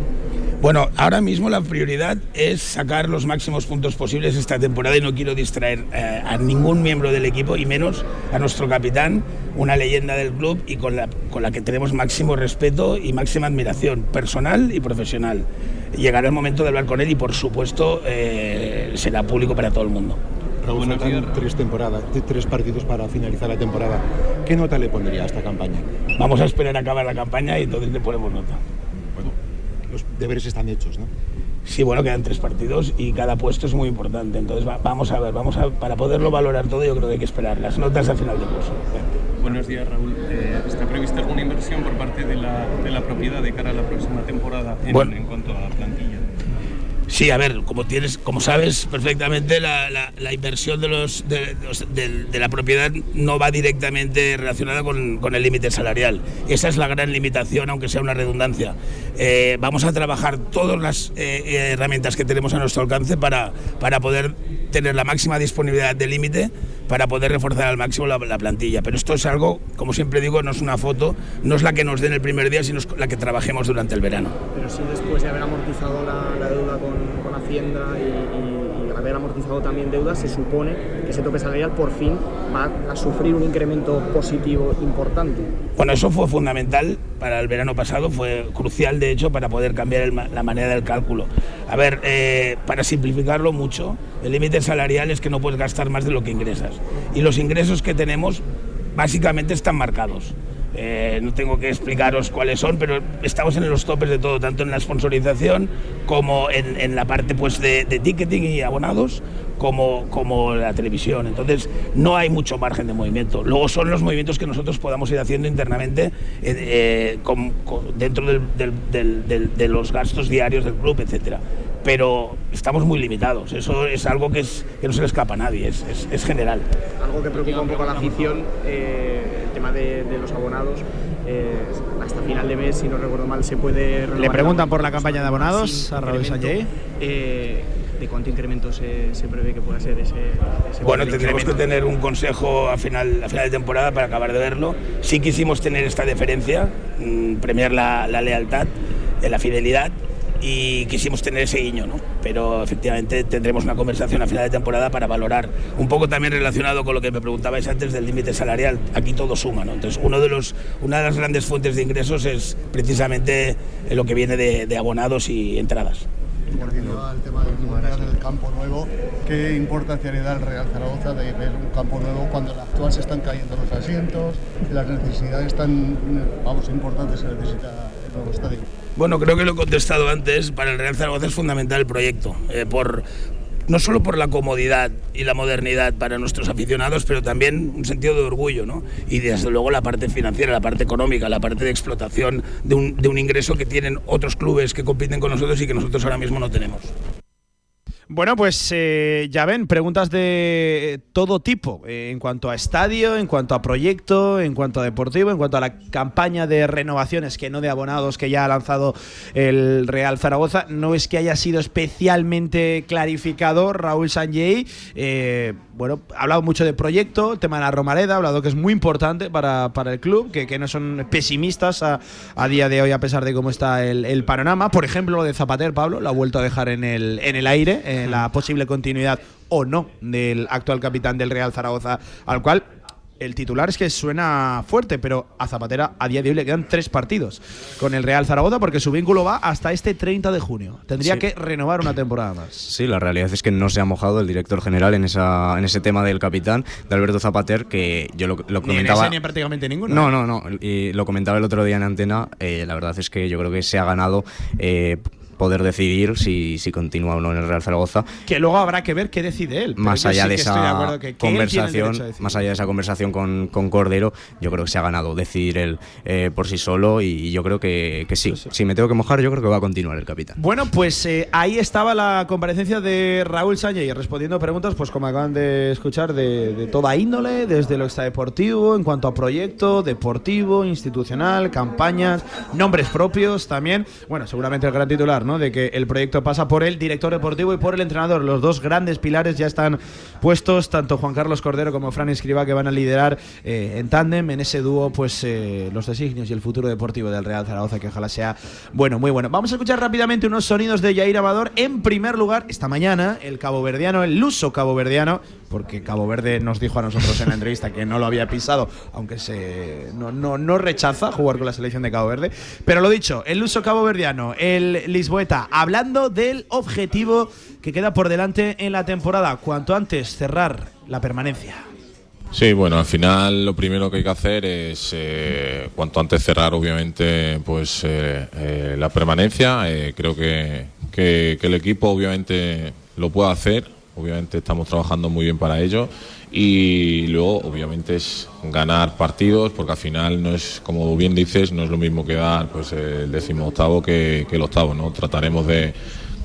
Speaker 16: Bueno, ahora mismo la prioridad es sacar los máximos puntos posibles esta temporada y no quiero distraer eh, a ningún miembro del equipo y menos a nuestro capitán, una leyenda del club y con la, con la que tenemos máximo respeto y máxima admiración personal y profesional. Llegará el momento de hablar con él y por supuesto eh, será público para todo el mundo.
Speaker 20: Raúl, faltan tres temporadas, tres partidos para finalizar la temporada. ¿Qué nota le pondría a esta campaña?
Speaker 16: Vamos a esperar a acabar la campaña y entonces le ponemos nota.
Speaker 20: Bueno, los deberes están hechos, ¿no?
Speaker 16: Sí, bueno, quedan tres partidos y cada puesto es muy importante. Entonces va, vamos a ver, vamos a, para poderlo valorar todo yo creo que hay que esperar las notas al final del curso.
Speaker 21: Buenos días, Raúl. Eh, ¿Está prevista alguna inversión por parte de la, de la propiedad de cara a la próxima temporada en,
Speaker 16: bueno,
Speaker 21: en cuanto a plantilla?
Speaker 16: Sí, a ver, como tienes, como sabes perfectamente, la, la, la inversión de, los, de, de, de, la propiedad no va directamente relacionada con, con el límite salarial. Esa es la gran limitación, aunque sea una redundancia. Eh, vamos a trabajar todas las eh, herramientas que tenemos a nuestro alcance para, para poder tener la máxima disponibilidad de límite para poder reforzar al máximo la, la, plantilla. Pero esto es algo, como siempre digo, no es una foto, no es la que nos den el primer día, sino es la que trabajemos durante el verano.
Speaker 19: Pero sí después de haber amortizado la, deuda con, Hacienda y, haber amortizado también deudas, se supone que ese tope salarial por fin va a sufrir un incremento positivo importante.
Speaker 16: Bueno, eso fue fundamental para el verano pasado, fue crucial de hecho para poder cambiar el, la manera del cálculo. A ver, eh, para simplificarlo mucho, el límite salarial es que no puedes gastar más de lo que ingresas. Y los ingresos que tenemos básicamente están marcados. Eh, no tengo que explicaros cuáles son, pero estamos en los topes de todo, tanto en la sponsorización como en, la parte pues, de, ticketing y abonados, como, como la televisión. Entonces, no hay mucho margen de movimiento. Luego son los movimientos que nosotros podamos ir haciendo internamente eh, eh, dentro de los gastos diarios del club, etcétera. Pero estamos muy limitados. Eso es algo que, es, que no se le escapa a nadie, es, es- general.
Speaker 19: Algo que preocupa un poco la afición, tema de, de los abonados. eh, hasta final de mes, si no recuerdo mal, se puede renovar
Speaker 2: Le preguntan por la
Speaker 19: abonamiento
Speaker 2: campaña de abonados a Raúl. Sanjay.
Speaker 19: Eh, ¿De cuánto incremento se, se prevé que pueda ser ese, ese
Speaker 16: Bueno, tendremos que tener un consejo a final, a final de temporada para acabar de verlo. Sí quisimos tener esta deferencia, mm, premiar la, la lealtad, eh, la fidelidad y quisimos tener ese guiño, ¿no? Pero efectivamente tendremos una conversación a final de temporada para valorar, un poco también relacionado con lo que me preguntabais antes del límite salarial. Aquí todo suma, ¿no? Entonces, uno de los, una de las grandes fuentes de ingresos es precisamente lo que viene de, de abonados y entradas.
Speaker 17: Volviendo al tema del Mundial del campo nuevo, ¿qué importancia le da al Real Zaragoza de ver un campo nuevo cuando el actual se están cayendo los asientos, las necesidades tan, vamos, importantes que necesita
Speaker 16: Bueno, creo que lo he contestado antes. Para el Real Zaragoza es fundamental el proyecto. eh, por, no solo por la comodidad y la modernidad para nuestros aficionados, pero también un sentido de orgullo, ¿no? Y desde luego la parte financiera, la parte económica, la parte de explotación de un, de un ingreso que tienen otros clubes que compiten con nosotros y que nosotros ahora mismo no tenemos.
Speaker 2: Bueno, pues eh, ya ven, preguntas de todo tipo, eh, en cuanto a estadio, en cuanto a proyecto, en cuanto a deportivo, en cuanto a la campaña de renovaciones, que no de abonados, que ya ha lanzado el Real Zaragoza. No es que haya sido especialmente clarificado Raúl Sanjay. eh, bueno, ha hablado mucho de proyecto, el tema de la Romareda, ha hablado que es muy importante para, para el club, que, que no son pesimistas a, día de hoy, a pesar de cómo está el, el panorama. Por ejemplo, lo de Zapater, Pablo, lo ha vuelto a dejar en el, en el aire, eh, la posible continuidad o no del actual capitán del Real Zaragoza, al cual el titular es que suena fuerte, pero a Zapatera a día de hoy le quedan tres partidos con el Real Zaragoza porque su vínculo va hasta este 30 de junio. Tendría
Speaker 15: Sí.
Speaker 2: que renovar una temporada más.
Speaker 15: Sí, la realidad es que no se ha mojado el director general en esa en ese tema del capitán, de Alberto Zapater, que yo lo, lo
Speaker 2: Ni en
Speaker 15: comentaba.
Speaker 2: ese ni en prácticamente ninguno.
Speaker 15: No, no, no. Y lo comentaba el otro día en antena. eh, la verdad es que yo creo que se ha ganado eh, poder decidir si, si continúa o no en el Real Zaragoza.
Speaker 2: Que luego habrá que ver qué decide él.
Speaker 15: Más allá
Speaker 2: sí
Speaker 15: de esa
Speaker 2: que- que
Speaker 15: conversación, más allá de esa conversación con, con Cordero, yo creo que se ha ganado decidir él eh, por sí solo y yo creo que, que sí. Si me tengo que mojar, yo creo que va a continuar el capitán.
Speaker 2: Bueno, pues eh, ahí estaba la comparecencia de Raúl Sánchez respondiendo preguntas, pues como acaban de escuchar, de, de toda índole, desde lo extradeportivo, en cuanto a proyecto, deportivo, institucional, campañas, nombres propios también. Bueno, seguramente el gran titular, ¿no? De que el proyecto pasa por el director deportivo y por el entrenador. Los dos grandes pilares ya están puestos, tanto Juan Carlos Cordero como Fran Escriba, que van a liderar eh, en tándem, en ese dúo, pues eh, los designios y el futuro deportivo del Real Zaragoza, que ojalá sea bueno, muy bueno. Vamos a escuchar rápidamente unos sonidos de Jair Amador. En primer lugar, esta mañana, el caboverdiano, el luso caboverdiano, porque Cabo Verde nos dijo a nosotros en la entrevista que no lo había pisado, aunque se no, no, no rechaza jugar con la selección de Cabo Verde. Pero lo dicho, el luso caboverdiano, el Lisboeta, hablando del objetivo que queda por delante en la temporada, cuanto antes cerrar la permanencia.
Speaker 22: Sí, bueno, al final lo primero que hay que hacer es eh, cuanto antes cerrar, obviamente, pues eh, eh, la permanencia. Eh, creo que, que- que el equipo, obviamente, lo puede hacer. Obviamente estamos trabajando muy bien para ello. Y luego, obviamente, es ganar partidos, porque al final no es, como bien dices, no es lo mismo que dar pues, el décimo octavo que, que el octavo, ¿no? Trataremos de,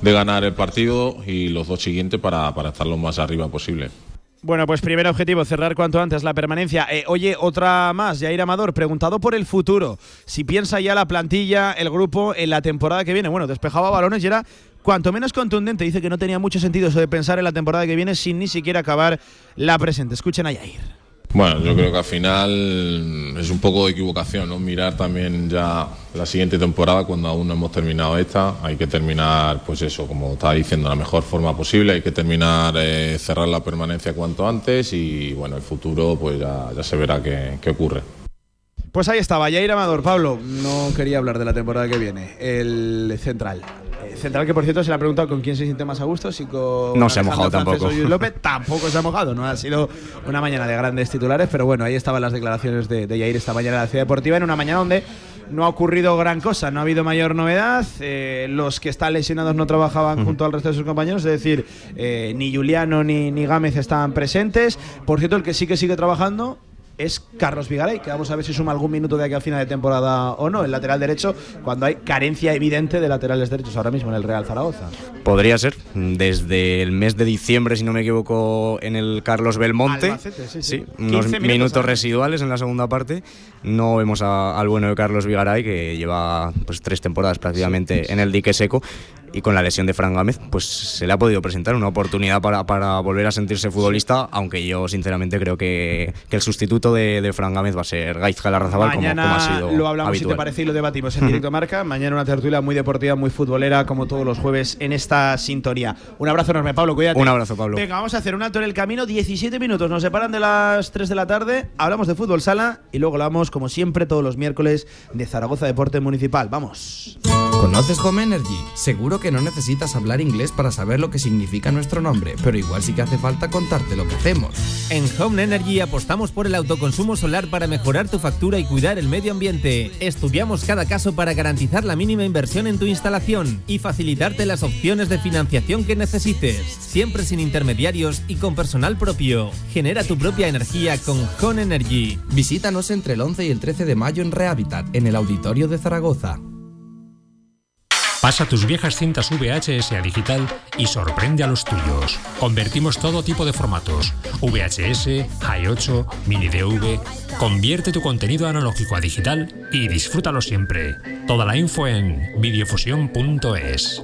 Speaker 22: de ganar el partido y los dos siguientes para, para estar lo más arriba posible.
Speaker 2: Bueno, pues primer objetivo, cerrar cuanto antes la permanencia. Eh, oye, otra más, Jair Amador, preguntado por el futuro. Si piensa ya la plantilla, el grupo, en la temporada que viene. Bueno, despejaba balones y era cuanto menos contundente. Dice que no tenía mucho sentido eso de pensar en la temporada que viene sin ni siquiera acabar la presente. Escuchen a Jair.
Speaker 22: Bueno, yo creo que al final es un poco de equivocación, ¿no? Mirar también ya la siguiente temporada cuando aún no hemos terminado esta. Hay que terminar, pues eso, como estaba diciendo, de la mejor forma posible. Hay que terminar, eh, cerrar la permanencia cuanto antes y, bueno, el futuro, pues ya, se verá qué ocurre.
Speaker 2: Pues ahí estaba, Jair Amador. Pablo, no quería hablar de la temporada que viene. El central. central que por cierto se le ha preguntado con quién se siente más a gusto, si con
Speaker 15: No se ha mojado tampoco.
Speaker 2: López, tampoco se ha mojado, no ha sido una mañana de grandes titulares, pero bueno, ahí estaban las declaraciones de, de Yair esta mañana en la Ciudad Deportiva, en una mañana donde no ha ocurrido gran cosa, no ha habido mayor novedad, eh, los que están lesionados no trabajaban junto al resto de sus compañeros, es decir, eh, ni Juliano ni, ni Gámez estaban presentes, por cierto, el que sí que sigue trabajando es Carlos Vigaray, que vamos a ver si suma algún minuto de aquí a final de temporada o no, el lateral derecho, cuando hay carencia evidente de laterales derechos ahora mismo en el Real Zaragoza.
Speaker 15: Podría ser. Desde el mes de diciembre, si no me equivoco, en el Carlos Belmonte.
Speaker 2: Albacete, sí, sí.
Speaker 15: unos
Speaker 2: 15
Speaker 15: minutos,
Speaker 2: minutos,
Speaker 15: residuales en la segunda parte. No vemos a- al bueno de Carlos Vigaray, que lleva pues tres temporadas prácticamente en el dique seco. Y con la lesión de Fran Gámez, pues se le ha podido presentar una oportunidad para, para volver a sentirse futbolista, aunque yo sinceramente creo que, que el sustituto de, de Fran Gámez va a ser Gaiz Galarrazabal, como, ha sido
Speaker 2: lo hablamos si te
Speaker 15: habitual.
Speaker 2: parece y lo debatimos en directo marca. Mañana una tertulia muy deportiva, muy futbolera, como todos los jueves en esta sintonía. Un abrazo enorme, Pablo, cuídate.
Speaker 15: Un abrazo, Pablo.
Speaker 2: Venga, vamos a hacer un alto en el camino. 17 minutos nos separan de las 3 de la tarde. Hablamos de fútbol sala y luego hablamos, como siempre, todos los miércoles de Zaragoza Deporte Municipal. Vamos.
Speaker 23: ¿Conoces Home Energy? Seguro que no necesitas hablar inglés para saber lo que significa nuestro nombre, pero igual sí que hace falta contarte lo que hacemos.
Speaker 6: En Home Energy apostamos por el autoconsumo solar para mejorar tu factura y cuidar el medio ambiente. Estudiamos cada caso para garantizar la mínima inversión en tu instalación y facilitarte las opciones de financiación que necesites, siempre sin intermediarios y con personal propio. Genera tu propia energía con Home Energy.
Speaker 23: Visítanos entre el 11 y el 13 de mayo en Rehabitat, en el Auditorio de Zaragoza.
Speaker 24: Pasa tus viejas cintas VHS a digital y sorprende a los tuyos. Convertimos todo tipo de formatos: VHS, Hi8, Mini DV. Convierte tu contenido analógico a digital y disfrútalo siempre. Toda la info en videofusión.es.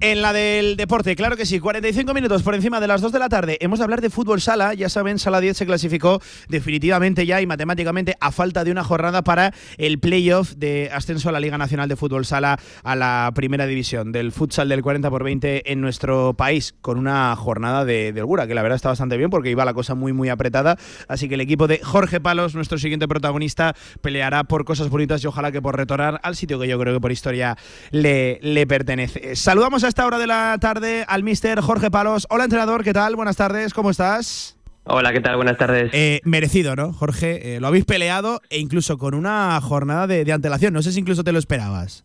Speaker 2: En la del deporte, claro que sí, 45 minutos por encima de las 2 de la tarde. Hemos de hablar de fútbol sala. Ya saben, Sala 10 se clasificó definitivamente ya y matemáticamente a falta de una jornada para el playoff de ascenso a la Liga Nacional de Fútbol Sala a la primera división del futsal del 40 por 20 en nuestro país, con una jornada de, de holgura, que la verdad está bastante bien porque iba la cosa muy, muy apretada. Así que el equipo de Jorge Palos, nuestro siguiente protagonista, peleará por cosas bonitas y ojalá que por retornar al sitio que yo creo que por historia le, le pertenece. Saludamos a esta hora de la tarde al mister Jorge Palos. Hola, entrenador, ¿qué tal? Buenas tardes, ¿cómo estás?
Speaker 25: Hola, ¿qué tal? Buenas tardes.
Speaker 2: Eh, merecido, ¿no, Jorge? Eh, lo habéis peleado e incluso con una jornada de, de antelación. No sé si incluso te lo esperabas.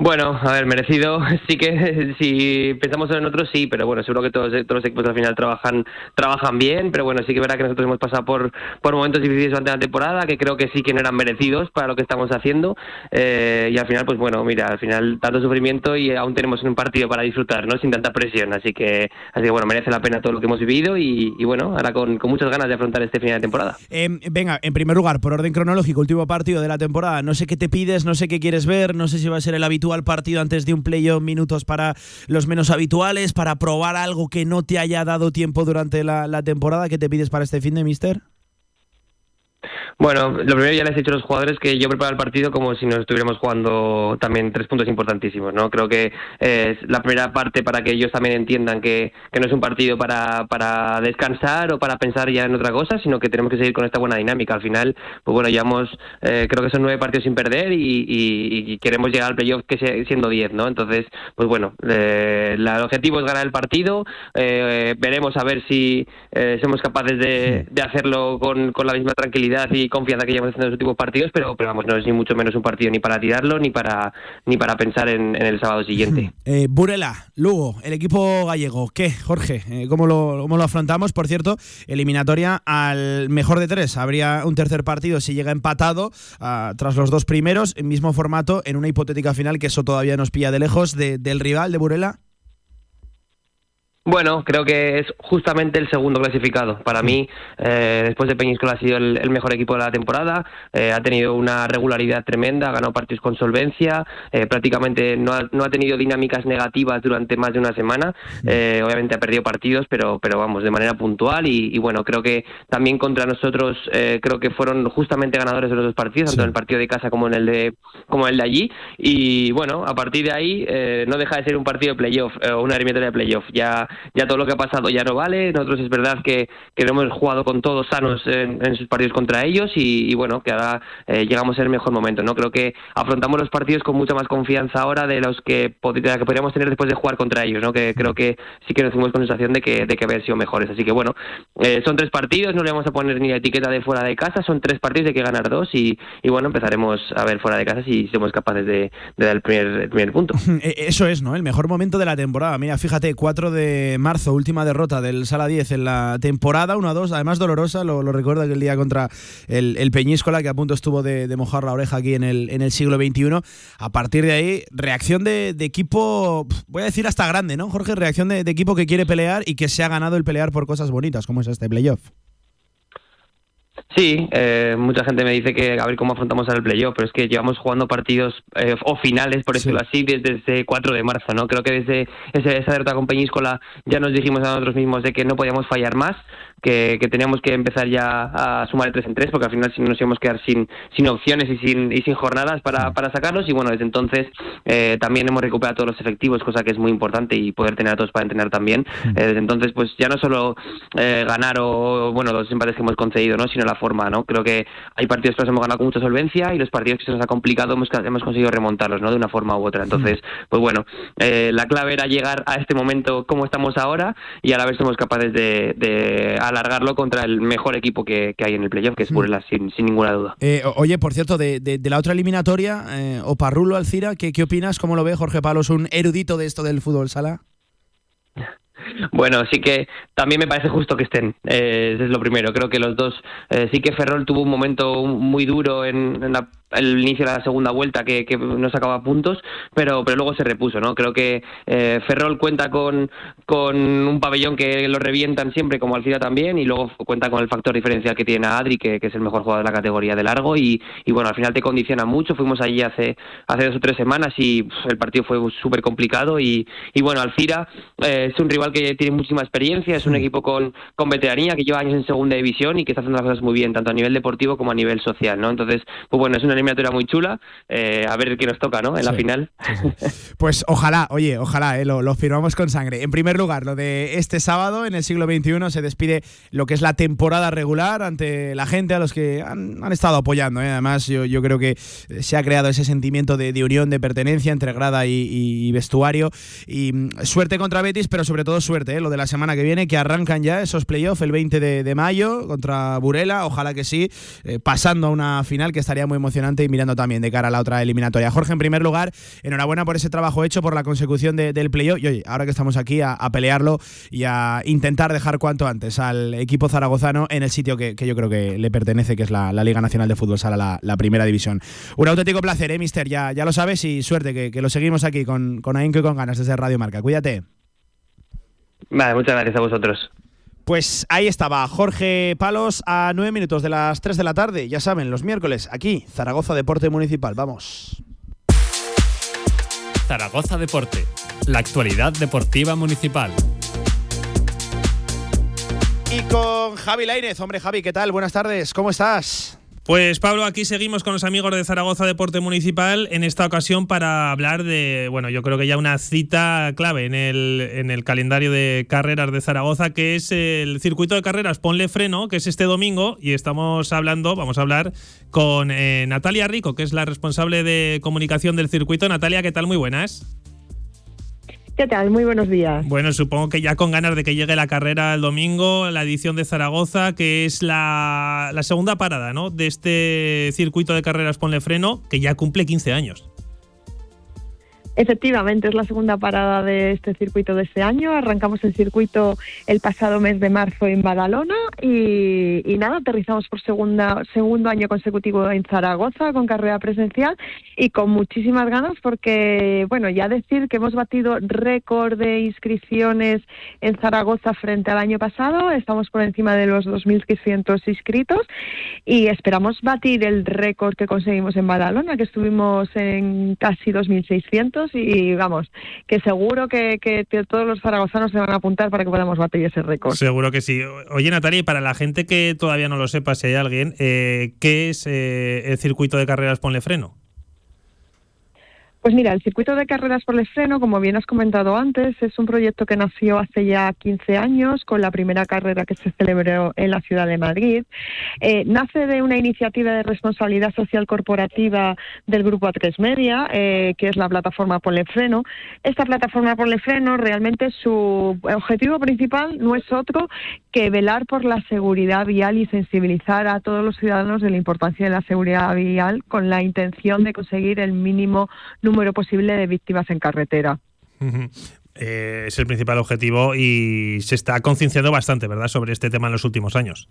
Speaker 25: Bueno, a ver, merecido. Sí que si pensamos en otros, sí, pero bueno, seguro que todos, todos los equipos al final trabajan trabajan bien, pero bueno, sí que verá que nosotros hemos pasado por, por momentos difíciles durante la temporada, que creo que sí que no eran merecidos para lo que estamos haciendo. eh, y al final, pues bueno, mira, al final tanto sufrimiento y aún tenemos un partido para disfrutar, ¿no? Sin tanta presión. Así que, así que bueno, merece la pena todo lo que hemos vivido y, y bueno, ahora con, con muchas ganas de afrontar este final de temporada.
Speaker 2: Eh, venga, en primer lugar, por orden cronológico, último partido de la temporada. No sé qué te pides, no sé qué quieres ver, no sé si va a ser el habitual partido antes de un playoff, minutos para los menos habituales, para probar algo que no te haya dado tiempo durante la, temporada. ¿Qué te pides para este fin de mister?
Speaker 25: Bueno, lo primero ya les he dicho a los jugadores que yo preparo el partido como si nos estuviéramos jugando también tres puntos importantísimos, ¿no? Creo que eh, es la primera parte para que ellos también entiendan que, que no es un partido para, para descansar o para pensar ya en otra cosa, sino que tenemos que seguir con esta buena dinámica. Al final, pues bueno, llevamos, eh, creo que son nueve partidos sin perder y, y- y queremos llegar al playoff que sea- siendo diez, ¿no? Entonces, pues bueno, eh, la- el objetivo es ganar el partido, eh, veremos a ver si eh, somos capaces de, de hacerlo con, con la misma tranquilidad y confianza que llevamos haciendo en los últimos partidos, pero, vamos, no es ni mucho menos un partido ni para tirarlo ni para ni para pensar en, en el sábado siguiente.
Speaker 2: Eh, Burela, Lugo, el equipo gallego. ¿Qué, Jorge? Eh, ¿cómo, lo, ¿Cómo lo afrontamos? Por cierto, eliminatoria al mejor de tres. Habría un tercer partido si llega empatado ah, tras los dos primeros, en mismo formato, en una hipotética final que eso todavía nos pilla de lejos de- del rival de Burela.
Speaker 25: Bueno, creo que es justamente el segundo clasificado. Para mí, eh, después de Peñíscola ha sido el, el mejor equipo de la temporada, eh, ha tenido una regularidad tremenda, ha ganado partidos con solvencia, eh, prácticamente no ha, no ha tenido dinámicas negativas durante más de una semana, Eh, obviamente ha perdido partidos, pero, pero vamos, de manera puntual y, y bueno, creo que también contra nosotros eh, creo que fueron justamente ganadores de los dos partidos, tanto en el partido de casa como en el de, como en el de allí. Y bueno, a partir de ahí eh, no deja de ser un partido de playoff, una eliminatoria de playoff, ya ya todo lo que ha pasado ya no vale. Nosotros es verdad que, que no hemos jugado con todos sanos en, en sus partidos contra ellos y, bueno, que ahora eh, llegamos en el mejor momento. no Creo que afrontamos los partidos con mucha más confianza ahora de los que, de que podríamos tener después de jugar contra ellos. ¿no? Que creo que sí que nos fuimos con sensación de que, de que haber sido mejores. Así que bueno, eh, son tres partidos, no le vamos a poner ni la etiqueta de fuera de casa, son tres partidos, hay que ganar dos y, y bueno, empezaremos a ver fuera de casa si somos capaces de, dar el primer, primer punto.
Speaker 2: Eh, Eso es, ¿no? El mejor momento de la temporada. Mira, fíjate, 4 de marzo, última derrota del Sala 10 en la temporada, 1-2, además dolorosa, lo, recuerdo aquel día contra el, Peñíscola, que a punto estuvo de, mojar la oreja aquí en el, en el siglo XXI. A partir de ahí, reacción de, equipo, voy a decir hasta grande, ¿no, Jorge? Reacción de equipo que quiere pelear y que se ha ganado el pelear por cosas bonitas, como es este playoff.
Speaker 25: Sí, eh, mucha gente me dice que a ver cómo afrontamos al playoff, pero es que llevamos jugando partidos eh, o finales, por decirlo así, desde ese 4 de marzo, ¿no? Creo que desde ese- esa derrota con Peñíscola ya nos dijimos a nosotros mismos de que no podíamos fallar más, que, que teníamos que empezar ya a sumar de tres en tres, porque al final si no nos íbamos a quedar sin, sin opciones y sin, y sin jornadas para, para sacarlos, y bueno, desde entonces eh, también hemos recuperado todos los efectivos, cosa que es muy importante, y poder tener a todos para entrenar también. Eh, desde entonces, pues ya no solo eh, ganar o, bueno, los empates que hemos concedido, ¿no? Sino la forma, ¿no? Creo que hay partidos que los hemos ganado con mucha solvencia y los partidos que se nos ha complicado hemos, hemos conseguido remontarlos, ¿no? De una forma u otra. Entonces, pues bueno, eh, la clave era llegar a este momento como estamos ahora y a la vez somos capaces de, de alargarlo contra el mejor equipo que, que hay en el playoff, que es Burela, sin, sin ninguna duda.
Speaker 2: Eh, oye, por cierto, de, de- de la otra eliminatoria, eh, Oparrulo Alcira, ¿qué, ¿qué opinas? ¿Cómo lo ve Jorge Palos, un erudito de esto del fútbol sala?
Speaker 25: Bueno, sí que también me parece justo que estén. Eh, es lo primero. Creo que los dos. eh, sí que Ferrol tuvo un momento muy duro en, en la- el inicio de la segunda vuelta que, que no sacaba puntos, pero, pero luego se repuso, ¿no? Creo que eh, Ferrol cuenta con, con un pabellón que lo revientan siempre, como Alcira también, y luego cuenta con el factor diferencial que tiene a Adri, que, es el mejor jugador de la categoría de largo, y, bueno, al final te condiciona mucho. Fuimos allí hace, hace dos o tres semanas y el partido fue súper complicado, y, y bueno, Alcira eh, es un rival que tiene muchísima experiencia, es un equipo con, con veteranía, que lleva años en segunda división y que está haciendo las cosas muy bien, tanto a nivel deportivo como a nivel social, ¿no? Entonces, pues bueno, es una eliminatoria muy chula, eh, a ver qué nos toca, ¿no? En la
Speaker 2: Sí.
Speaker 25: final.
Speaker 2: Pues ojalá, oye, ojalá, eh, lo, lo firmamos con sangre. En primer lugar, lo de este sábado, en el siglo XXI, se despide lo que es la temporada regular ante la gente a los que han, han estado apoyando. eh. Además, yo, yo creo que se ha creado ese sentimiento de, de unión, de pertenencia entre grada y, y- y vestuario. Y mm, suerte contra Betis, pero sobre todo suerte, eh, lo de la semana que viene, que arrancan ya esos playoffs el 20 de, mayo contra Burela. Ojalá que sí, eh, pasando a una final que estaría muy emocionante y mirando también de cara a la otra eliminatoria. Jorge, en primer lugar, enhorabuena por ese trabajo hecho, por la consecución de- del playoff. Y oye, ahora que estamos aquí a, pelearlo y a intentar dejar cuanto antes al equipo zaragozano en el sitio que, yo creo que le pertenece, que es la, Liga Nacional de Fútbol Sala, la, primera división. Un auténtico placer, ¿eh, mister? Ya, ya lo sabes y suerte, que, que lo seguimos aquí con, con ahínco y con ganas desde Radio Marca. Cuídate.
Speaker 25: Vale, muchas gracias a vosotros.
Speaker 2: Pues ahí estaba Jorge Palos a nueve minutos de las 3 de la tarde. Ya saben, los miércoles aquí, Zaragoza Deporte Municipal. Vamos.
Speaker 24: Zaragoza Deporte, la actualidad deportiva municipal.
Speaker 2: Y con Javi Lainez. Hombre, Javi, ¿qué tal? Buenas tardes. ¿Cómo estás?
Speaker 26: Pues Pablo, aquí seguimos con los amigos de Zaragoza Deporte Municipal, en esta ocasión para hablar de, bueno, yo creo que ya una cita clave en el, en el calendario de carreras de Zaragoza, que es el circuito de carreras Ponle Freno, que es este domingo, y estamos hablando, vamos a hablar con eh, Natalia Rico, que es la responsable de comunicación del circuito. Natalia, ¿qué tal? Muy buenas.
Speaker 27: ¿Qué tal? Muy buenos días.
Speaker 26: Bueno, supongo que ya con ganas de que llegue la carrera el domingo, la edición de Zaragoza, que es la, segunda parada ¿no? de este circuito de carreras Ponle Freno, que ya cumple 15 años.
Speaker 27: Efectivamente, es la segunda parada de este circuito de este año. Arrancamos el circuito el pasado mes de marzo en Badalona y, nada, aterrizamos por segunda, segundo año consecutivo en Zaragoza con carrera presencial y con muchísimas ganas porque, bueno, ya decir que hemos batido récord de inscripciones en Zaragoza frente al año pasado. Estamos por encima de los 2.600 inscritos y esperamos batir el récord que conseguimos en Badalona, que estuvimos en casi 2.600 y vamos, que seguro que, todos los zaragozanos se van a apuntar para que podamos batir ese récord.
Speaker 26: Seguro que sí. Oye, Natalia, y para la gente que todavía no lo sepa, si hay alguien, eh, ¿qué es eh, el circuito de carreras Ponle Freno?
Speaker 27: Pues mira, el circuito de carreras por el freno, como bien has comentado antes, es un proyecto que nació hace ya 15 años con la primera carrera que se celebró en la ciudad de Madrid. Eh, nace de una iniciativa de responsabilidad social corporativa del grupo A3 Media, eh, que es la plataforma Ponle Freno. Esta plataforma Ponle Freno realmente su objetivo principal no es otro que velar por la seguridad vial y sensibilizar a todos los ciudadanos de la importancia de la seguridad vial con la intención de conseguir el mínimo posible de víctimas en carretera.
Speaker 26: Eh, es el principal objetivo y se está concienciando bastante, ¿verdad?, sobre este tema en los últimos años.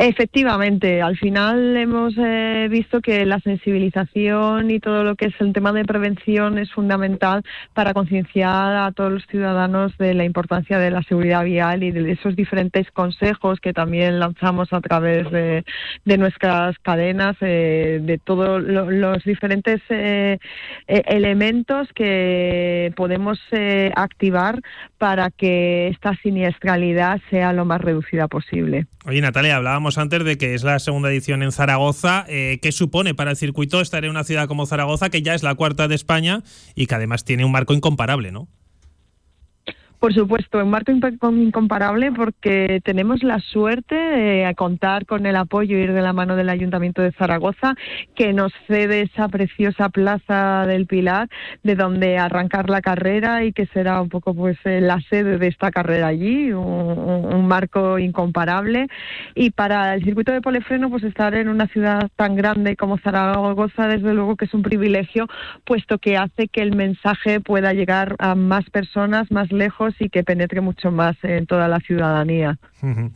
Speaker 27: Efectivamente, al final hemos eh, visto que la sensibilización y todo lo que es el tema de prevención es fundamental para concienciar a todos los ciudadanos de la importancia de la seguridad vial y de esos diferentes consejos que también lanzamos a través de, de nuestras cadenas, eh, de todos lo, los diferentes eh, eh, elementos que podemos eh, activar para que esta siniestralidad sea lo más reducida posible.
Speaker 26: Oye, Natalia, hablábamos antes de que es la segunda edición en Zaragoza. Eh, ¿Qué supone para el circuito estar en una ciudad como Zaragoza, que ya es la cuarta de España y que además tiene un marco incomparable, ¿no?
Speaker 27: Por supuesto, un marco incomparable porque tenemos la suerte de contar con el apoyo y ir de la mano del Ayuntamiento de Zaragoza, que nos cede esa preciosa plaza del Pilar, de donde arrancar la carrera y que será un poco pues eh, la sede de esta carrera allí, un, marco incomparable. Y para el circuito de polefreno, pues estar en una ciudad tan grande como Zaragoza, desde luego que es un privilegio, puesto que hace que el mensaje pueda llegar a más personas, más lejos y que penetre mucho más en toda la ciudadanía.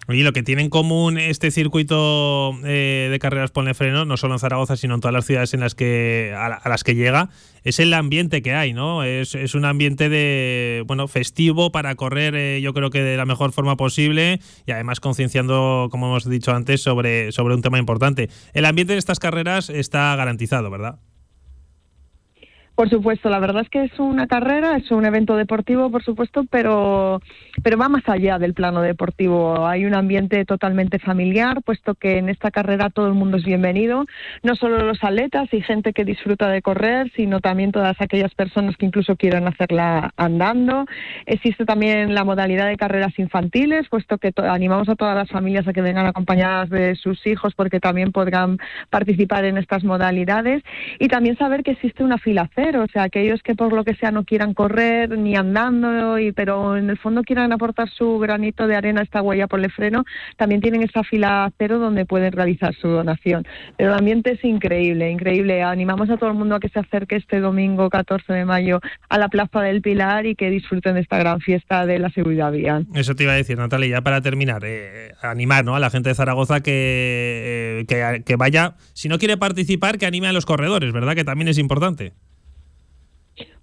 Speaker 26: Oye, lo que tiene en común este circuito eh, de carreras Ponle Freno, no solo en Zaragoza, sino en todas las ciudades en las que a, a las que llega, es el ambiente que hay, ¿no? Es, es un ambiente de bueno festivo para correr, eh, yo creo que de la mejor forma posible y además concienciando, como hemos dicho antes, sobre, sobre un tema importante. El ambiente de estas carreras está garantizado, ¿verdad?
Speaker 27: Por supuesto, la verdad es que es una carrera, es un evento deportivo, por supuesto, pero, pero va más allá del plano deportivo. Hay un ambiente totalmente familiar, puesto que en esta carrera todo el mundo es bienvenido, no solo los atletas y gente que disfruta de correr, sino también todas aquellas personas que incluso quieran hacerla andando. Existe también la modalidad de carreras infantiles, puesto que animamos a todas las familias a que vengan acompañadas de sus hijos, porque también podrán participar en estas modalidades. Y también saber que existe una fila o sea, aquellos que por lo que sea no quieran correr ni andando, y, pero en el fondo quieran aportar su granito de arena a esta huella por el freno, también tienen esa fila cero donde pueden realizar su donación. Pero el ambiente es increíble, increíble. Animamos a todo el mundo a que se acerque este domingo 14 de mayo a la Plaza del Pilar y que disfruten de esta gran fiesta de la seguridad vial.
Speaker 26: Eso te iba a decir, Natalia, ya para terminar, eh, animar ¿no? a la gente de Zaragoza que, eh, que, que vaya, si no quiere participar, que anime a los corredores, ¿verdad? Que también es importante.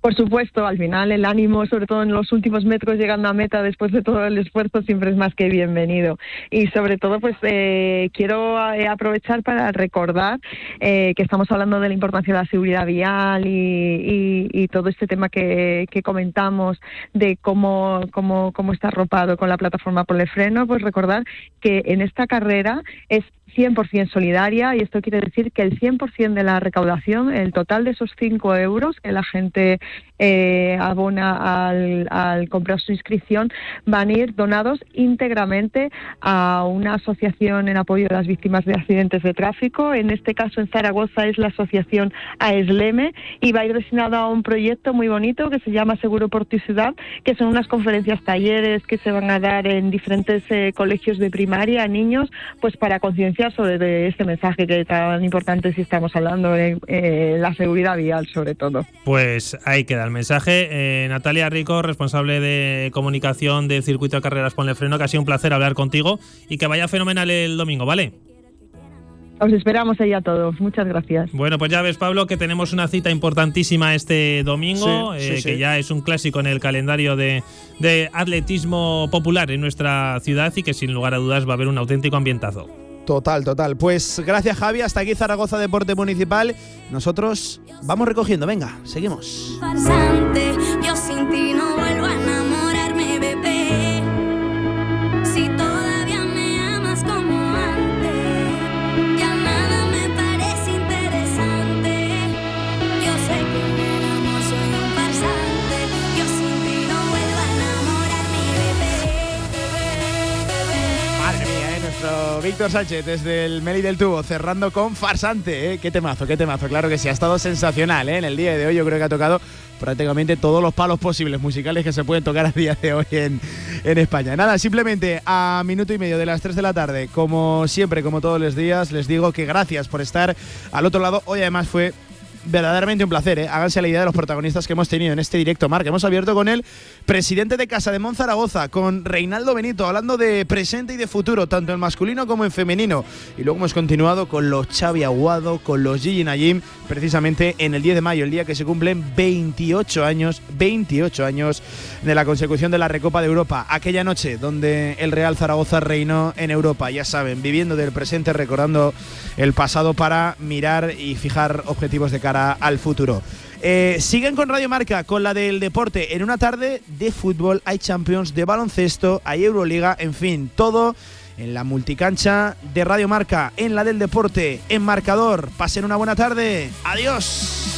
Speaker 27: Por supuesto, al final el ánimo, sobre todo en los últimos metros llegando a meta después de todo el esfuerzo, siempre es más que bienvenido. Y sobre todo, pues eh, quiero eh, aprovechar para recordar eh, que estamos hablando de la importancia de la seguridad vial y, y, y todo este tema que, que comentamos de cómo, cómo, cómo está arropado con la plataforma por el freno, pues recordar que en esta carrera es 100% solidaria y esto quiere decir que el 100% de la recaudación, el total de esos 5 euros que la gente eh, abona al, comprar su inscripción van a ir donados íntegramente a una asociación en apoyo a las víctimas de accidentes de tráfico. En este caso en Zaragoza es la asociación AESLEME y va a ir destinado a un proyecto muy bonito que se llama Seguro por tu ciudad, que son unas conferencias, talleres que se van a dar en diferentes eh, colegios de primaria a niños, pues para concienciar sobre este mensaje que es tan importante si estamos hablando de eh, la seguridad vial sobre todo.
Speaker 26: Pues ahí queda el mensaje. Eh, Natalia Rico, responsable de comunicación del circuito de carreras Ponle Freno, que ha sido un placer hablar contigo y que vaya fenomenal el domingo, ¿vale?
Speaker 27: Os esperamos ahí a todos. Muchas gracias.
Speaker 26: Bueno, pues ya ves, Pablo, que tenemos una cita importantísima este domingo, eh, que ya es un clásico en el calendario de, de atletismo popular en nuestra ciudad y que sin lugar a dudas va a haber un auténtico ambientazo.
Speaker 2: Total, total. Pues gracias Javi, hasta aquí Zaragoza Deporte Municipal. Nosotros vamos recogiendo, venga, seguimos. Víctor Sánchez desde el Meli del Tubo, cerrando con farsante. ¿eh? Qué temazo, qué temazo. Claro que sí, ha estado sensacional. ¿eh? En el día de hoy yo creo que ha tocado prácticamente todos los palos posibles musicales que se pueden tocar a día de hoy en, en España. Nada, simplemente a minuto y medio de las 3 de la tarde, como siempre, como todos los días, les digo que gracias por estar al otro lado. Hoy además fue verdaderamente un placer, ¿eh? háganse la idea de los protagonistas que hemos tenido en este directo, Marc. Hemos abierto con el presidente de Casa de Monzaragoza, con Reinaldo Benito, hablando de presente y de futuro, tanto en masculino como en femenino. Y luego hemos continuado con los Xavi Aguado, con los Gigi Najim, precisamente en el 10 de mayo, el día que se cumplen 28 años, 28 años de la consecución de la Recopa de Europa. Aquella noche donde el Real Zaragoza reinó en Europa, ya saben, viviendo del presente, recordando el pasado para mirar y fijar objetivos de al futuro. Eh, siguen con Radio Marca, con la del deporte. En una tarde de fútbol hay Champions, de baloncesto, hay Euroliga, en fin, todo en la multicancha de Radio Marca, en la del deporte, en marcador. Pasen una buena tarde. Adiós.